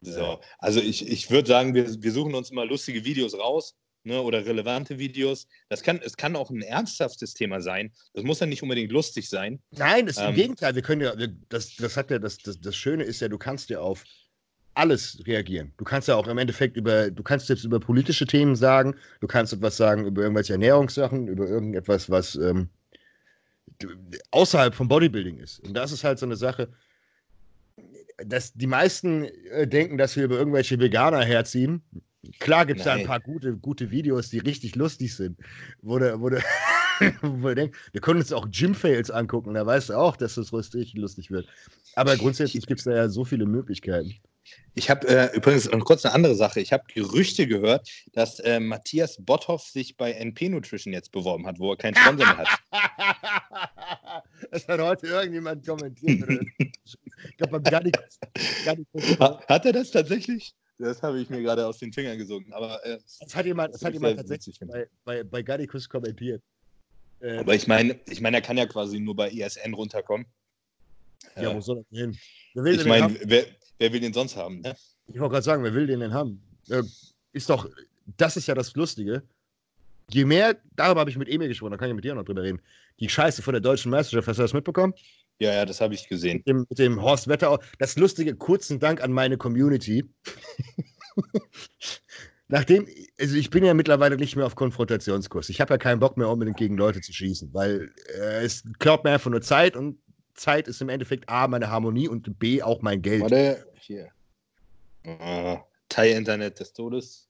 So, also ich, ich würde sagen, wir, wir suchen uns mal lustige Videos raus ne, oder relevante Videos. Das kann, es kann auch ein ernsthaftes Thema sein. Das muss ja nicht unbedingt lustig sein. Nein, das ist ähm, im Gegenteil. Wir können ja, das, das hat ja, das, das, das Schöne ist ja, du kannst ja auf alles reagieren. Du kannst ja auch im Endeffekt über, du kannst jetzt über politische Themen sagen, du kannst etwas sagen über irgendwelche Ernährungssachen, über irgendetwas, was ähm, außerhalb vom Bodybuilding ist. Und das ist halt so eine Sache, dass die meisten äh, denken, dass wir über irgendwelche Veganer herziehen. Klar gibt es da ein paar gute, gute Videos, die richtig lustig sind, wo du, wo du, wo du denkst, wir können uns auch Gym-Fails angucken, da weißt du auch, dass das richtig lustig wird. Aber grundsätzlich gibt es da ja so viele Möglichkeiten. Ich habe äh, übrigens und kurz eine andere Sache. Ich habe Gerüchte gehört, dass äh, Matthias Botthoff sich bei NP Nutrition jetzt beworben hat, wo er keinen Sponsor mehr hat. Das hat heute irgendjemand kommentiert. ich glaube, beim Garnikus. Hat er das tatsächlich? Das habe ich mir gerade aus den Fingern gesogen. Aber äh, das hat jemand, das hat jemand tatsächlich bei, bei, bei Garnicus kommentiert. Äh, aber ich meine, ich meine, er kann ja quasi nur bei ESN runterkommen. Ja, wo soll er hin? Ich meine, wer, wer, will den sonst haben? Ne? Ich wollte gerade sagen, wer will den denn haben? Äh, ist doch, das ist ja das Lustige. Je mehr, darüber habe ich mit Emil gesprochen, da kann ich mit dir noch drüber reden. Die Scheiße von der deutschen Meisterschaft, hast du das mitbekommen? Ja, ja, das habe ich gesehen. Mit dem, mit dem Horst Wetterau. Das Lustige, kurzen Dank an meine Community. Nachdem, also ich bin ja mittlerweile nicht mehr auf Konfrontationskurs. Ich habe ja keinen Bock mehr unbedingt gegen Leute zu schießen, weil äh, es klaut mir einfach nur Zeit und Zeit ist im Endeffekt A, meine Harmonie und B, auch mein Geld. Warte, hier. Uh, Thai Internet des Todes.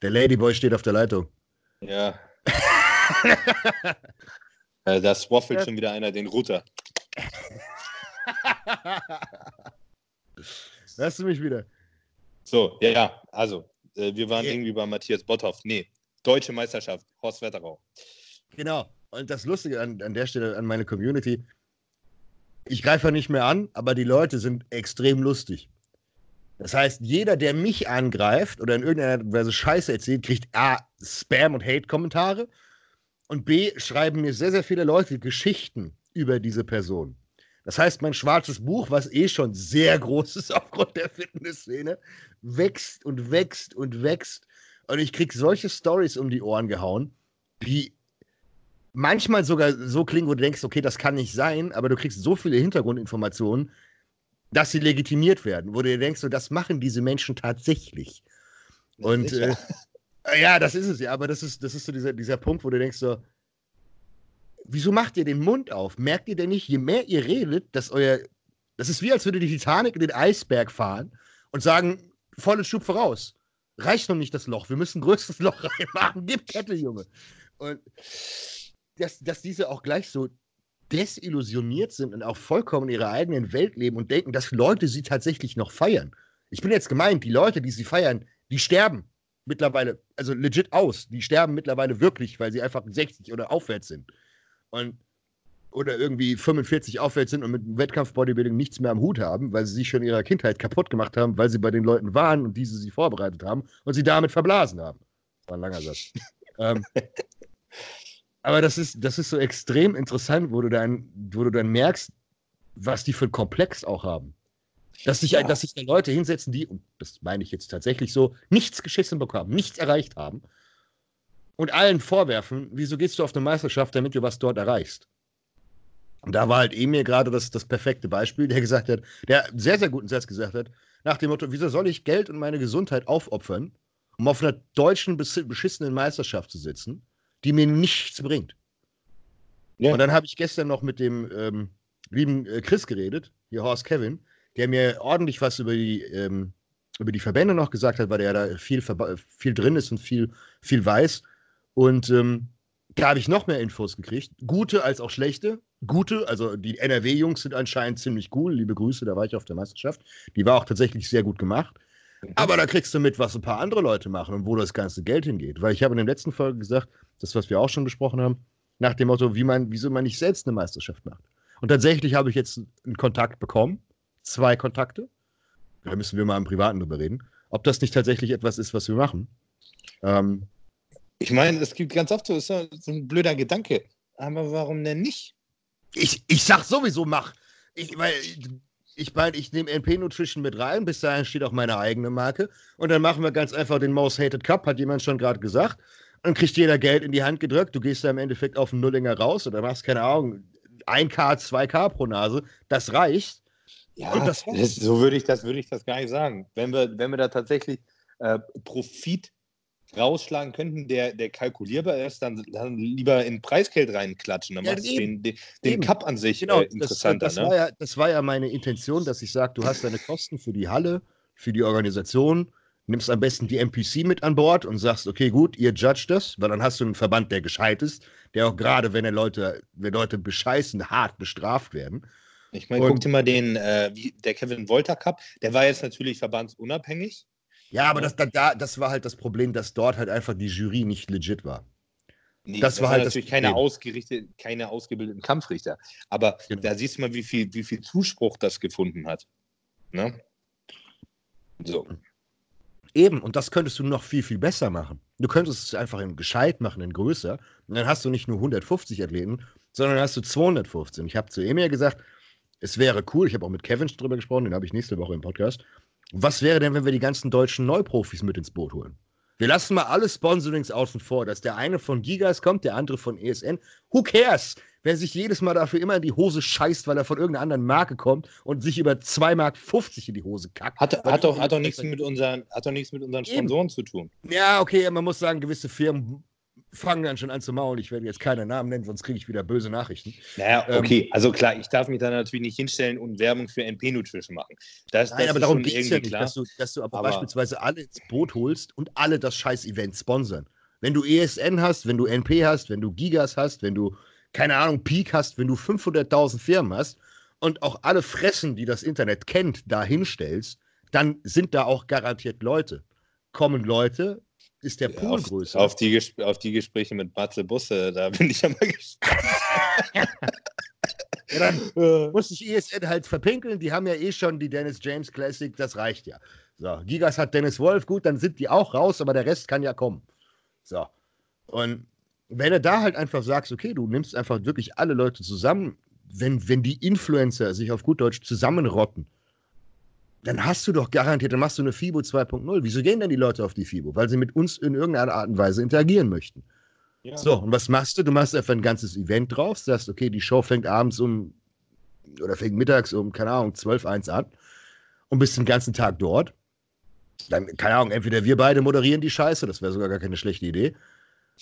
Der Ladyboy steht auf der Leitung. Ja. Äh, da swaffelt schon wieder einer den Router. Hörst du mich wieder? So, ja, ja. Also, äh, wir waren ja. irgendwie bei Matthias Botthoff. Nee, Deutsche Meisterschaft, Horst Wetterau. Genau. Und das Lustige an, an der Stelle an meine Community, ich greife nicht mehr an, aber die Leute sind extrem lustig. Das heißt, jeder, der mich angreift oder in irgendeiner Weise Scheiße erzählt, kriegt A, Spam und Hate-Kommentare und B, schreiben mir sehr, sehr viele Leute Geschichten über diese Person. Das heißt, mein schwarzes Buch, was eh schon sehr groß ist aufgrund der Fitnessszene, wächst und wächst und wächst. Und ich kriege solche Stories um die Ohren gehauen, die manchmal sogar so klingen, wo du denkst, okay, das kann nicht sein, aber du kriegst so viele Hintergrundinformationen, dass sie legitimiert werden, wo du dir denkst, so, das machen diese Menschen tatsächlich. Und äh, ja, das ist es ja, aber das ist, das ist so dieser, dieser Punkt, wo du denkst, so, wieso macht ihr den Mund auf? Merkt ihr denn nicht, je mehr ihr redet, dass euer, das ist wie, als würde die Titanic in den Eisberg fahren und sagen, volles Schub voraus. Reicht noch nicht das Loch, wir müssen ein größeres Loch reinmachen. Gib Kette, Junge. Und dass, dass diese auch gleich so desillusioniert sind und auch vollkommen in ihrer eigenen Welt leben und denken, dass Leute sie tatsächlich noch feiern. Ich bin jetzt gemeint, die Leute, die sie feiern, die sterben mittlerweile, also legit aus. Die sterben mittlerweile wirklich, weil sie einfach 60 oder aufwärts sind. Und oder irgendwie 45 aufwärts sind und mit Wettkampf-Bodybuilding nichts mehr am Hut haben, weil sie sich schon in ihrer Kindheit kaputt gemacht haben, weil sie bei den Leuten waren und diese sie vorbereitet haben und sie damit verblasen haben. Das war ein langer Satz. ähm, aber das ist, das ist so extrem interessant, wo du dann, wo du dann merkst, was die für ein Komplex auch haben. Dass sich, ja. dass sich da Leute hinsetzen, die, und das meine ich jetzt tatsächlich so, nichts geschissen bekommen, nichts erreicht haben und allen vorwerfen, wieso gehst du auf eine Meisterschaft, damit du was dort erreichst? Und da war halt Emir gerade das, das perfekte Beispiel, der gesagt hat, der sehr, sehr guten Satz gesagt hat, nach dem Motto, wieso soll ich Geld und meine Gesundheit aufopfern, um auf einer deutschen, beschissenen Meisterschaft zu sitzen, die mir nichts bringt. Ja. Und dann habe ich gestern noch mit dem ähm, lieben äh, Chris geredet, hier Horst Kevin, der mir ordentlich was über die, ähm, über die Verbände noch gesagt hat, weil der da viel, viel drin ist und viel, viel weiß. Und ähm, da habe ich noch mehr Infos gekriegt. Gute als auch schlechte. Gute, also die NRW-Jungs sind anscheinend ziemlich cool. Liebe Grüße, da war ich auf der Meisterschaft. Die war auch tatsächlich sehr gut gemacht. Aber da kriegst du mit, was ein paar andere Leute machen und wo das ganze Geld hingeht. Weil ich habe in der letzten Folge gesagt, das, was wir auch schon besprochen haben, nach dem Motto, wie man, wieso man nicht selbst eine Meisterschaft macht. Und tatsächlich habe ich jetzt einen Kontakt bekommen, zwei Kontakte. Da müssen wir mal im Privaten drüber reden, ob das nicht tatsächlich etwas ist, was wir machen. Ähm, ich meine, es gibt ganz oft so, ist so ein blöder Gedanke. Aber warum denn nicht? Ich, ich sag sowieso, mach. Ich, weil ich meine, ich nehme NP Nutrition mit rein, bis dahin steht auch meine eigene Marke. Und dann machen wir ganz einfach den Most Hated Cup, hat jemand schon gerade gesagt. Dann kriegt jeder Geld in die Hand gedrückt. Du gehst da im Endeffekt auf einen Nullinger raus oder machst, keine Ahnung, 1K, 2K pro Nase. Das reicht. Ja, das das, so würde ich, das, würd ich das gar nicht sagen. Wenn wir, wenn wir da tatsächlich äh, Profit rausschlagen könnten, der, der kalkulierbar ist, dann, dann lieber in Preisgeld reinklatschen. Dann ja, machst du den, den, den Cup an sich genau, äh, interessanter. Das, das, ne? war ja, das war ja meine Intention, dass ich sage, du hast deine Kosten für die Halle, für die Organisation, nimmst am besten die NPC mit an Bord und sagst, okay, gut, ihr judgt das, weil dann hast du einen Verband, der gescheit ist, der auch gerade, wenn Leute, wenn Leute bescheißen, hart bestraft werden. Ich meine, guck dir mal den, äh, der Kevin Wolter Cup, der war jetzt natürlich verbandsunabhängig. Ja, aber das, da, das war halt das Problem, dass dort halt einfach die Jury nicht legit war. Nee, das, das war halt natürlich keine, ausgerichtete, keine ausgebildeten Kampfrichter. Aber genau. da siehst du mal, wie viel, wie viel Zuspruch das gefunden hat. Ne? So. Eben, und das könntest du noch viel, viel besser machen. Du könntest es einfach in gescheit machen, in größer. Und dann hast du nicht nur 150 Athleten, sondern hast du 215. Ich habe zu Emir gesagt, es wäre cool, ich habe auch mit Kevin drüber gesprochen, den habe ich nächste Woche im Podcast. Was wäre denn, wenn wir die ganzen deutschen Neuprofis mit ins Boot holen? Wir lassen mal alle Sponsorings außen vor, dass der eine von Gigas kommt, der andere von ESN. Who cares? Wer sich jedes Mal dafür immer in die Hose scheißt, weil er von irgendeiner anderen Marke kommt und sich über 2,50 Mark in die Hose kackt. Hat, hat doch, hat, doch nichts mit unseren, hat doch nichts mit unseren Sponsoren Eben. zu tun. Ja, okay, man muss sagen, gewisse Firmen fangen dann schon an zu maulen. Ich werde jetzt keine Namen nennen, sonst kriege ich wieder böse Nachrichten. Naja, ähm, okay, ähm, also klar, ich darf mich da natürlich nicht hinstellen und Werbung für NP Nutrition machen. Das, nein, das aber darum geht es ja nicht, dass du, dass du aber, aber, beispielsweise alle ins Boot holst und alle das scheiß Event sponsern. Wenn du ESN hast, wenn du NP hast, wenn du Gigas hast, wenn du, keine Ahnung, Peak hast, wenn du 500.000 Firmen hast und auch alle Fressen, die das Internet kennt, da hinstellst, dann sind da auch garantiert Leute. Kommen Leute, ist der Pool auf, größer. Auf die, auf die Gespräche mit Matze Busse, da bin ich ja mal gespannt. ja, dann muss ich ESN halt verpinkeln. Die haben ja eh schon die Dennis James Classic, das reicht ja. So, Gigas hat Dennis Wolf, gut, dann sind die auch raus, aber der Rest kann ja kommen. So. Und wenn du da halt einfach sagst, okay, du nimmst einfach wirklich alle Leute zusammen, wenn, wenn die Influencer sich auf gut Deutsch zusammenrotten, dann hast du doch garantiert, dann machst du eine FIBO 2.0. Wieso gehen denn die Leute auf die FIBO? Weil sie mit uns in irgendeiner Art und Weise interagieren möchten. Ja. So, und was machst du? Du machst einfach ein ganzes Event drauf, sagst, okay, die Show fängt abends um oder fängt mittags um, keine Ahnung, 12, 1 an und bist den ganzen Tag dort. Dann, keine Ahnung, entweder wir beide moderieren die Scheiße, das wäre sogar gar keine schlechte Idee.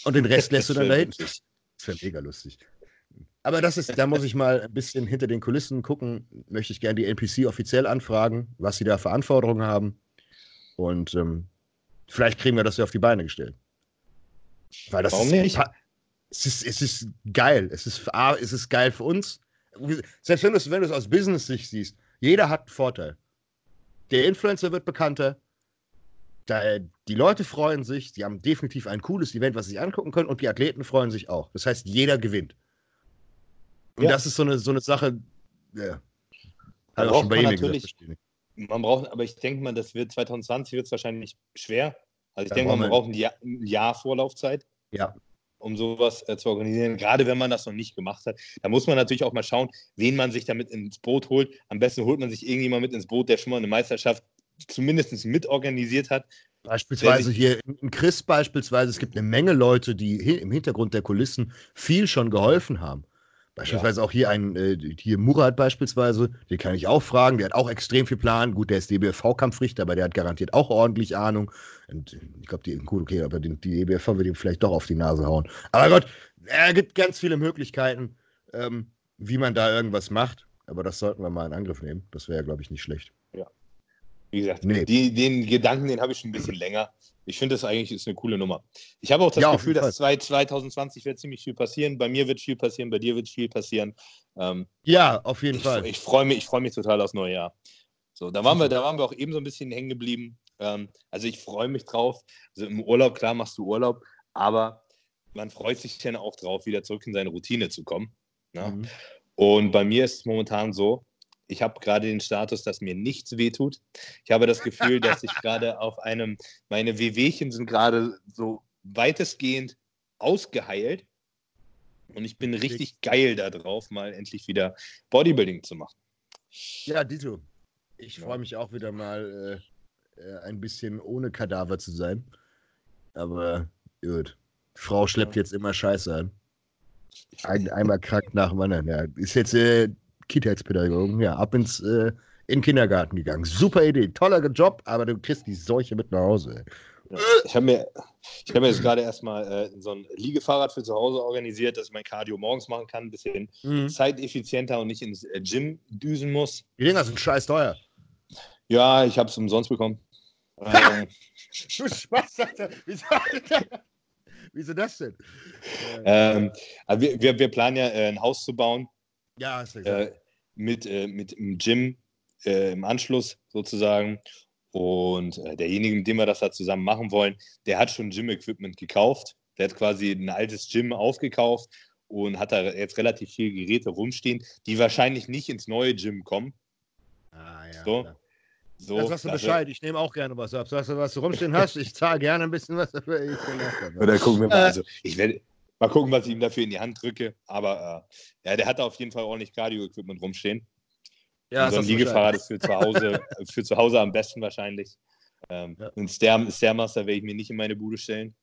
Und den Rest lässt du dann dahin. Das wäre mega lustig. Aber das ist, da muss ich mal ein bisschen hinter den Kulissen gucken. Möchte ich gerne die NPC offiziell anfragen, was sie da für Anforderungen haben. Und ähm, vielleicht kriegen wir das ja auf die Beine gestellt. Weil das Warum ist, nicht? Es ist, es ist geil. Es ist, A, es ist geil für uns. Selbst wenn du es wenn aus Business-Sicht siehst, jeder hat einen Vorteil. Der Influencer wird bekannter. Da, die Leute freuen sich. Sie haben definitiv ein cooles Event, was sie sich angucken können. Und die Athleten freuen sich auch. Das heißt, jeder gewinnt. Und ja. das ist so eine, so eine Sache, ja. Hat auch schon bei ihm natürlich, gesagt, man braucht, aber ich denke mal, das wird 2020 wird es wahrscheinlich schwer. Also ich da denke mal, man braucht ein Jahr, ein Jahr Vorlaufzeit. Ja um sowas äh, zu organisieren, gerade wenn man das noch nicht gemacht hat. Da muss man natürlich auch mal schauen, wen man sich damit ins Boot holt. Am besten holt man sich irgendjemand mit ins Boot, der schon mal eine Meisterschaft zumindest mitorganisiert hat. Beispielsweise hier in Chris beispielsweise, es gibt eine Menge Leute, die im Hintergrund der Kulissen viel schon geholfen haben. Beispielsweise ja. auch hier ein, äh, hier Murat beispielsweise, den kann ich auch fragen, der hat auch extrem viel Plan. Gut, der ist DBFV-Kampfrichter, aber der hat garantiert auch ordentlich Ahnung. Und ich glaube, die, gut, okay, aber die, die DBFV wird ihm vielleicht doch auf die Nase hauen. Aber Gott, er gibt ganz viele Möglichkeiten, ähm, wie man da irgendwas macht. Aber das sollten wir mal in Angriff nehmen. Das wäre, glaube ich, nicht schlecht. Wie gesagt, nee. die, den Gedanken, den habe ich schon ein bisschen länger. Ich finde das eigentlich ist eine coole Nummer. Ich habe auch das ja, Gefühl, dass 2020 wird ziemlich viel passieren. Bei mir wird viel passieren, bei dir wird viel passieren. Ähm, ja, auf jeden ich, Fall. Ich freue mich, freu mich total aufs neue Jahr. So, da waren wir, da waren wir auch eben so ein bisschen hängen geblieben. Ähm, also ich freue mich drauf. Also im Urlaub, klar machst du Urlaub, aber man freut sich dann auch drauf, wieder zurück in seine Routine zu kommen. Ne? Mhm. Und bei mir ist es momentan so, ich habe gerade den Status, dass mir nichts wehtut. Ich habe das Gefühl, dass ich gerade auf einem, meine Wehwehchen sind gerade so weitestgehend ausgeheilt. Und ich bin richtig geil darauf, mal endlich wieder Bodybuilding zu machen. Ja, Dito. Ich freue mich auch wieder mal äh, äh, ein bisschen ohne Kadaver zu sein. Aber gut. Frau schleppt ja. jetzt immer Scheiße an. Ein, einmal krank nach dem anderen. Ja, ist jetzt äh, Kindheitspädagogen, ja, ab ins äh, in den Kindergarten gegangen. Super Idee, toller Job, aber du kriegst die Seuche mit nach Hause. Ja, ich habe mir, hab mir jetzt gerade erstmal äh, so ein Liegefahrrad für zu Hause organisiert, dass ich mein Cardio morgens machen kann, ein bisschen mhm. zeiteffizienter und nicht ins äh, Gym düsen muss. Die Dinger sind scheiß teuer. Ja, ich habe es umsonst bekommen. ähm, du Spaß, Alter. Wieso, Wieso das denn? Ähm, also wir, wir, wir, planen ja, äh, ein Haus zu bauen ja, hast du gesagt. Äh, mit, äh, mit dem Gym äh, im Anschluss sozusagen. Und äh, derjenige, mit dem wir das da zusammen machen wollen, der hat schon Gym-Equipment gekauft. Der hat quasi ein altes Gym aufgekauft und hat da jetzt relativ viele Geräte rumstehen, die wahrscheinlich nicht ins neue Gym kommen. Ah, ja. So. So, das sagst du Bescheid, ich nehme auch gerne was ab. Sagst du, was du rumstehen hast, ich zahle gerne ein bisschen was dafür. Ich Oder gucken wir mal. Also, ich werde, Mal gucken, was ich ihm dafür in die Hand drücke. Aber äh, ja, der hat auf jeden Fall ordentlich Cardio-Equipment rumstehen. Ja, so ein Liegefahrrad ist für zu Hause, für zu Hause am besten wahrscheinlich. Ähm, ja. Ein Stair, Stairmaster werde ich mir nicht in meine Bude stellen.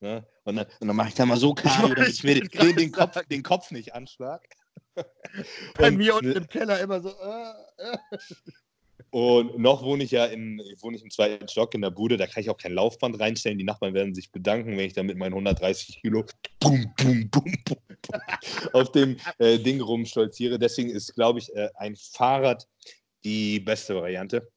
Ne? Und dann, dann mache ich da mal so Cardio, damit ich mir den, den, den, Kopf, den Kopf nicht anschlag. Bei und, mir unten im Keller immer so. Äh, äh. Und noch wohne ich ja in, wohne ich im zweiten Stock in der Bude, da kann ich auch kein Laufband reinstellen. Die Nachbarn werden sich bedanken, wenn ich da mit meinen 130 Kilo boom, boom, boom, auf dem äh, Ding rumstolziere. Deswegen ist, glaube ich, äh, ein Fahrrad die beste Variante.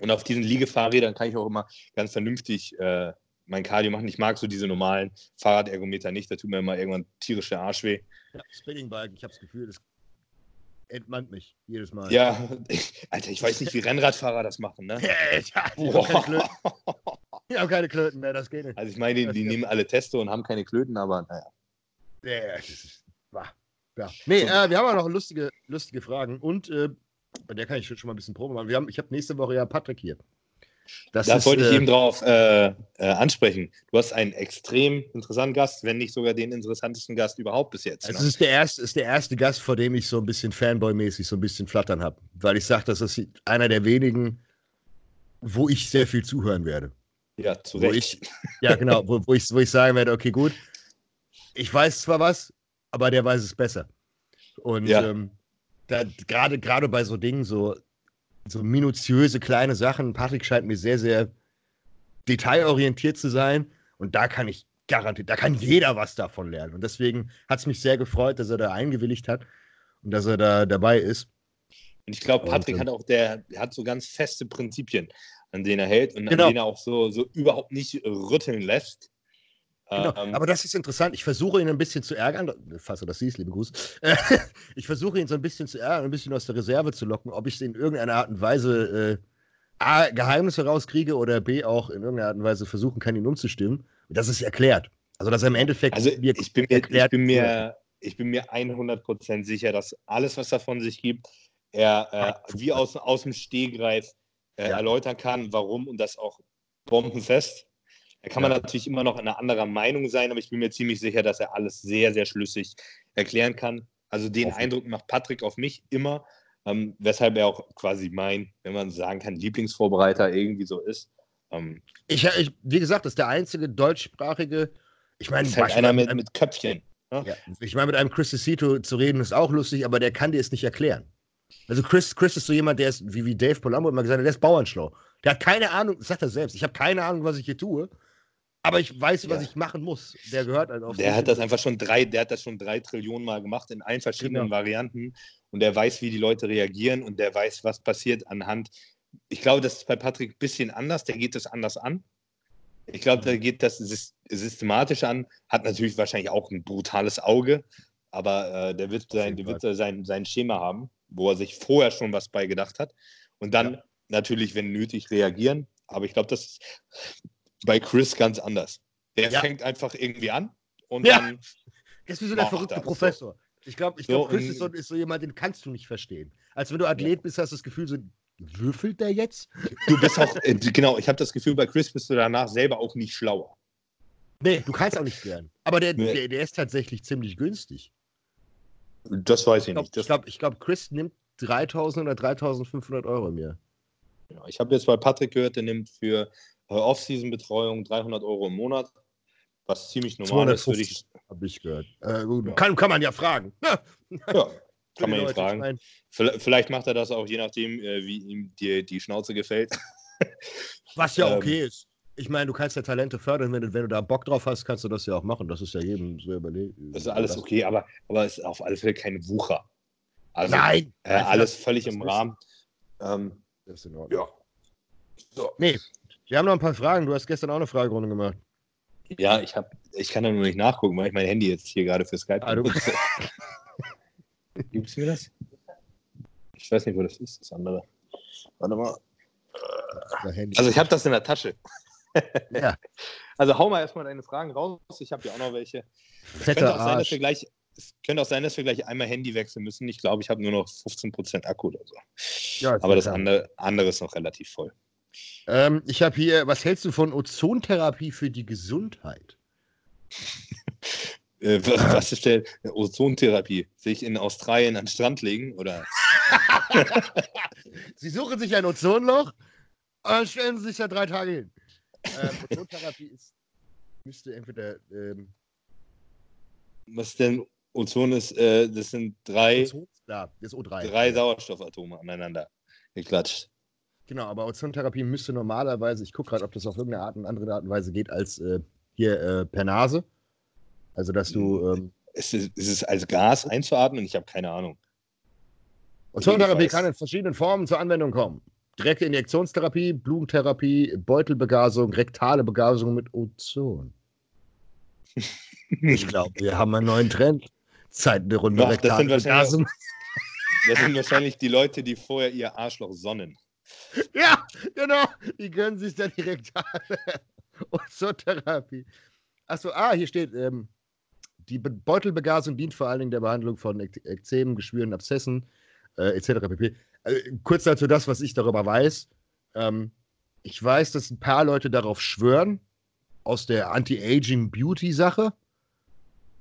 Und auf diesen Liegefahrrädern kann ich auch immer ganz vernünftig äh, mein Cardio machen. Ich mag so diese normalen Fahrradergometer nicht, da tut mir immer irgendwann tierische Arschweh. Ja, Spinning Bike, ich habe das Gefühl, das entmannt mich jedes Mal. Ja, Alter, ich weiß nicht, wie Rennradfahrer das machen, ne? ja, die haben, keine Klöten. die haben keine Klöten mehr, das geht nicht. Also ich meine, die, die nehmen alle Testo und haben keine Klöten, aber naja. Ja, das ist wahr. Ja. Nee, äh, wir haben auch noch lustige, lustige Fragen und äh, bei der kann ich schon mal ein bisschen Probe machen. Wir haben, ich habe nächste Woche ja Patrick hier. Das da ist, wollte ich äh, eben drauf äh, äh, ansprechen. Du hast einen extrem interessanten Gast, wenn nicht sogar den interessantesten Gast überhaupt bis jetzt. Also ne? es ist der, erste, ist der erste Gast, vor dem ich so ein bisschen Fanboy-mäßig so ein bisschen flattern habe. Weil ich sage, das ist einer der wenigen, wo ich sehr viel zuhören werde. Ja, zu wo Recht. Ich, ja, genau, wo, wo, ich, wo ich sagen werde, okay, gut, ich weiß zwar was, aber der weiß es besser. Und ja. ähm, gerade gerade bei so Dingen, so so minutiöse kleine Sachen. Patrick scheint mir sehr, sehr detailorientiert zu sein. Und da kann ich garantiert, da kann jeder was davon lernen. Und deswegen hat es mich sehr gefreut, dass er da eingewilligt hat und dass er da dabei ist. Und ich glaube, Patrick und, hat auch der, hat so ganz feste Prinzipien, an denen er hält und genau. an denen er auch so, so überhaupt nicht rütteln lässt. Genau. Ähm, aber das ist interessant. Ich versuche ihn ein bisschen zu ärgern, falls du das siehst, liebe Gruß. ich versuche ihn so ein bisschen zu ärgern, ein bisschen aus der Reserve zu locken, ob ich es in irgendeiner Art und Weise äh, A, Geheimnisse rauskriege oder B, auch in irgendeiner Art und Weise versuchen kann, ihn umzustimmen. Und das ist erklärt. Also, dass er im Endeffekt also, mir ich bin mir, erklärt. Ich bin mir, ich bin mir 100% sicher, dass alles, was er von sich gibt, er äh, wie aus, aus dem Stehgreif äh, ja. erläutern kann, warum und das auch bombenfest. Da kann man ja. natürlich immer noch einer anderen Meinung sein, aber ich bin mir ziemlich sicher, dass er alles sehr, sehr schlüssig erklären kann. Also den Offen. Eindruck macht Patrick auf mich immer, ähm, weshalb er auch quasi mein, wenn man sagen kann, Lieblingsvorbereiter irgendwie so ist. Ähm, ich, ich, wie gesagt, das ist der einzige deutschsprachige, ich meine, halt einer mit, mit Köpfchen. Ne? Ja, ich meine, mit einem Chris Cito zu reden ist auch lustig, aber der kann dir es nicht erklären. Also Chris, Chris ist so jemand, der ist, wie, wie Dave Polambo immer gesagt hat, der ist bauernschlau. Der hat keine Ahnung, sagt er selbst, ich habe keine Ahnung, was ich hier tue. Aber ich weiß, was ja. ich machen muss. Der gehört halt auf. Der hat das einfach schon drei, der hat das schon drei Trillionen Mal gemacht in allen verschiedenen genau. Varianten. Und der weiß, wie die Leute reagieren und der weiß, was passiert anhand. Ich glaube, das ist bei Patrick ein bisschen anders. Der geht das anders an. Ich glaube, der geht das systematisch an. Hat natürlich wahrscheinlich auch ein brutales Auge, aber äh, der wird, sein, der wird sein, sein Schema haben, wo er sich vorher schon was bei gedacht hat. Und dann ja. natürlich, wenn nötig, reagieren. Aber ich glaube, das bei Chris ganz anders. Der ja. fängt einfach irgendwie an und ja. dann. Das ist wie so der verrückte Professor. So. Ich glaube, ich glaub, Chris ist so, ist so, jemand, den kannst du nicht verstehen. Als wenn du Athlet ja. bist, hast du das Gefühl, so würfelt der jetzt? Du bist auch, äh, genau, ich habe das Gefühl, bei Chris bist du danach selber auch nicht schlauer. Nee, du kannst auch nicht lernen. Aber der, nee. der, der, ist tatsächlich ziemlich günstig. Das weiß ich, ich glaub, nicht. ich glaube, ich glaub, Chris nimmt 3000 oder 3500 Euro mir. Ja, ich habe jetzt bei Patrick gehört, der nimmt für Off-Season-Betreuung 300 Euro im Monat, was ziemlich normal ist, würde ich. Habe ich gehört. Äh, gut, kann, kann man ja fragen. ja, kann man ihn fragen. Vielleicht macht er das auch, je nachdem, äh, wie ihm die, die Schnauze gefällt. was ja okay ähm, ist. Ich meine, du kannst ja Talente fördern, wenn du, wenn du da Bock drauf hast, kannst du das ja auch machen. Das ist ja jedem so überlegt. Das ist alles okay, aber, aber es ist auf alle Fälle keine Wucher. Also, Nein! Äh, alles völlig im Rahmen. Ähm, das ist in Ordnung. Ja. So. Nee, wir haben noch ein paar Fragen. Du hast gestern auch eine Fragerunde gemacht. Ja, ich, hab, ich kann da nur nicht nachgucken, weil ich mein Handy jetzt hier gerade für Skype ah, benutze. Gibst du mir das? Ich weiß nicht, wo das ist, das andere. Warte mal. Also ich habe das in der Tasche. ja. Also hau mal erstmal deine Fragen raus. Ich habe ja auch noch welche. Es könnte, auch sein, dass wir gleich, es könnte auch sein, dass wir gleich einmal Handy wechseln müssen. Ich glaube, ich habe nur noch 15% Akku oder so. Ja, Aber das andere, andere ist noch relativ voll. Ähm, ich habe hier, was hältst du von Ozontherapie für die Gesundheit? äh, was, ist denn Ozontherapie? Sich in Australien an den Strand legen? Oder? Sie suchen sich ein Ozonloch und dann stellen sie sich da drei Tage hin. Ähm, Ozontherapie ist, müsste entweder. Ähm, was denn Ozon ist? Äh, das sind drei. Ozon, ja, das O3. Drei Sauerstoffatome aneinander geklatscht. Genau, aber Ozontherapie müsste normalerweise, ich gucke gerade, ob das auf irgendeine Art und andere Art und Weise geht, als äh, hier äh, per Nase. Also, dass du. Ähm, ist, es, ist es als Gas einzuatmen? Ich habe keine Ahnung. Ozontherapie kann in verschiedenen Formen zur Anwendung kommen. Direkte Injektionstherapie, Blumentherapie, Beutelbegasung, rektale Begasung mit Ozon. ich glaube, wir haben einen neuen Trend. Zeiten der Runde Doch, rektale das Begasung. Das sind wahrscheinlich die Leute, die vorher ihr Arschloch sonnen. Ja, genau. Die können sich dann direkt Ozotherapie. Achso, ah, hier steht, ähm, die Beutelbegasung dient vor allen Dingen der Behandlung von Ekzemen, Geschwüren, Abszessen äh, etc. pp. Also, kurz dazu das, was ich darüber weiß. Ähm, ich weiß, dass ein paar Leute darauf schwören, aus der Anti-Aging-Beauty-Sache.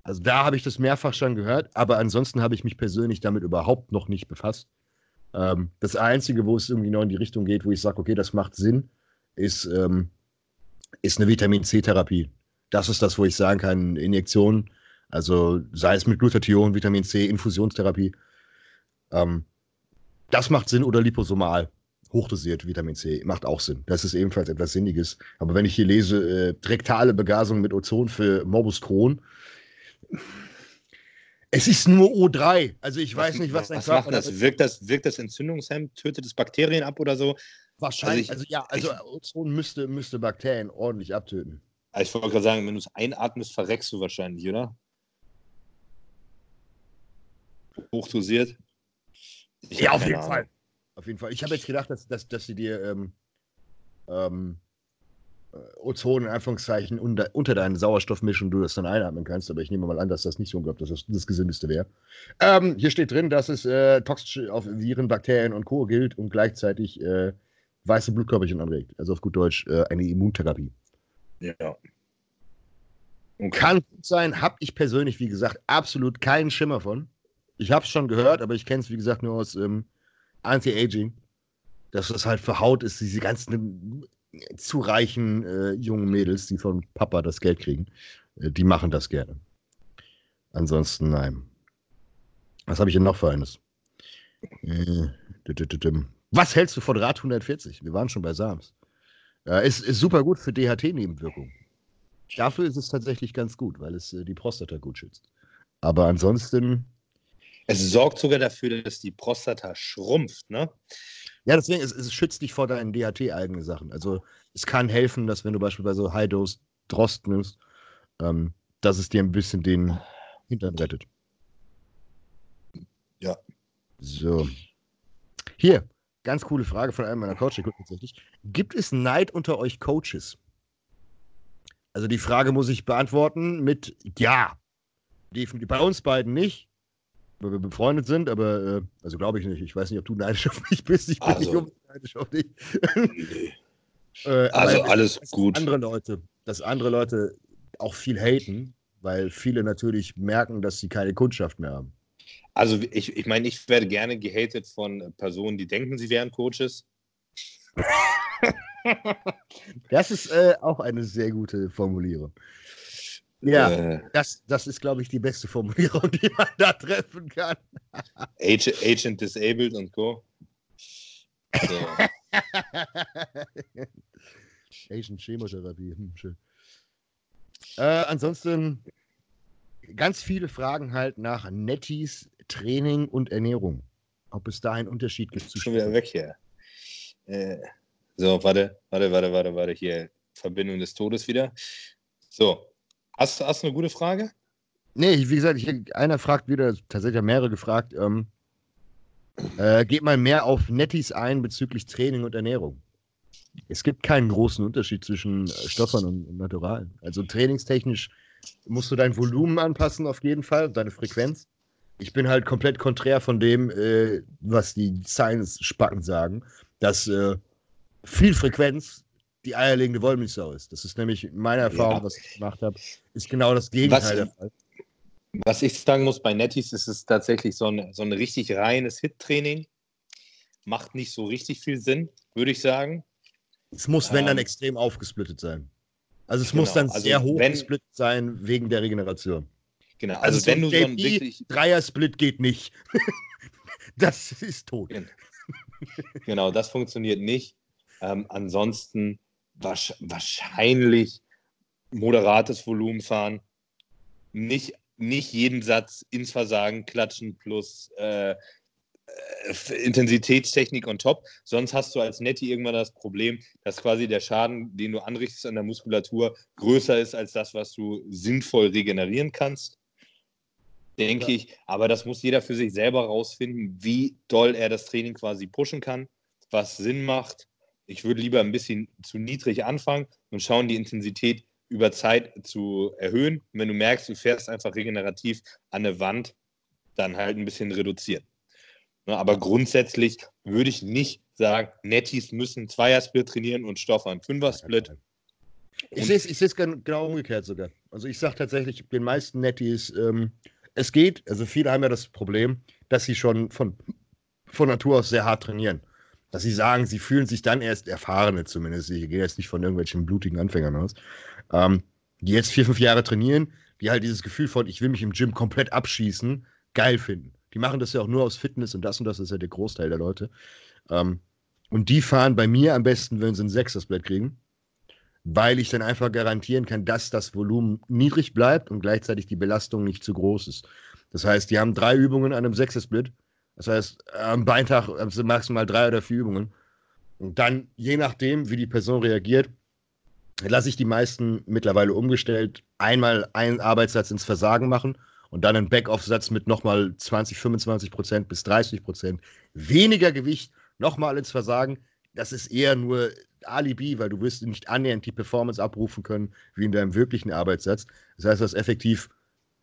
Also da habe ich das mehrfach schon gehört, aber ansonsten habe ich mich persönlich damit überhaupt noch nicht befasst. Ähm, das Einzige, wo es irgendwie noch in die Richtung geht, wo ich sage, okay, das macht Sinn, ist, ähm, ist eine Vitamin C-Therapie. Das ist das, wo ich sagen kann, Injektion, also sei es mit Glutathion, Vitamin C, Infusionstherapie. Ähm, das macht Sinn oder liposomal. Hochdosiert Vitamin C macht auch Sinn. Das ist ebenfalls etwas Sinniges. Aber wenn ich hier lese, äh, rektale Begasung mit Ozon für Morbus Crohn, es ist nur O3. Also ich was, weiß nicht, was dein was Körper macht das? Wirkt das? Wirkt das Entzündungshemd? Tötet es Bakterien ab oder so? Wahrscheinlich. Also, ich, also ja, also Ozon müsste, müsste Bakterien ordentlich abtöten. Also ich wollte gerade sagen, wenn du es einatmest, verreckst du wahrscheinlich, oder? Hochdosiert? ja, auf jeden Ahnung. Fall. Auf jeden Fall. Ich habe jetzt gedacht, dass, dass, dass sie dir ähm, ähm, äh, Ozon in Anführungszeichen unter, unter deinen Sauerstoffmischung du das dann einatmen kannst, aber ich nehme mal an, dass das nicht so unglaublich, dass das das Gesündeste wäre. Ähm, hier steht drin, dass es äh, toxisch auf Viren, Bakterien und Co. gilt und gleichzeitig äh, weiße Blutkörperchen anregt. Also auf gut Deutsch äh, eine Immuntherapie. Ja. Okay. Kann gut sein, habe ich persönlich, wie gesagt, absolut keinen Schimmer von. Ich habe es schon gehört, aber ich kenne es, wie gesagt, nur aus ähm, Anti-Aging. Dass das halt für Haut ist, diese ganzen zu reichen äh, jungen Mädels, die von Papa das Geld kriegen, äh, die machen das gerne. Ansonsten nein. Was habe ich denn noch für eines? Äh, Was hältst du von Rad 140? Wir waren schon bei Sams. Ist, ist super gut für DHT-Nebenwirkungen. Dafür ist es tatsächlich ganz gut, weil es äh, die Prostata gut schützt. Aber ansonsten. Es sorgt sogar dafür, dass die Prostata schrumpft, ne? Ja, deswegen, es, es schützt dich vor deinen DHT-eigenen Sachen. Also es kann helfen, dass wenn du beispielsweise High-Dose Drost nimmst, ähm, dass es dir ein bisschen den Hintern rettet. Ja. So. Hier, ganz coole Frage von einem meiner Coaches tatsächlich. Gibt es Neid unter euch Coaches? Also die Frage muss ich beantworten mit Ja. Definitiv. Bei uns beiden nicht befreundet sind, aber äh, also glaube ich nicht. Ich weiß nicht, ob du neidisch auf mich bist. Ich bin also, nicht unbedingt neidisch auf dich. Nee. äh, also alles gut. Andere Leute, dass andere Leute auch viel haten, weil viele natürlich merken, dass sie keine Kundschaft mehr haben. Also ich, ich meine, ich werde gerne gehatet von Personen, die denken, sie wären Coaches. das ist äh, auch eine sehr gute Formulierung. Ja, äh, das, das ist, glaube ich, die beste Formulierung, die man da treffen kann. Agent, Agent Disabled und Co. So. Agent Chemotherapie, hm, schön. Äh, ansonsten ganz viele Fragen halt nach Nettis Training und Ernährung. Ob es da einen Unterschied gibt. Schon wieder weg hier. Äh, so, warte, warte, warte, warte, warte. Hier, Verbindung des Todes wieder. So, Hast, hast du eine gute Frage? Nee, wie gesagt, ich, einer fragt wieder, tatsächlich haben mehrere gefragt, ähm, äh, geht mal mehr auf Nettis ein bezüglich Training und Ernährung. Es gibt keinen großen Unterschied zwischen äh, Stoffern und, und Naturalen. Also trainingstechnisch musst du dein Volumen anpassen auf jeden Fall, deine Frequenz. Ich bin halt komplett konträr von dem, äh, was die Science-Spacken sagen, dass äh, viel Frequenz die eierlegende Wollmilchsau ist. Das ist nämlich meine Erfahrung, ja. was ich gemacht habe, ist genau das Gegenteil was, der Fall. Was ich sagen muss, bei Nettis ist es tatsächlich so ein, so ein richtig reines Hit-Training. Macht nicht so richtig viel Sinn, würde ich sagen. Es muss, wenn dann, ähm, extrem aufgesplittet sein. Also es genau, muss dann also sehr hoch gesplittet sein wegen der Regeneration. Genau, also, also wenn so du so ein wirklich... Dreier-Split geht nicht. das ist tot. Genau. genau, das funktioniert nicht. Ähm, ansonsten wahrscheinlich moderates Volumen fahren, nicht, nicht jeden Satz ins Versagen klatschen plus äh, äh, Intensitätstechnik on top. Sonst hast du als Netty irgendwann das Problem, dass quasi der Schaden, den du anrichtest an der Muskulatur, größer ist als das, was du sinnvoll regenerieren kannst. Denke ja. ich. Aber das muss jeder für sich selber rausfinden, wie doll er das Training quasi pushen kann, was Sinn macht. Ich würde lieber ein bisschen zu niedrig anfangen und schauen, die Intensität über Zeit zu erhöhen. Und wenn du merkst, du fährst einfach regenerativ an eine Wand, dann halt ein bisschen reduzieren. Ne, aber grundsätzlich würde ich nicht sagen, Nettis müssen Zweier-Split trainieren und Stoffer einen Fünfer-Split. Ich sehe es genau umgekehrt sogar. Also ich sage tatsächlich, den meisten Nettis, ähm, es geht, also viele haben ja das Problem, dass sie schon von, von Natur aus sehr hart trainieren. Dass sie sagen, sie fühlen sich dann erst Erfahrene zumindest. Ich gehe jetzt nicht von irgendwelchen blutigen Anfängern aus ähm, die jetzt vier, fünf Jahre trainieren, die halt dieses Gefühl von, ich will mich im Gym komplett abschießen, geil finden. Die machen das ja auch nur aus Fitness und das und das ist ja der Großteil der Leute. Ähm, und die fahren bei mir am besten, wenn sie ein Sechsersblatt kriegen, weil ich dann einfach garantieren kann, dass das Volumen niedrig bleibt und gleichzeitig die Belastung nicht zu groß ist. Das heißt, die haben drei Übungen an einem Sechsersplit. Das heißt, am Beintag haben sie maximal drei oder vier Übungen. Und dann, je nachdem, wie die Person reagiert, lasse ich die meisten mittlerweile umgestellt, einmal einen Arbeitssatz ins Versagen machen und dann einen Backoff-Satz mit nochmal 20, 25 Prozent bis 30 Prozent weniger Gewicht nochmal ins Versagen. Das ist eher nur Alibi, weil du wirst nicht annähernd die Performance abrufen können wie in deinem wirklichen Arbeitssatz. Das heißt, du hast effektiv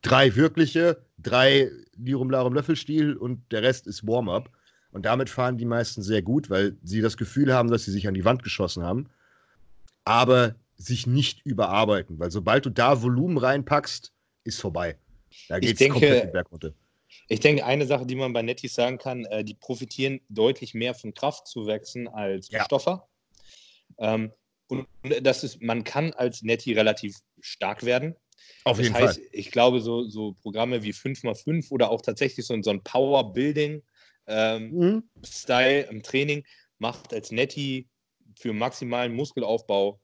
drei wirkliche, drei Lirum Larum Löffelstiel und der Rest ist Warm-up. Und damit fahren die meisten sehr gut, weil sie das Gefühl haben, dass sie sich an die Wand geschossen haben aber sich nicht überarbeiten, weil sobald du da Volumen reinpackst, ist vorbei. Da geht es komplett den Berg runter. Ich denke, eine Sache, die man bei Nettis sagen kann, äh, die profitieren deutlich mehr von Kraftzuwächsen als ja. Stoffer. Ähm, und das ist, man kann als Netty relativ stark werden. Auf das jeden heißt, Fall. Ich glaube, so, so Programme wie 5x5 oder auch tatsächlich so, so ein Power-Building-Style ähm, mhm. im Training macht als Netty für maximalen Muskelaufbau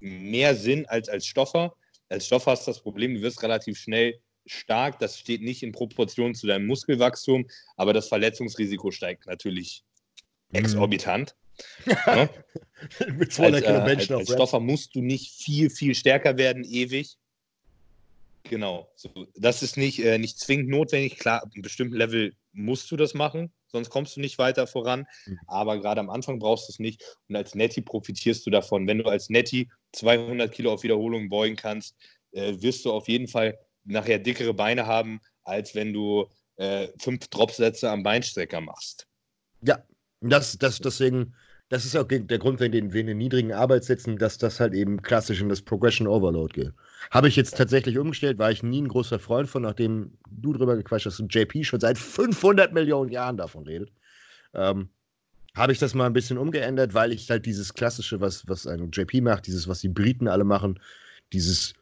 mehr Sinn als als Stoffer. Als Stoffer hast du das Problem, du wirst relativ schnell stark. Das steht nicht in Proportion zu deinem Muskelwachstum, aber das Verletzungsrisiko steigt natürlich mhm. exorbitant. ne? Mit 200 als, Kilo äh, als, als Stoffer musst du nicht viel, viel stärker werden, ewig. Genau. So, das ist nicht, äh, nicht zwingend notwendig. Klar, ab einem bestimmten Level musst du das machen sonst kommst du nicht weiter voran. Mhm. Aber gerade am Anfang brauchst du es nicht. Und als Netty profitierst du davon. Wenn du als Netty 200 Kilo auf Wiederholung beugen kannst, äh, wirst du auf jeden Fall nachher dickere Beine haben, als wenn du äh, fünf Dropsätze am Beinstrecker machst. Ja, das, das deswegen, das ist auch der Grund, wenn wir in den niedrigen Arbeitssätzen, dass das halt eben klassisch in das Progression Overload geht. Habe ich jetzt tatsächlich umgestellt, war ich nie ein großer Freund von, nachdem du drüber gequatscht hast und JP schon seit 500 Millionen Jahren davon redet. Ähm, habe ich das mal ein bisschen umgeändert, weil ich halt dieses klassische, was, was ein JP macht, dieses, was die Briten alle machen, dieses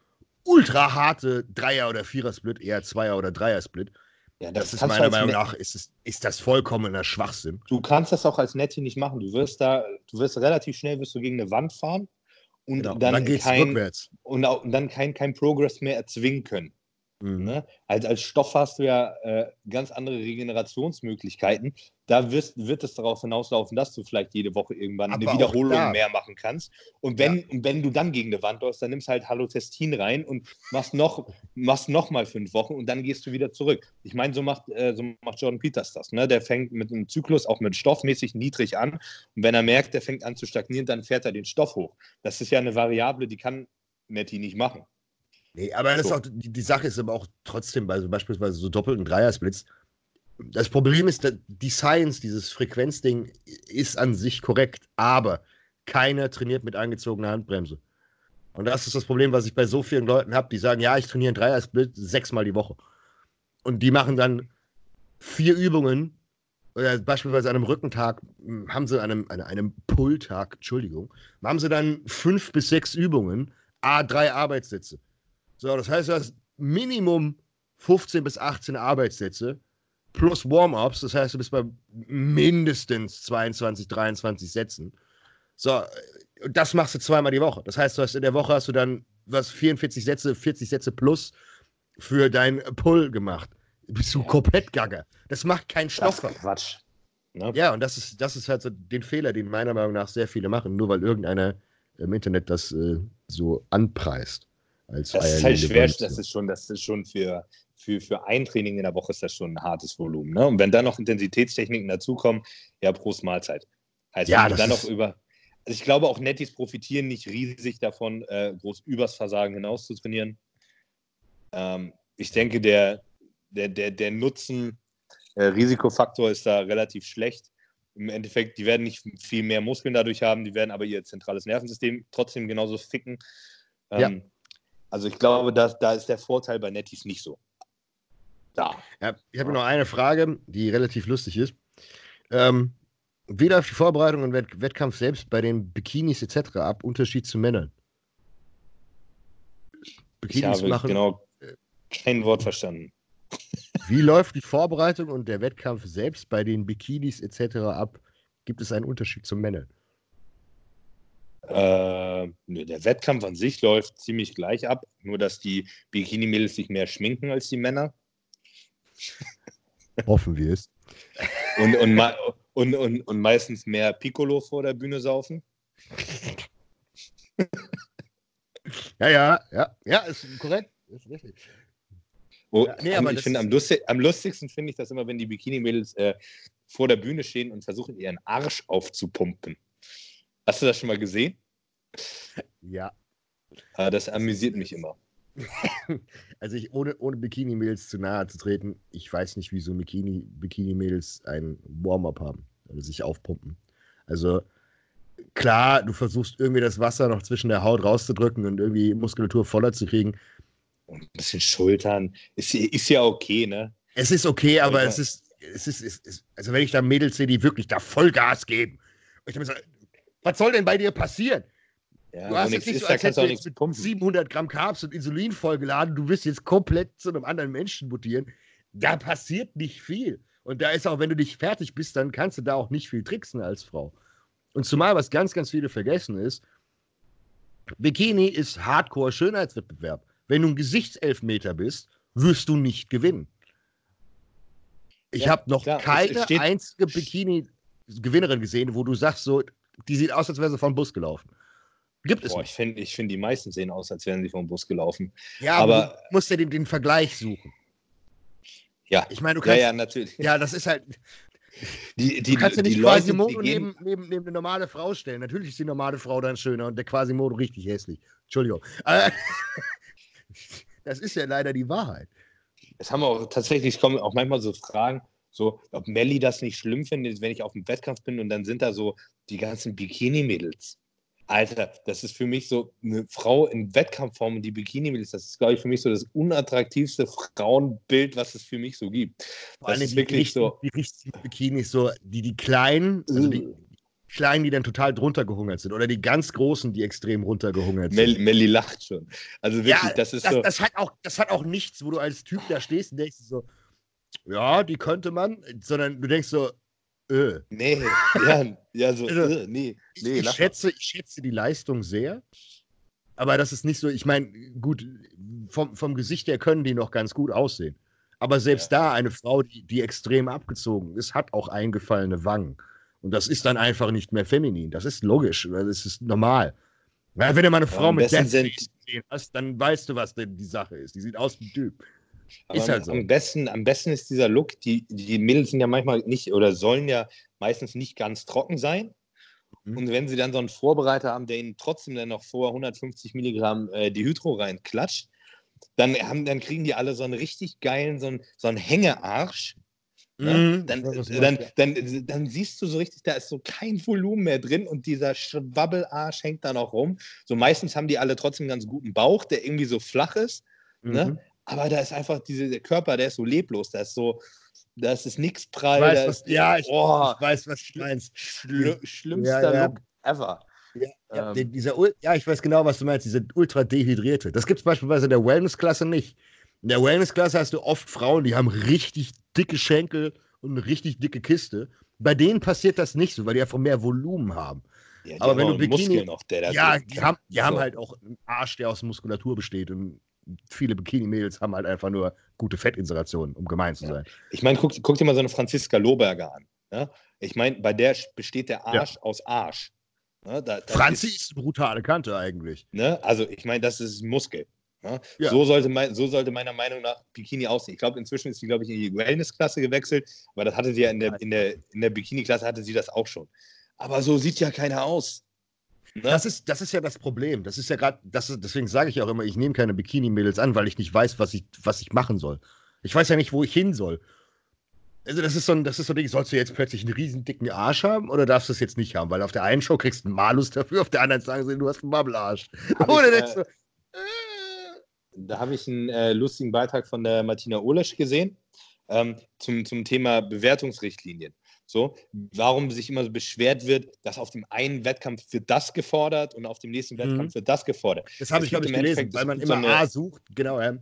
ultra harte Dreier- oder Vierer-Split, eher Zweier- oder Dreier-Split. Ja, das, das ist meiner Meinung nach ist, es, ist das vollkommener Schwachsinn. Du kannst das auch als Netty nicht machen. Du wirst da, du wirst relativ schnell wirst du gegen eine Wand fahren und genau. dann, dann kein, rückwärts. Und, auch, und dann kein, kein Progress mehr erzwingen können. Mhm. Ne? Also als Stoff hast du ja äh, ganz andere Regenerationsmöglichkeiten. Da wirst, wird es darauf hinauslaufen, dass du vielleicht jede Woche irgendwann Aber eine Wiederholung mehr machen kannst. Und wenn, ja. wenn du dann gegen eine Wand läufst, dann nimmst halt Halotestin rein und machst noch, machst noch mal fünf Wochen und dann gehst du wieder zurück. Ich meine, so macht, äh, so macht Jordan Peters das. Ne? Der fängt mit einem Zyklus auch mit stoffmäßig niedrig an. Und wenn er merkt, der fängt an zu stagnieren, dann fährt er den Stoff hoch. Das ist ja eine Variable, die kann Nettie nicht machen. Nee, aber so. auch, die, die, Sache ist aber auch trotzdem bei so beispielsweise so doppelten Dreiersplits. Das Problem ist, die Science, dieses Frequenzding, ist an sich korrekt, aber keiner trainiert mit angezogener Handbremse. Und das ist das Problem, was ich bei so vielen Leuten habe, die sagen, ja, ich trainiere einen Dreiersplit sechsmal die Woche. Und die machen dann vier Übungen, oder beispielsweise an einem Rückentag hm, haben sie an einem, an einem Pulltag, Entschuldigung, haben sie dann fünf bis sechs Übungen, A, drei Arbeitssätze. So, das heißt, du hast Minimum 15 bis 18 Arbeitssätze plus Warm-ups. Das heißt, du bist bei mindestens 22, 23 Sätzen. So, das machst du zweimal die Woche. Das heißt, du hast in der Woche hast du dann was 44 Sätze, 40 Sätze plus für dein Pull gemacht. Bist du komplett gaga. Das macht keinen Stoff. Das ist Quatsch. Ne? Ja, und das ist, das ist halt so den Fehler, den meiner Meinung nach sehr viele machen, nur weil irgendeiner im Internet das äh, so anpreist. Als das ist halt schwer, das ist schon, das ist schon für, für, für ein Training in der Woche ist das schon ein hartes Volumen. Ne? Und wenn dann noch Intensitätstechniken dazukommen, ja, Prost Mahlzeit. Also ja, dann noch über. Also ich glaube, auch Nettis profitieren nicht riesig davon, äh, groß übers Versagen hinaus zu trainieren. Ähm, ich denke, der, der, der, der Nutzen, äh, Risikofaktor ist da relativ schlecht. Im Endeffekt, die werden nicht viel mehr Muskeln dadurch haben, die werden aber ihr zentrales Nervensystem trotzdem genauso ficken. Ähm, ja. Also ich glaube, dass, da ist der Vorteil bei Nettis nicht so. Da. Ja, ich habe noch eine Frage, die relativ lustig ist. Ähm, wie läuft die Vorbereitung und Wett Wettkampf selbst bei den Bikinis etc. ab? Unterschied zu Männern? Bikinis ich habe machen. genau kein Wort verstanden. Wie läuft die Vorbereitung und der Wettkampf selbst bei den Bikinis etc. ab? Gibt es einen Unterschied zu Männern? Äh, der Wettkampf an sich läuft ziemlich gleich ab, nur dass die Bikini-Mädels sich mehr schminken als die Männer. Hoffen wir es. Und, und, und, und, und meistens mehr Piccolo vor der Bühne saufen. ja, ja, ja, ja, ist korrekt. Ist richtig. Oh, ja, nee, aber ich finde, am, lustig, am, lustigsten finde ich das immer, wenn die Bikini-Mädels äh, vor der Bühne stehen und versuchen, ihren Arsch aufzupumpen. Hast du das schon mal gesehen? Ja. Aber ah, das amüsiert mich immer. also ich, ohne, ohne Bikini-Mädels zu nahe zu treten, ich weiß nicht, wieso Bikini-Mädels ein Warm-up haben oder sich aufpumpen. Also klar, du versuchst irgendwie das Wasser noch zwischen der Haut rauszudrücken und irgendwie Muskulatur voller zu kriegen, und ein bisschen Schultern. Ist, ist ja okay, ne? Es ist okay, aber es ist, es ist, es ist, also wenn ich da Mädels sehe, die wirklich da Vollgas geben. Und ich so, was soll denn bei dir passieren? Ja, du hast jetzt nicht so, als hättest du jetzt mit pumpen. 700 Gramm Carbs und Insulin vollgeladen, du wirst jetzt komplett zu einem anderen Menschen mutieren. Da passiert nicht viel. Und da ist auch, wenn du dich fertig bist, dann kannst du da auch nicht viel tricksen als Frau. Und zumal, was ganz, ganz viele vergessen ist, Bikini ist Hardcore-Schönheitswettbewerb. Wenn du ein Gesichtselfmeter bist, wirst du nicht gewinnen. Ich ja, habe noch klar, keine einzige Bikini-Gewinnerin gesehen, wo du sagst, so, die sieht aus, als wäre sie vom Bus gelaufen. Gibt es. Boah, ich finde, ich find, die meisten sehen aus, als wären sie vom Bus gelaufen. Ja, aber, aber du musst ja den, den Vergleich suchen. Ja. Ich meine, du kannst. Ja, ja, natürlich. Ja, das ist halt. Die, die, du kannst ja nicht Quasimodo neben, neben, neben eine normale Frau stellen. Natürlich ist die normale Frau dann schöner und der Quasimodo richtig hässlich. Entschuldigung. Äh, Das ist ja leider die Wahrheit. Es haben auch tatsächlich, kommen auch manchmal so Fragen, so, ob Melli das nicht schlimm findet, wenn ich auf dem Wettkampf bin und dann sind da so die ganzen Bikini-Mädels. Alter, das ist für mich so eine Frau in Wettkampfform und die Bikini-Mädels, das ist, glaube ich, für mich so das unattraktivste Frauenbild, was es für mich so gibt. Vor allem ist wirklich richtigen, so. Die richtigen Bikinis, so, die, die kleinen, also die, uh. Kleinen, die dann total drunter gehungert sind oder die ganz Großen, die extrem runtergehungert sind. Melli lacht schon. Also wirklich, ja, das ist das, so. Das hat, auch, das hat auch nichts, wo du als Typ da stehst und denkst so, ja, die könnte man, sondern du denkst so, äh. Nee, ja, ja so, also, äh, nee, nee. Ich, schätze, ich schätze die Leistung sehr, aber das ist nicht so, ich meine, gut, vom, vom Gesicht her können die noch ganz gut aussehen. Aber selbst ja. da eine Frau, die, die extrem abgezogen ist, hat auch eingefallene Wangen. Und das ist dann einfach nicht mehr feminin. Das ist logisch. Das ist normal. Ja, wenn du mal eine Frau mit Death sehen hast, dann weißt du, was denn die Sache ist. Die sieht aus wie ein Typ. Ist halt so. am, besten, am besten ist dieser Look, die, die Mädels sind ja manchmal nicht oder sollen ja meistens nicht ganz trocken sein. Mhm. Und wenn sie dann so einen Vorbereiter haben, der ihnen trotzdem dann noch vor 150 Milligramm äh, Dihydro reinklatscht, dann, haben, dann kriegen die alle so einen richtig geilen, so einen, so einen Hängearsch, Ne? Mhm, dann, dann, dann, dann, siehst du so richtig, da ist so kein Volumen mehr drin und dieser Schwabbelarsch hängt da noch rum. So meistens haben die alle trotzdem einen ganz guten Bauch, der irgendwie so flach ist. Ne? Mhm. Ne? Aber da ist einfach diese, der Körper, der ist so leblos, da ist so, da ist nichts prall. Ich weiß, was, ja, ich, oh, ich, weiß, was du meinst. Schlimm, schlimmster ja, ja. Look ever. Ja, ja, ähm, dieser, ja, ich weiß genau, was du meinst, diese ultra dehydrierte. Das gibt es beispielsweise in der Wellness-Klasse nicht. In der Wellness-Klasse hast du oft Frauen, die haben richtig dicke Schenkel und eine richtig dicke Kiste. Bei denen passiert das nicht so, weil die einfach mehr Volumen haben. Ja, aber wenn du Bikini, noch, ja, die, haben, die so. haben halt auch einen Arsch, der aus Muskulatur besteht und viele Bikini-Mädels haben halt einfach nur gute Fettinstallationen, um gemein zu sein. Ich meine, guck, guck, dir mal so eine Franziska Lohberger an. Ja? Ich meine, bei der besteht der Arsch aus Arsch. Ne? Da, Franzi ist, ist eine brutale Kante eigentlich. Ne? Also ich meine, das ist Muskel. Ne? Ja. So, sollte mein, so sollte meiner Meinung nach Bikini aussehen. Ich glaube, inzwischen ist sie, glaube ich, in die Wellness-Klasse gewechselt, aber das hatte sie ja in der, in der, in der Bikini-Klasse hatte sie das auch schon. Aber so sieht ja keiner aus. Ne? Das, ist, das ist ja das Problem. Das ist ja gerade, deswegen sage ich auch immer, ich nehme keine Bikini-Mädels an, weil ich nicht weiß, was ich, was ich machen soll. Ich weiß ja nicht, wo ich hin soll. Also das ist so ein, das ist so ein Ding, sollst du jetzt plötzlich einen riesen dicken Arsch haben oder darfst du es jetzt nicht haben? Weil auf der einen Show kriegst du einen Malus dafür, auf der anderen sagen sie, du hast einen Bubble-Arsch. Oder ich, äh, äh, da habe ich einen äh, lustigen Beitrag von der Martina Olesch gesehen ähm, zum, zum Thema Bewertungsrichtlinien. So, warum sich immer so beschwert wird, dass auf dem einen Wettkampf wird das gefordert und auf dem nächsten Wettkampf mhm. wird das gefordert. Das habe ich, glaube ich, gelesen, weil man immer so eine, A sucht. Genau, ja.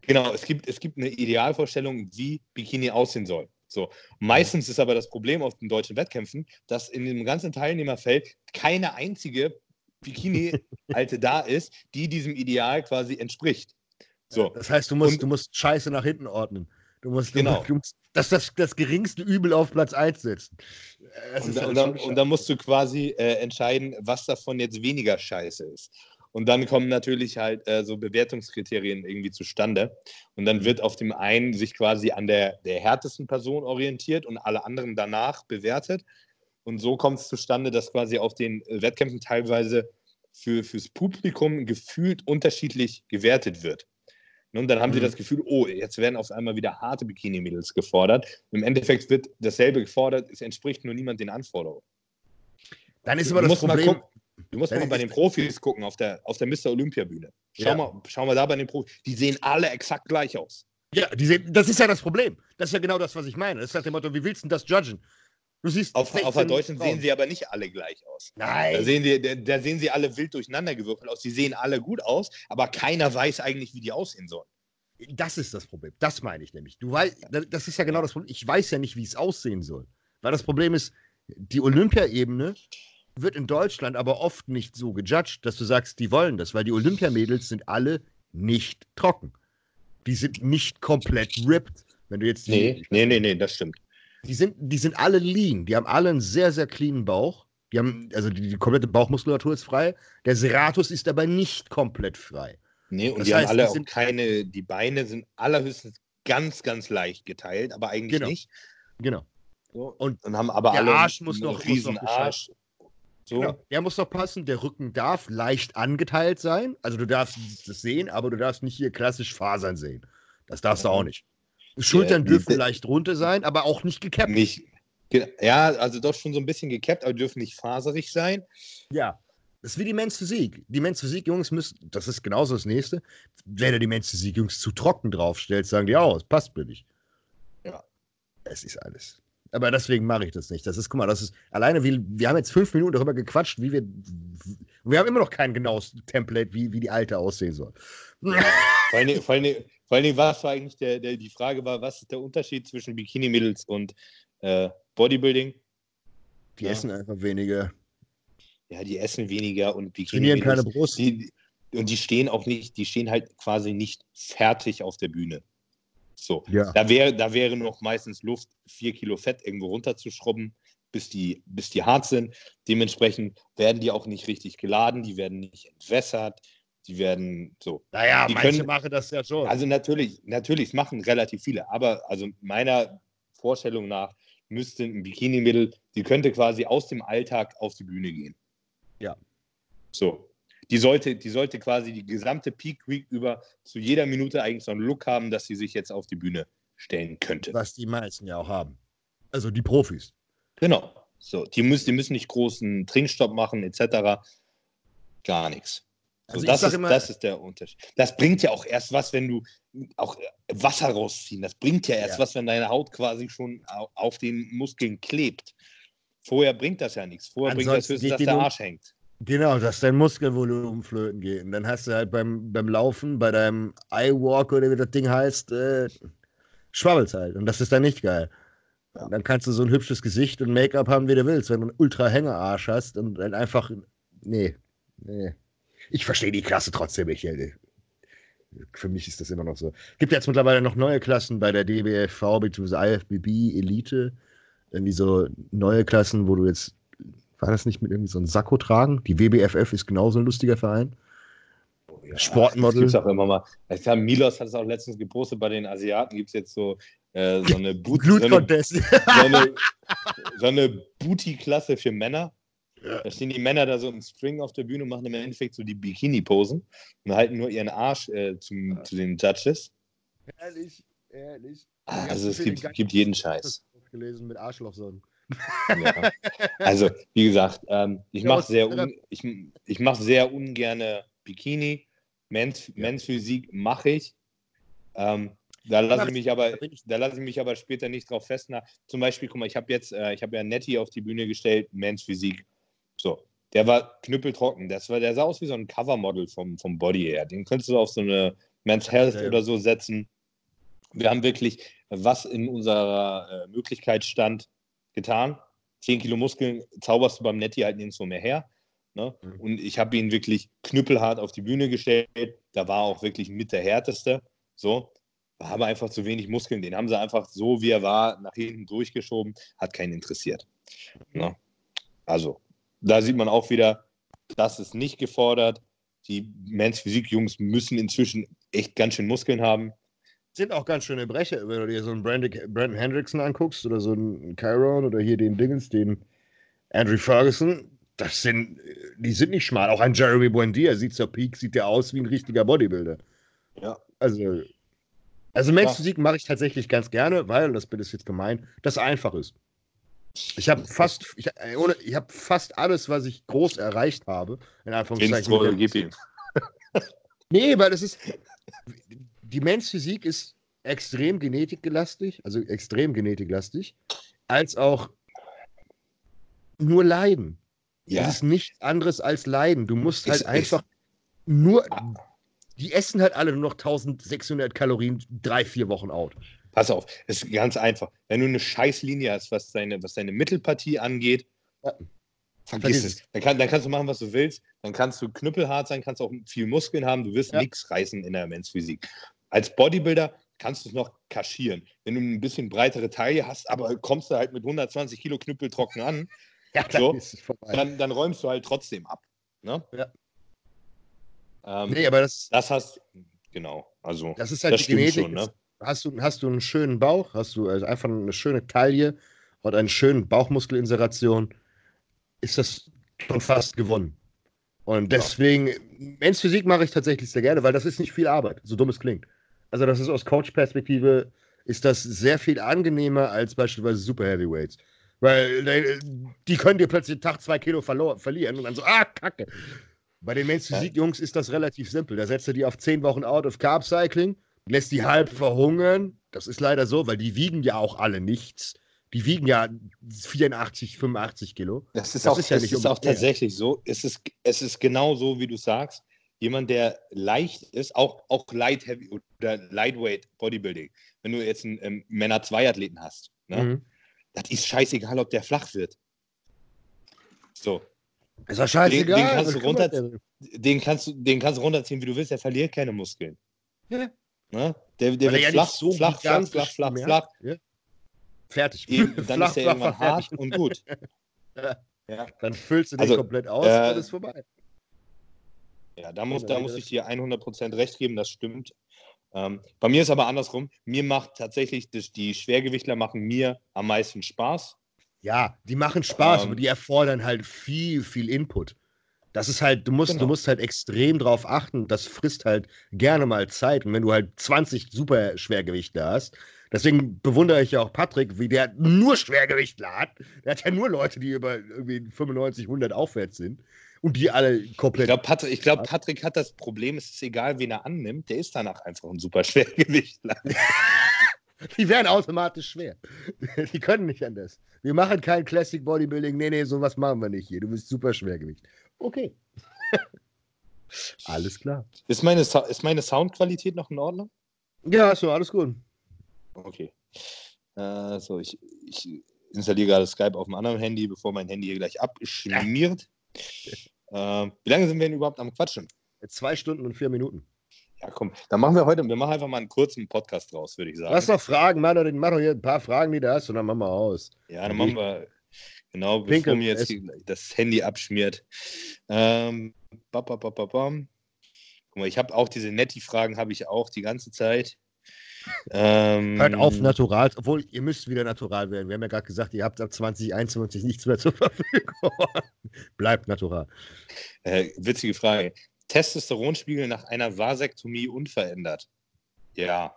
Genau, es gibt, es gibt eine Idealvorstellung, wie Bikini aussehen soll. So. Meistens ist aber das Problem auf den deutschen Wettkämpfen, dass in dem ganzen Teilnehmerfeld keine einzige Bikini-Alte da ist, die diesem Ideal quasi entspricht. So. Das heißt, du musst, und, du musst Scheiße nach hinten ordnen. Du musst, genau. du musst das, das, das geringste Übel auf Platz 1 setzen. Und, halt und, dann, und, dann, musst du quasi äh, entscheiden, was davon jetzt weniger scheiße ist. Und dann kommen natürlich halt äh, so Bewertungskriterien irgendwie zustande. Und dann wird auf dem einen sich quasi an der, der härtesten Person orientiert und alle anderen danach bewertet. Und so kommt es zustande, dass quasi auf den Wettkämpfen teilweise für, fürs Publikum gefühlt unterschiedlich gewertet wird. Und dann haben mhm. sie das Gefühl, oh, jetzt werden auf einmal wieder harte Bikini-Mädels gefordert. Im Endeffekt wird dasselbe gefordert, es entspricht nur niemand den Anforderungen. Dann ist aber das Problem. Gucken, du musst mal bei den Profis gucken auf der, auf der Mr. Olympia-Bühne. Schau, ja. mal, schau mal da bei den Profis. Die sehen alle exakt gleich aus. Ja, die sehen, das ist ja das Problem. Das ist ja genau das, was ich meine. Das ist halt dem Motto, wie willst du das judgen? Du siehst auf, auf der Deutschen Frauen. sehen sie aber nicht alle gleich aus. Nein. Da sehen, die, da, da sehen sie alle wild durcheinander gewürfelt aus. Die sehen alle gut aus, aber keiner weiß eigentlich, wie die aussehen sollen. Das ist das Problem. Das meine ich nämlich. Du weißt, das ist ja genau das Problem. Ich weiß ja nicht, wie es aussehen soll. Weil das Problem ist, die Olympiaebene wird in Deutschland aber oft nicht so gejudged, dass du sagst, die wollen das, weil die Olympiamädels sind alle nicht trocken. Die sind nicht komplett ripped. Wenn du jetzt nee, nee, nee, nee, das stimmt. Die sind, die sind alle lean. Die haben alle einen sehr, sehr cleanen Bauch. Die haben, also die, die komplette Bauchmuskulatur ist frei. Der Serratus ist aber nicht komplett frei. Nee, und das die heißt, haben alle die auch keine, die Beine sind allerhöchstens ganz, ganz leicht geteilt, aber eigentlich genau. nicht. Genau. So, und dann haben aber der alle Arsch muss noch, riesen muss noch Arsch. So. Genau. Der muss noch passen, der Rücken darf leicht angeteilt sein. Also du darfst das sehen, aber du darfst nicht hier klassisch Fasern sehen. Das darfst du auch nicht. Schultern ja, dürfen leicht runter sein, aber auch nicht gekappt. Nicht, ja, also doch schon so ein bisschen gekappt, aber dürfen nicht faserig sein. Ja. Das ist wie die Men's Physik. Die Men's Physik, Jungs, müssen, das ist genauso das nächste. Wenn du die Men's Physik, Jungs, zu trocken draufstellst, sagen die, auch, es passt mir nicht. Ja. Es ist alles. Aber deswegen mache ich das nicht. Das ist, guck mal, das ist alleine, wie, wir haben jetzt fünf Minuten darüber gequatscht, wie wir. Wir haben immer noch kein genaues Template, wie, wie die alte aussehen soll. vor, allem, vor, allem, vor allem was war eigentlich der, der, die Frage war, was ist der Unterschied zwischen Bikini-Mädels und äh, Bodybuilding? Die ja. essen einfach weniger ja, die essen weniger und die trainieren keine Brust. Die, und die stehen auch nicht, die stehen halt quasi nicht fertig auf der Bühne. So, ja. da wäre da wäre noch meistens Luft, vier Kilo Fett irgendwo runterzuschrubben, bis die, bis die hart sind. Dementsprechend werden die auch nicht richtig geladen, die werden nicht entwässert, die werden so. Naja, die manche können, machen das ja schon. Also natürlich, natürlich machen relativ viele, aber also meiner Vorstellung nach müsste ein Bikini-Mädel, die könnte quasi aus dem Alltag auf die Bühne gehen. Ja. So. Die sollte, die sollte quasi die gesamte Peak Week über zu jeder Minute eigentlich so einen Look haben, dass sie sich jetzt auf die Bühne stellen könnte. Was die meisten ja auch haben. Also die Profis. Genau. So, die müssen, die müssen nicht großen Trinkstopp machen, etc. Gar nichts. So, also das, ist, immer, das ist der Unterschied. Das bringt ja auch erst was, wenn du auch Wasser rausziehen. Das bringt ja erst ja. was, wenn deine Haut quasi schon auf den Muskeln klebt. Vorher bringt das ja nichts. Vorher Ansonsten bringt das höchstens, dass der Arsch hängt. Genau, dass dein Muskelvolumen flöten geht. Und dann hast du halt beim, beim Laufen, bei deinem iWalk oder wie das Ding heißt, äh, schwabbelst halt. Und das ist dann nicht geil. Ja. Dann kannst du so ein hübsches Gesicht und Make-up haben, wie du willst, wenn du einen Ultra-Hängerarsch hast und dann einfach. Nee, nee. Ich verstehe die Klasse trotzdem nicht. Für mich ist das immer noch so. Gibt jetzt mittlerweile noch neue Klassen bei der DBFV bzw. IFBB Elite. Irgendwie so neue Klassen, wo du jetzt. War das nicht mit irgendwie so einem Sakko tragen? Die WBFF ist genauso ein lustiger Verein. Oh ja, Sportmodel. Das gibt's auch immer mal. Ich glaube, Milos hat es auch letztens gepostet, bei den Asiaten gibt es jetzt so äh, so eine Boot, so so eine, so eine Booty-Klasse für Männer. Ja. Da stehen die Männer da so im String auf der Bühne und machen im Endeffekt so die Bikini-Posen und halten nur ihren Arsch äh, zum, ja. zu den Judges. Ehrlich, ehrlich. Ah, also es gibt, gibt jeden Scheiß. Gelesen mit Arschlochsonnen. Ja. Also, wie gesagt, ähm, ich mache sehr, un, ich, ich mach sehr ungerne Bikini. Men's, Men's Physik mache ich. Ähm, da lasse ich mich aber, da lasse ich mich aber später nicht drauf festnageln. Zum Beispiel, guck mal, ich habe jetzt, äh, ich habe ja Nettie auf die Bühne gestellt, Men's Physik. So, der war knüppeltrocken. Das war, der sah aus wie so ein Covermodel vom, vom Body her. Den könntest du auf so eine Men's Health ja, ja. oder so setzen. Wir haben wirklich, was in unserer äh, Möglichkeit stand, getan. 10 Kilo Muskeln zauberst du beim Nettie halt nirgendwo mehr her. Ne? Mhm. Und ich habe ihn wirklich knüppelhart auf die Bühne gestellt. Da war auch wirklich mit der härteste. So war aber einfach zu wenig Muskeln. Den haben sie einfach so, wie er war, nach hinten durchgeschoben. Hat keinen interessiert. Ne? Also, da sieht man auch wieder, das ist nicht gefordert. Die Men's Physik-Jungs müssen inzwischen echt ganz schön Muskeln haben. Sind auch ganz schöne Brecher, wenn du dir so einen Brandon, Brandon Hendrickson anguckst oder so einen Chiron oder hier den Dingens, den Andrew Ferguson. Das sind, die sind nicht schmal. Auch ein Jeremy Buendia sieht zur Peak, sieht der aus wie ein richtiger Bodybuilder. Ja. Also, also Men's Physik mache ich tatsächlich ganz gerne, weil, das Bild ist jetzt gemein, das einfach ist. Ich habe fast, ich, äh, ohne, ich habe fast alles, was ich groß erreicht habe, in Anführungszeichen. Gib ihm. nee, weil das ist, die Men's Physik ist extrem genetiklastig, also extrem genetiklastig, als auch nur Leiden. Ja. Es ist nichts anderes als Leiden. Du musst halt ist, einfach ist, nur die essen halt alle nur noch 1600 Kalorien, drei, vier Wochen out. Pass auf, es ist ganz einfach. Wenn du eine Scheißlinie hast, was deine, was deine Mittelpartie angeht, ja. vergiss es. Dann, kann, dann, kannst du machen, was du willst. Dann kannst du knüppelhart sein, kannst auch viel Muskeln haben. Du wirst ja. nichts reißen in der Men's-Physik. Als Bodybuilder kannst du es noch kaschieren. Wenn du ein bisschen breitere Taille hast, aber kommst du halt mit 120 Kilo Knüppel trocken an, ja, so, dann, dann, räumst du halt trotzdem ab. Ne? Ja. Ähm, nee, aber das. Das hast. Genau. Also, das ist halt das die Genetik. Schon, ne? Hast, du, hast du einen schönen Bauch, hast du also einfach eine schöne Taille und eine schöne Bauchmuskelinseration, ist das schon fast gewonnen. Und deswegen. Men's Physik mache ich tatsächlich sehr gerne, weil das ist nicht viel Arbeit, so dumm es klingt. Also, das ist aus Coach-Perspektive, ist das sehr viel angenehmer als beispielsweise Super Heavyweights. Weil die können dir plötzlich Tag zwei Kilo verlieren und dann so, ah, Kacke. Bei den Men's Physik-Jungs ist das relativ simpel. Da setzt er die auf 10 Wochen out of Carb Cycling, lässt die halb verhungern. Das ist leider so, weil die wiegen ja auch alle nichts. Die wiegen ja 84, 85 Kilo. Das ist das auch, ist ja nicht ist auch tatsächlich so. Es ist, es ist genau so, wie du sagst. Jemand, der leicht ist, auch, auch Light Heavy oder Lightweight Bodybuilding. Wenn du jetzt einen ähm, Männer-2-Athleten hast, ne? Mhm. das ist scheißegal, ob der flach wird. So, ist doch scheißegal. Den, den, kannst du runter, den, kannst du, den kannst du runterziehen, wie du willst. Der verliert keine Muskeln. Ja. Ne? Der, der wird ja flach, so flach, flach, flach, flach, flach, ja. Fertig. Eben, dann flach, ist der irgendwann hart fertig. und gut. ja. Dann füllst du den also, komplett aus äh, und dann ist vorbei. Ja, da muss, da muss ich dir 100% recht geben, das stimmt. Ähm, bei mir ist aber andersrum. Mir macht tatsächlich, das, die Schwergewichtler machen mir am meisten Spaß. Ja, die machen Spaß, ähm, aber die erfordern halt viel, viel Input. Das ist halt, du musst, genau. du musst halt extrem drauf achten. Das frisst halt gerne mal Zeit. Und wenn du halt 20 super Schwergewichte hast, deswegen bewundere ich ja auch Patrick, wie der nur Schwergewichtler hat. Der hat ja nur Leute, die über irgendwie 95, 100 aufwärts sind. Und die alle komplett. Ich glaube, Patrick, glaub, Patrick hat das Problem, es ist egal, wen er annimmt, der ist danach einfach ein super Schwergewichtler. Die werden automatisch schwer. Die können nicht anders. Wir machen kein Classic Bodybuilding. Nee, nee, sowas machen wir nicht hier. Du bist super Schwergewicht. Okay. alles klar. Ist meine, ist meine Soundqualität noch in Ordnung? Ja, ist so, alles gut. Okay. Äh, so, ich, ich installiere gerade Skype auf dem anderen Handy, bevor mein Handy hier gleich abschmiert. Ja. Äh, wie lange sind wir denn überhaupt am Quatschen? Zwei Stunden und vier Minuten. Ja, komm, dann machen wir heute, wir machen einfach mal einen kurzen Podcast draus, würde ich sagen. Lass doch Fragen, mach doch, mach doch hier ein paar Fragen, die du hast, und dann machen wir aus. Ja, dann machen wir, genau, bevor Pinkel, mir jetzt das Handy abschmiert. Ähm, bam, bam, bam. Guck mal, ich habe auch diese Netti-Fragen, habe ich auch die ganze Zeit. Ähm, Hört auf natural, obwohl ihr müsst wieder natural werden. Wir haben ja gerade gesagt, ihr habt ab 2021 nichts mehr zur Verfügung. Bleibt natural. Äh, witzige Frage. Testosteronspiegel nach einer Vasektomie unverändert? Ja.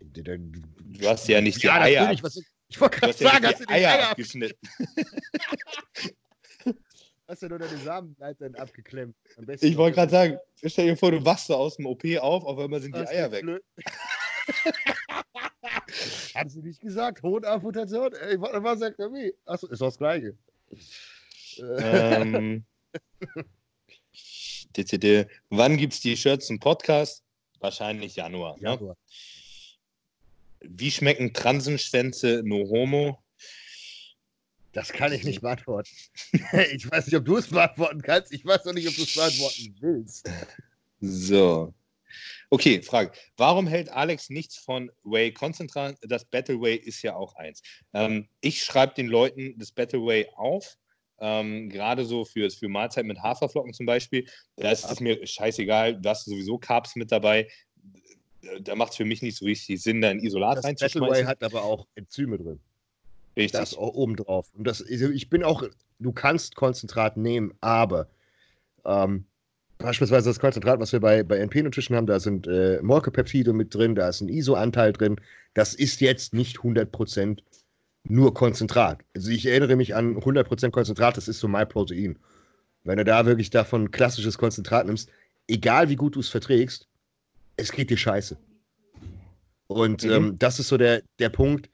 Du hast ja nicht die ja, Eier. Was, ich wollte gerade sagen, hast du die Eier, Eier abgeschnitten? hast du nur deine Samenleitern abgeklemmt. Ich wollte gerade sagen, stell dir vor, du wachst so aus dem OP auf, auf einmal sind die Eier weg. Haben sie nicht gesagt? Ich wollte Vasektomie. Achso, ist das Gleiche. Ähm. DCD. Wann gibt es die Shirts zum Podcast? Wahrscheinlich Januar. Ne? Januar. Ne? Wie schmecken Transenschwänze no homo? Das kann ich nicht beantworten. ich weiß nicht, ob du es beantworten kannst. Ich weiß auch nicht, ob du es beantworten willst. So. Okay, Frage. Warum hält Alex nichts von Way Konzentrat? Das Battle Way ist ja auch eins. Ähm, ich schreibe den Leuten das Battle Way auf ähm, Gerade so für, für Mahlzeiten mit Haferflocken zum Beispiel, da ist es mir scheißeigal, du hast sowieso Carbs mit dabei. Da macht es für mich nicht so richtig Sinn, da ein Isolat das reinzuschmeißen. Battleway hat aber auch Enzyme drin. Richtig. Das auch oben drauf. Und das, also ich bin auch, du kannst Konzentrat nehmen, aber ähm, beispielsweise das Konzentrat, was wir bei, bei NP-Nutrition haben, da sind äh, Molkepeptide mit drin, da ist ein ISO-Anteil drin. Das ist jetzt nicht 100% nur Konzentrat. Also ich erinnere mich an 100% Konzentrat, das ist so mein Protein. Wenn du da wirklich davon klassisches Konzentrat nimmst, egal wie gut du es verträgst, es geht dir scheiße. Und mhm. ähm, das ist so der, der Punkt.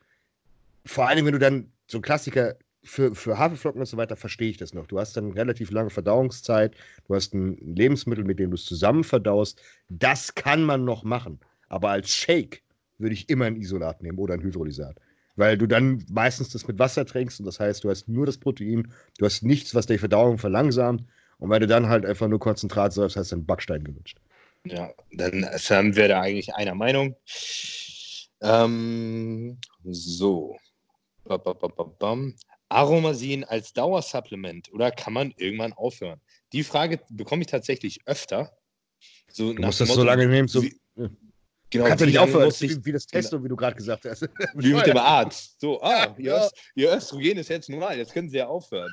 Vor allem, wenn du dann so ein Klassiker für, für Haferflocken und so weiter, verstehe ich das noch. Du hast dann relativ lange Verdauungszeit, du hast ein Lebensmittel, mit dem du es zusammen verdaust. Das kann man noch machen. Aber als Shake würde ich immer ein Isolat nehmen oder ein Hydrolysat weil du dann meistens das mit Wasser trinkst und das heißt, du hast nur das Protein, du hast nichts, was die Verdauung verlangsamt und weil du dann halt einfach nur Konzentrat säufst, hast du einen Backstein gewünscht. Ja, dann, dann wäre da eigentlich einer Meinung. Ähm, so. Aromasin als Dauersupplement oder kann man irgendwann aufhören? Die Frage bekomme ich tatsächlich öfter. So du musst das Motto, so lange nehmen, so, wie, Genau, Kannst du nicht aufhören, wie, wie das Testo, genau. wie du gerade gesagt hast. Wie mit dem Arzt. So, ah, ihr, ja. Öst, ihr Östrogen ist jetzt normal, jetzt können sie ja aufhören.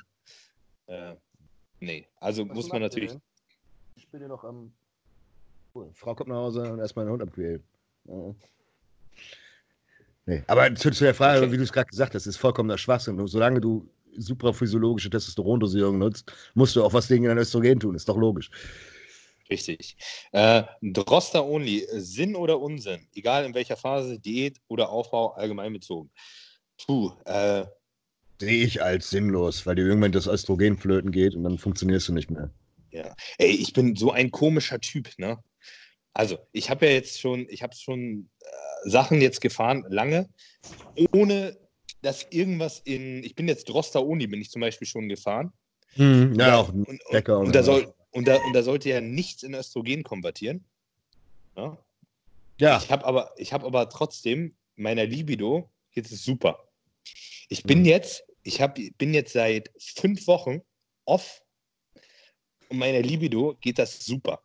Äh, nee, also Was muss man natürlich. Ich bin ja noch am. Frau kommt nach Hause und erstmal den Hund abquälen. Ja. Nee, aber zu, zu der Frage, okay. wie du es gerade gesagt hast, ist vollkommener Schwachsinn. Und solange du supraphysiologische Testosterondosierung nutzt, musst du auch was gegen dein Östrogen tun, ist doch logisch. Richtig. Äh, Droster Only, Sinn oder Unsinn? Egal in welcher Phase, Diät oder Aufbau allgemein bezogen. Puh, äh, Sehe ich als sinnlos, weil dir irgendwann das Östrogen flöten geht und dann funktionierst du nicht mehr. Ja. Ey, ich bin so ein komischer Typ, ne? Also, ich habe ja jetzt schon, ich habe schon äh, Sachen jetzt gefahren, lange, ohne dass irgendwas in, ich bin jetzt Droster Only, bin ich zum Beispiel schon gefahren. Hm, ja, auch und, und, und, und da soll, und da, und da sollte ja nichts in Östrogen konvertieren. Ja. ja. Ich habe aber, hab aber trotzdem meiner Libido, jetzt ist super. Ich bin mhm. jetzt, ich hab, bin jetzt seit fünf Wochen off und meiner Libido geht das super.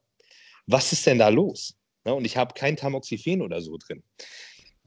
Was ist denn da los? Ja, und ich habe kein Tamoxifen oder so drin.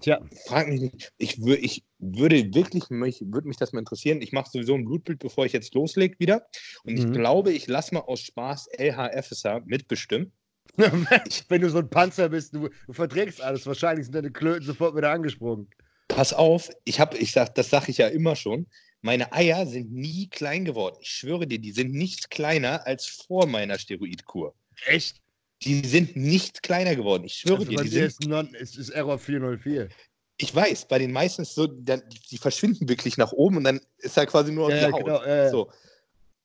Tja. Frag mich nicht. Ich, ich würde wirklich, mich, würde mich das mal interessieren. Ich mache sowieso ein Blutbild, bevor ich jetzt loslege wieder. Und mhm. ich glaube, ich lasse mal aus Spaß LHFSA mitbestimmen. Wenn du so ein Panzer bist, du, du, verträgst alles. Wahrscheinlich sind deine Klöten sofort wieder angesprungen. Pass auf, ich habe, ich sag, das sage ich ja immer schon. Meine Eier sind nie klein geworden. Ich schwöre dir, die sind nicht kleiner als vor meiner Steroidkur. Echt? Die sind nicht kleiner geworden. Ich schwöre also dir. Die sind, ist non, es ist Error 404. Ich weiß, bei den meisten ist so, die, die verschwinden wirklich nach oben und dann ist da quasi nur ja, die Haut. Genau, äh, so.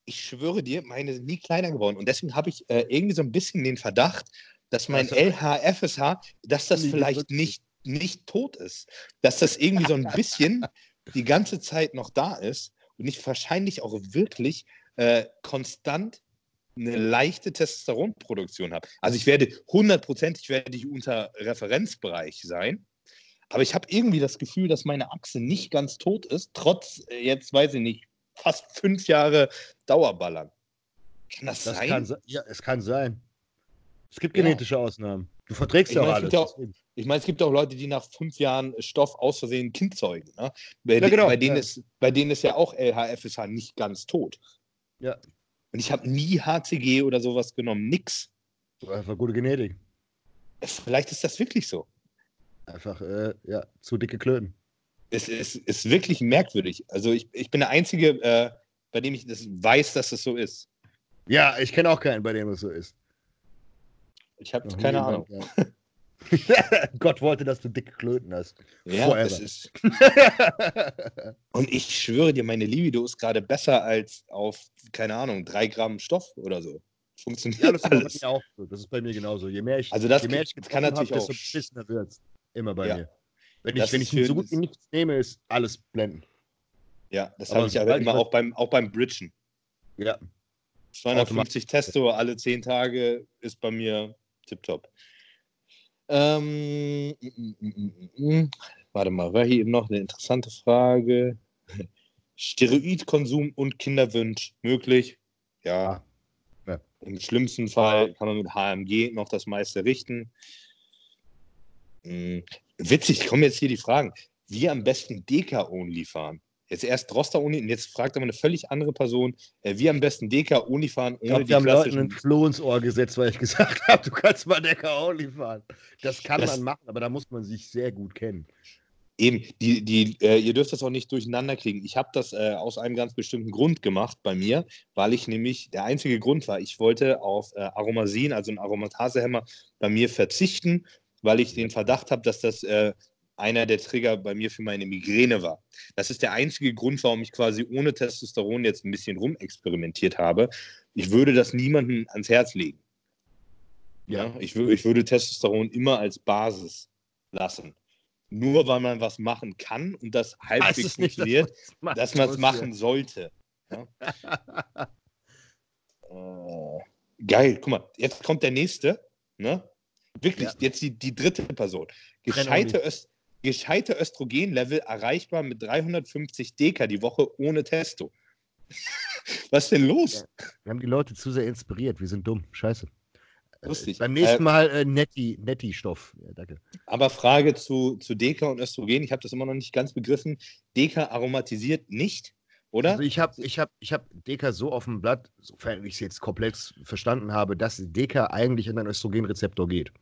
Ich schwöre dir, meine sind nie kleiner geworden. Und deswegen habe ich äh, irgendwie so ein bisschen den Verdacht, dass mein also, LHFSH, dass das vielleicht nicht, nicht tot ist. Dass das irgendwie so ein bisschen die ganze Zeit noch da ist und ich wahrscheinlich auch wirklich äh, konstant eine leichte Testosteronproduktion habe. Also ich werde hundertprozentig werde ich unter Referenzbereich sein, aber ich habe irgendwie das Gefühl, dass meine Achse nicht ganz tot ist, trotz äh, jetzt weiß ich nicht fast fünf Jahre Dauerballern. Kann das, das sein? Kann, ja, es kann sein. Es gibt genetische ja. Ausnahmen. Du verträgst ja auch alles. Auch, ich meine, es gibt auch Leute, die nach fünf Jahren Stoff aus Versehen ein Kind zeugen. Ne? Bei, ja, genau, bei, denen ja. ist, bei denen ist ja auch LHFSH nicht ganz tot. Ja. Und ich habe nie HCG oder sowas genommen. Nix. Einfach gute Genetik. Vielleicht ist das wirklich so. Einfach, äh, ja, zu dicke Klöten. Es ist, ist wirklich merkwürdig. Also ich, ich bin der Einzige, äh, bei dem ich das weiß, dass es so ist. Ja, ich kenne auch keinen, bei dem es so ist. Ich habe keine Ahnung. Ja. Gott wollte, dass du dicke Klöten hast. Ja, Forever. das ist. Und ich schwöre dir, meine Libido ist gerade besser als auf, keine Ahnung, drei Gramm Stoff oder so. Funktioniert ja, das alles. Ist auch so. Das ist bei mir genauso. Je mehr ich, also das je mehr ich kann natürlich hab, auch. desto beschissener wird's. Immer bei ja. mir. Wenn ich, wenn ich so gut wie nichts nehme, ist alles blenden. Ja, das habe ich aber immer auch beim, auch beim Bridgen. Ja. 250 Testo alle 10 Tage ist bei mir tipptopp. Ähm, mm, mm, mm, warte mal, war hier eben noch eine interessante Frage. Steroidkonsum und Kinderwunsch möglich? Ja. ja. Im schlimmsten Fall kann man mit HMG noch das meiste richten. Witzig, kommen jetzt hier die Fragen. Wie am besten Deka-Only fahren? Jetzt erst Droster-Only und jetzt fragt aber eine völlig andere Person, äh, wie am besten Deka-Only fahren ohne ich glaub, die haben Leuten einen Floh ins Ohr gesetzt, weil ich gesagt habe, du kannst mal Deka-Only fahren. Das kann das, man machen, aber da muss man sich sehr gut kennen. Eben, die, die, äh, ihr dürft das auch nicht durcheinander kriegen. Ich habe das äh, aus einem ganz bestimmten Grund gemacht bei mir, weil ich nämlich, der einzige Grund war, ich wollte auf äh, Aromasin, also einen Aromatasehemmer, bei mir verzichten, weil ich den Verdacht habe, dass das äh, einer der Trigger bei mir für meine Migräne war. Das ist der einzige Grund, warum ich quasi ohne Testosteron jetzt ein bisschen rumexperimentiert habe. Ich würde das niemandem ans Herz legen. Ja, ich, ich würde Testosteron immer als Basis lassen. Nur weil man was machen kann und das halbwegs funktioniert, dass man es machen sollte. Ja? äh, geil, guck mal, jetzt kommt der nächste. Ne? Wirklich, ja. jetzt die, die dritte Person. Gescheite, Öst, gescheite Östrogenlevel erreichbar mit 350 Deka die Woche ohne Testo. Was ist denn los? Ja, wir haben die Leute zu sehr inspiriert. Wir sind dumm. Scheiße. Lustig. Äh, beim nächsten äh, Mal äh, Netti, Netti-Stoff. Ja, danke. Aber Frage zu, zu Deka und Östrogen. Ich habe das immer noch nicht ganz begriffen. Deka aromatisiert nicht, oder? Also ich habe ich hab, ich hab Deka so auf dem Blatt, sofern ich es jetzt komplex verstanden habe, dass Deka eigentlich an einen Östrogenrezeptor geht.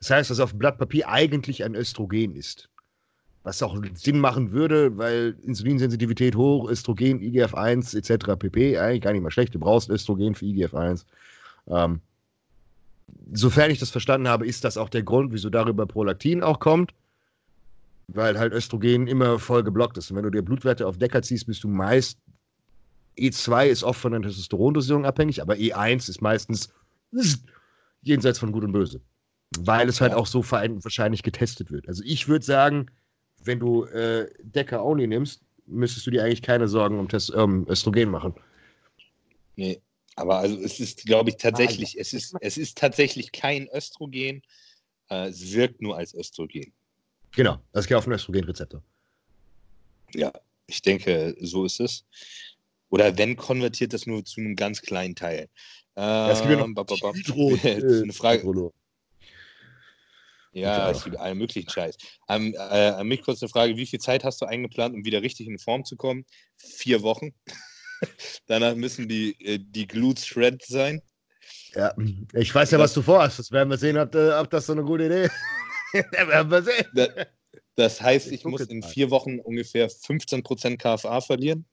Das heißt, dass auf dem Blatt Papier eigentlich ein Östrogen ist. Was auch Sinn machen würde, weil Insulinsensitivität hoch, Östrogen, IGF-1 etc. pp. Eigentlich gar nicht mal schlecht. Du brauchst Östrogen für IGF-1. Ähm, sofern ich das verstanden habe, ist das auch der Grund, wieso darüber Prolaktin auch kommt. Weil halt Östrogen immer voll geblockt ist. Und wenn du dir Blutwerte auf Decker ziehst, bist du meist. E2 ist oft von der Testosterondosierung abhängig, aber E1 ist meistens jenseits von Gut und Böse weil es halt ja. auch so wahrscheinlich getestet wird. Also ich würde sagen, wenn du äh, Decker Only nimmst, müsstest du dir eigentlich keine Sorgen um Test, ähm, Östrogen machen. Nee, aber also es ist, glaube ich, tatsächlich, ah, es, ist, es ist tatsächlich kein Östrogen, äh, es wirkt nur als Östrogen. Genau, das geht auf einen Östrogenrezeptor. Ja, ich denke, so ist es. Oder wenn konvertiert das nur zu einem ganz kleinen Teil. Ähm, ja, es gibt ja noch ähm, Hydro, äh, eine Frage. Ja, es gibt allen möglichen Scheiß. An, äh, an mich kurz eine Frage: Wie viel Zeit hast du eingeplant, um wieder richtig in Form zu kommen? Vier Wochen. Danach müssen die, äh, die Glutes shred sein. Ja, ich weiß ja, was du vorhast. Das werden wir sehen, ob, äh, ob das so eine gute Idee ist. werden wir sehen. Das, das heißt, ich, ich muss in vier Wochen ungefähr 15% KFA verlieren.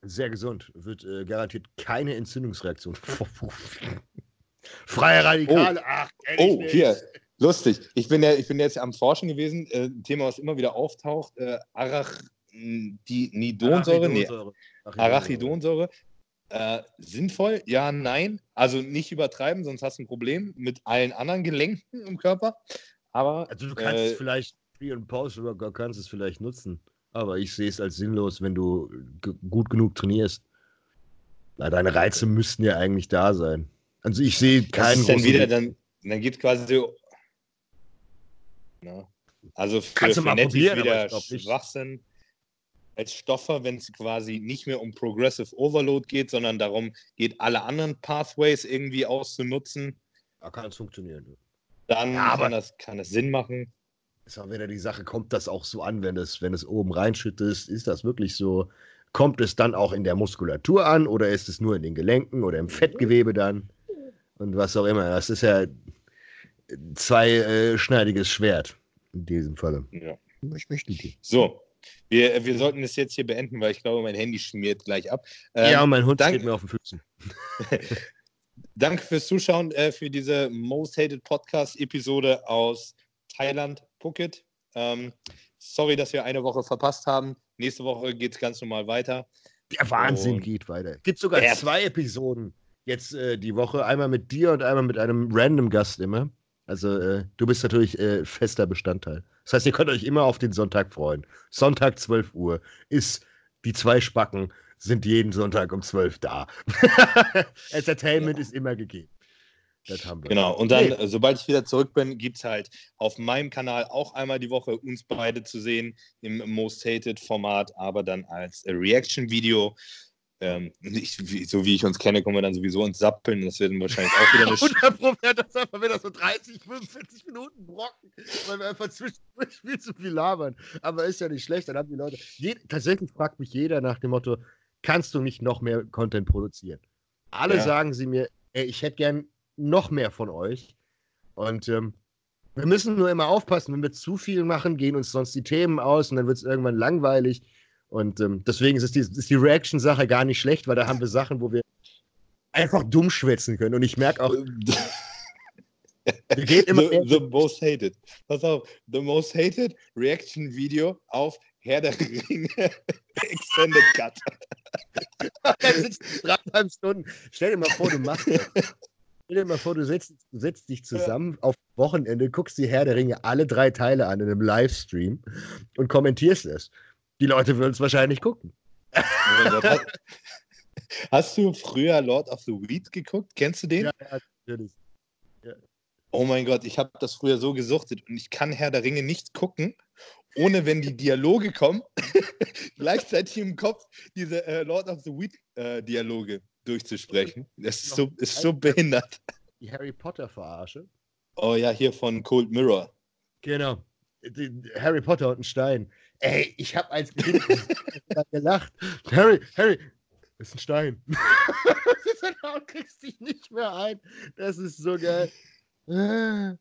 Sehr gesund. Wird äh, garantiert keine Entzündungsreaktion. Freie Radikale. Oh, Ach, oh hier. Lustig. Ich bin, ja, ich bin jetzt am Forschen gewesen. Äh, ein Thema, was immer wieder auftaucht: äh, Arachidonsäure. Nee, Arachidonsäure. Äh, sinnvoll? Ja, nein. Also nicht übertreiben, sonst hast du ein Problem mit allen anderen Gelenken im Körper. Aber. Also du kannst äh, es vielleicht Pre- und Post-Workout kannst es vielleicht nutzen. Aber ich sehe es als sinnlos, wenn du gut genug trainierst. Na, deine Reize müssten ja eigentlich da sein. Also ich sehe keinen. Dann wieder, dann, dann geht quasi so. Na, also für, für Nettis wieder Schwachsinn als Stoffer, wenn es quasi nicht mehr um Progressive Overload geht, sondern darum geht, alle anderen Pathways irgendwie auszunutzen. Da kann es funktionieren. Dann ja, kann, das, kann das Sinn machen. Ist auch wieder die Sache, kommt das auch so an, wenn es, wenn es oben reinschüttest? Ist das wirklich so? Kommt es dann auch in der Muskulatur an oder ist es nur in den Gelenken oder im Fettgewebe dann? Und was auch immer. Das ist ja zweischneidiges Schwert in diesem Falle. Ja. Ich möchte die. So, wir, wir sollten das jetzt hier beenden, weil ich glaube, mein Handy schmiert gleich ab. Ähm, ja, und mein Hund dank, steht mir auf den Füßen. Danke fürs Zuschauen, äh, für diese Most Hated Podcast-Episode aus Thailand, Phuket. Ähm, sorry, dass wir eine Woche verpasst haben. Nächste Woche geht es ganz normal weiter. Der Wahnsinn und geht weiter. Gibt sogar zwei Episoden jetzt äh, die Woche. Einmal mit dir und einmal mit einem random Gast immer. Also äh, du bist natürlich äh, fester Bestandteil. Das heißt, ihr könnt euch immer auf den Sonntag freuen. Sonntag 12 Uhr ist die zwei Spacken sind jeden Sonntag um 12 da. Entertainment ja. ist immer gegeben. Das haben wir. Genau, und dann, hey. sobald ich wieder zurück bin, gibt es halt auf meinem Kanal auch einmal die Woche uns beide zu sehen im Most Hated Format, aber dann als Reaction-Video. Ähm, nicht, wie, so wie ich uns kenne, kommen wir dann sowieso ins Sappeln. Das wird dann wahrscheinlich auch wieder eine 100 Prozent, das einfach wieder so 30, 45 Minuten brocken, weil wir einfach zwischendurch viel zu viel labern. Aber ist ja nicht schlecht, dann haben die Leute. Je, tatsächlich fragt mich jeder nach dem Motto: Kannst du nicht noch mehr Content produzieren? Alle ja. sagen sie mir, ey, ich hätte gern noch mehr von euch. Und ähm, wir müssen nur immer aufpassen, wenn wir zu viel machen, gehen uns sonst die Themen aus und dann wird es irgendwann langweilig. Und ähm, deswegen ist die, ist die Reaction-Sache gar nicht schlecht, weil da haben wir Sachen, wo wir einfach dumm schwätzen können. Und ich merke auch. wir gehen immer the, the most hated. Pass auf, the most hated Reaction Video auf Herr der Ringe Extended Cut. Dann sitzt dreieinhalb Stunden. Stell dir mal vor, du machst das. Stell dir mal vor, du setzt, setzt dich zusammen ja. auf Wochenende, guckst die Herr der Ringe alle drei Teile an in einem Livestream und kommentierst es. Die Leute würden es wahrscheinlich gucken. Hast du früher Lord of the Weed geguckt? Kennst du den? Ja, ja natürlich. Ja. Oh mein Gott, ich habe das früher so gesuchtet und ich kann Herr der Ringe nicht gucken, ohne wenn die Dialoge kommen, gleichzeitig im Kopf diese äh, Lord of the Weed äh, Dialoge durchzusprechen. Das ist so, ist so behindert. Die Harry Potter Verarsche. Oh ja, hier von Cold Mirror. Genau. Die Harry Potter und ein Stein. Ey, ich habe als Kind gelacht. Harry, Harry, das ist ein Stein. du kriegst dich nicht mehr ein. Das ist so geil.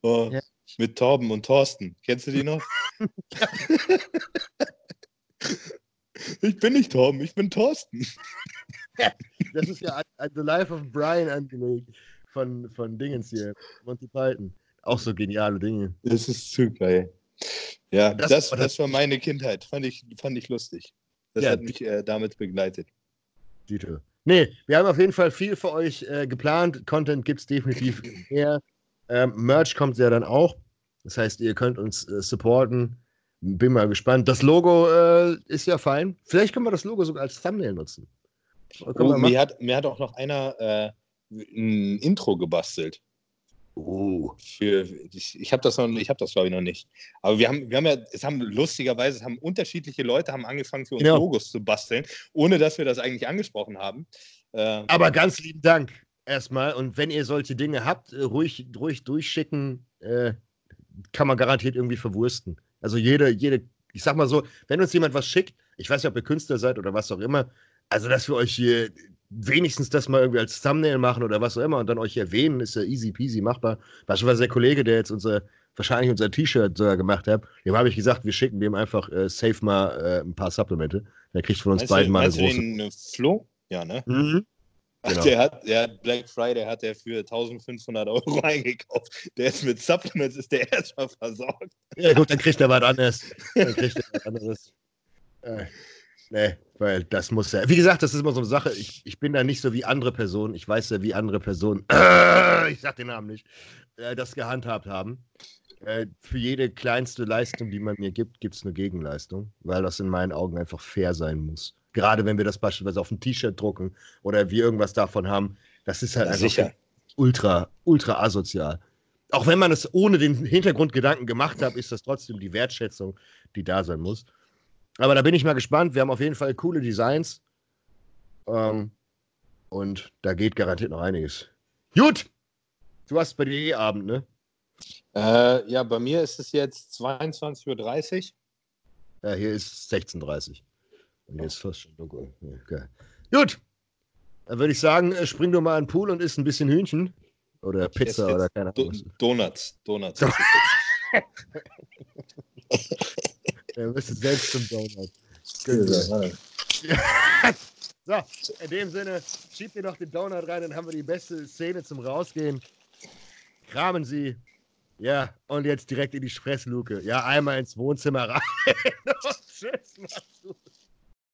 Oh, ja. Mit Torben und Thorsten. Kennst du die noch? ich bin nicht Torben, ich bin Thorsten. das ist ja an The Life of Brian angelegt von, von Dingens hier, Monty Python. Auch so geniale Dinge. Das ist zu geil. Ja, das, das, das, war meine Kindheit. Fand ich, fand ich lustig. Das ja, hat mich äh, damit begleitet. Dieter. Nee, wir haben auf jeden Fall viel für euch äh, geplant. Content gibt es definitiv mehr. Ähm, Merch kommt ja dann auch. Das heißt, ihr könnt uns äh, supporten. Bin mal gespannt. Das Logo äh, ist ja fein. Vielleicht können wir das Logo sogar als Thumbnail nutzen. Oh, mir, hat, mir hat auch noch einer äh, ein Intro gebastelt. Oh. Für, ich ich habe das, hab das glaube ich, noch nicht. Aber wir haben, wir haben ja, es haben lustigerweise, es haben unterschiedliche Leute haben angefangen, für uns genau. Logos zu basteln, ohne dass wir das eigentlich angesprochen haben. Äh, Aber ganz lieben Dank erstmal. Und wenn ihr solche Dinge habt, äh, ruhig, ruhig durchschicken. Äh, kann man garantiert irgendwie verwursten. Also jede, jede, ich sag mal so, wenn uns jemand was schickt, ich weiß nicht, ob ihr Künstler seid oder was auch immer, also dass wir euch hier wenigstens das mal irgendwie als Thumbnail machen oder was auch immer und dann euch erwähnen, ist ja easy peasy machbar. Beispielsweise der Kollege, der jetzt unser, wahrscheinlich unser T-Shirt sogar gemacht hat, dem habe ich gesagt, wir schicken dem einfach äh, safe mal äh, ein paar Supplemente. Der kriegt von uns weißt beiden du, mal eine große. Den, äh, Flo? Ja, ne? Mhm. Genau. der hat, der hat Black Friday hat er für 1500 Euro eingekauft. Der ist mit Supplements, ist der erstmal versorgt. Ja, gut, dann kriegt er was anderes. Dann kriegt er was anderes. Äh. Nee, weil das muss ja. Wie gesagt, das ist immer so eine Sache. Ich, ich bin da nicht so wie andere Personen. Ich weiß ja, wie andere Personen, ich sag den Namen nicht, äh, das gehandhabt haben. Äh, für jede kleinste Leistung, die man mir gibt, gibt es eine Gegenleistung, weil das in meinen Augen einfach fair sein muss. Gerade wenn wir das beispielsweise auf ein T-Shirt drucken oder wir irgendwas davon haben, das ist halt ja, einfach ultra, ultra asozial. Auch wenn man es ohne den Hintergrundgedanken gemacht hat, ist das trotzdem die Wertschätzung, die da sein muss. Aber da bin ich mal gespannt. Wir haben auf jeden Fall coole Designs. Ähm, und da geht garantiert noch einiges. Gut! Du hast bei dir eh Abend, ne? Äh, ja, bei mir ist es jetzt 22.30 Uhr. Ja, hier ist 16.30 Uhr. Und hier ist fast schon dunkel. Okay. Gut! Dann würde ich sagen, äh, spring du mal in den Pool und isst ein bisschen Hühnchen. Oder Pizza oder keine Ahnung. Do Donuts. Donuts. Er müsste selbst zum Donut. so, in dem Sinne, schiebt ihr noch den Donut rein, dann haben wir die beste Szene zum Rausgehen. Kramen Sie. Ja, und jetzt direkt in die Fressluke. Ja, einmal ins Wohnzimmer rein. Tschüss, mach's gut.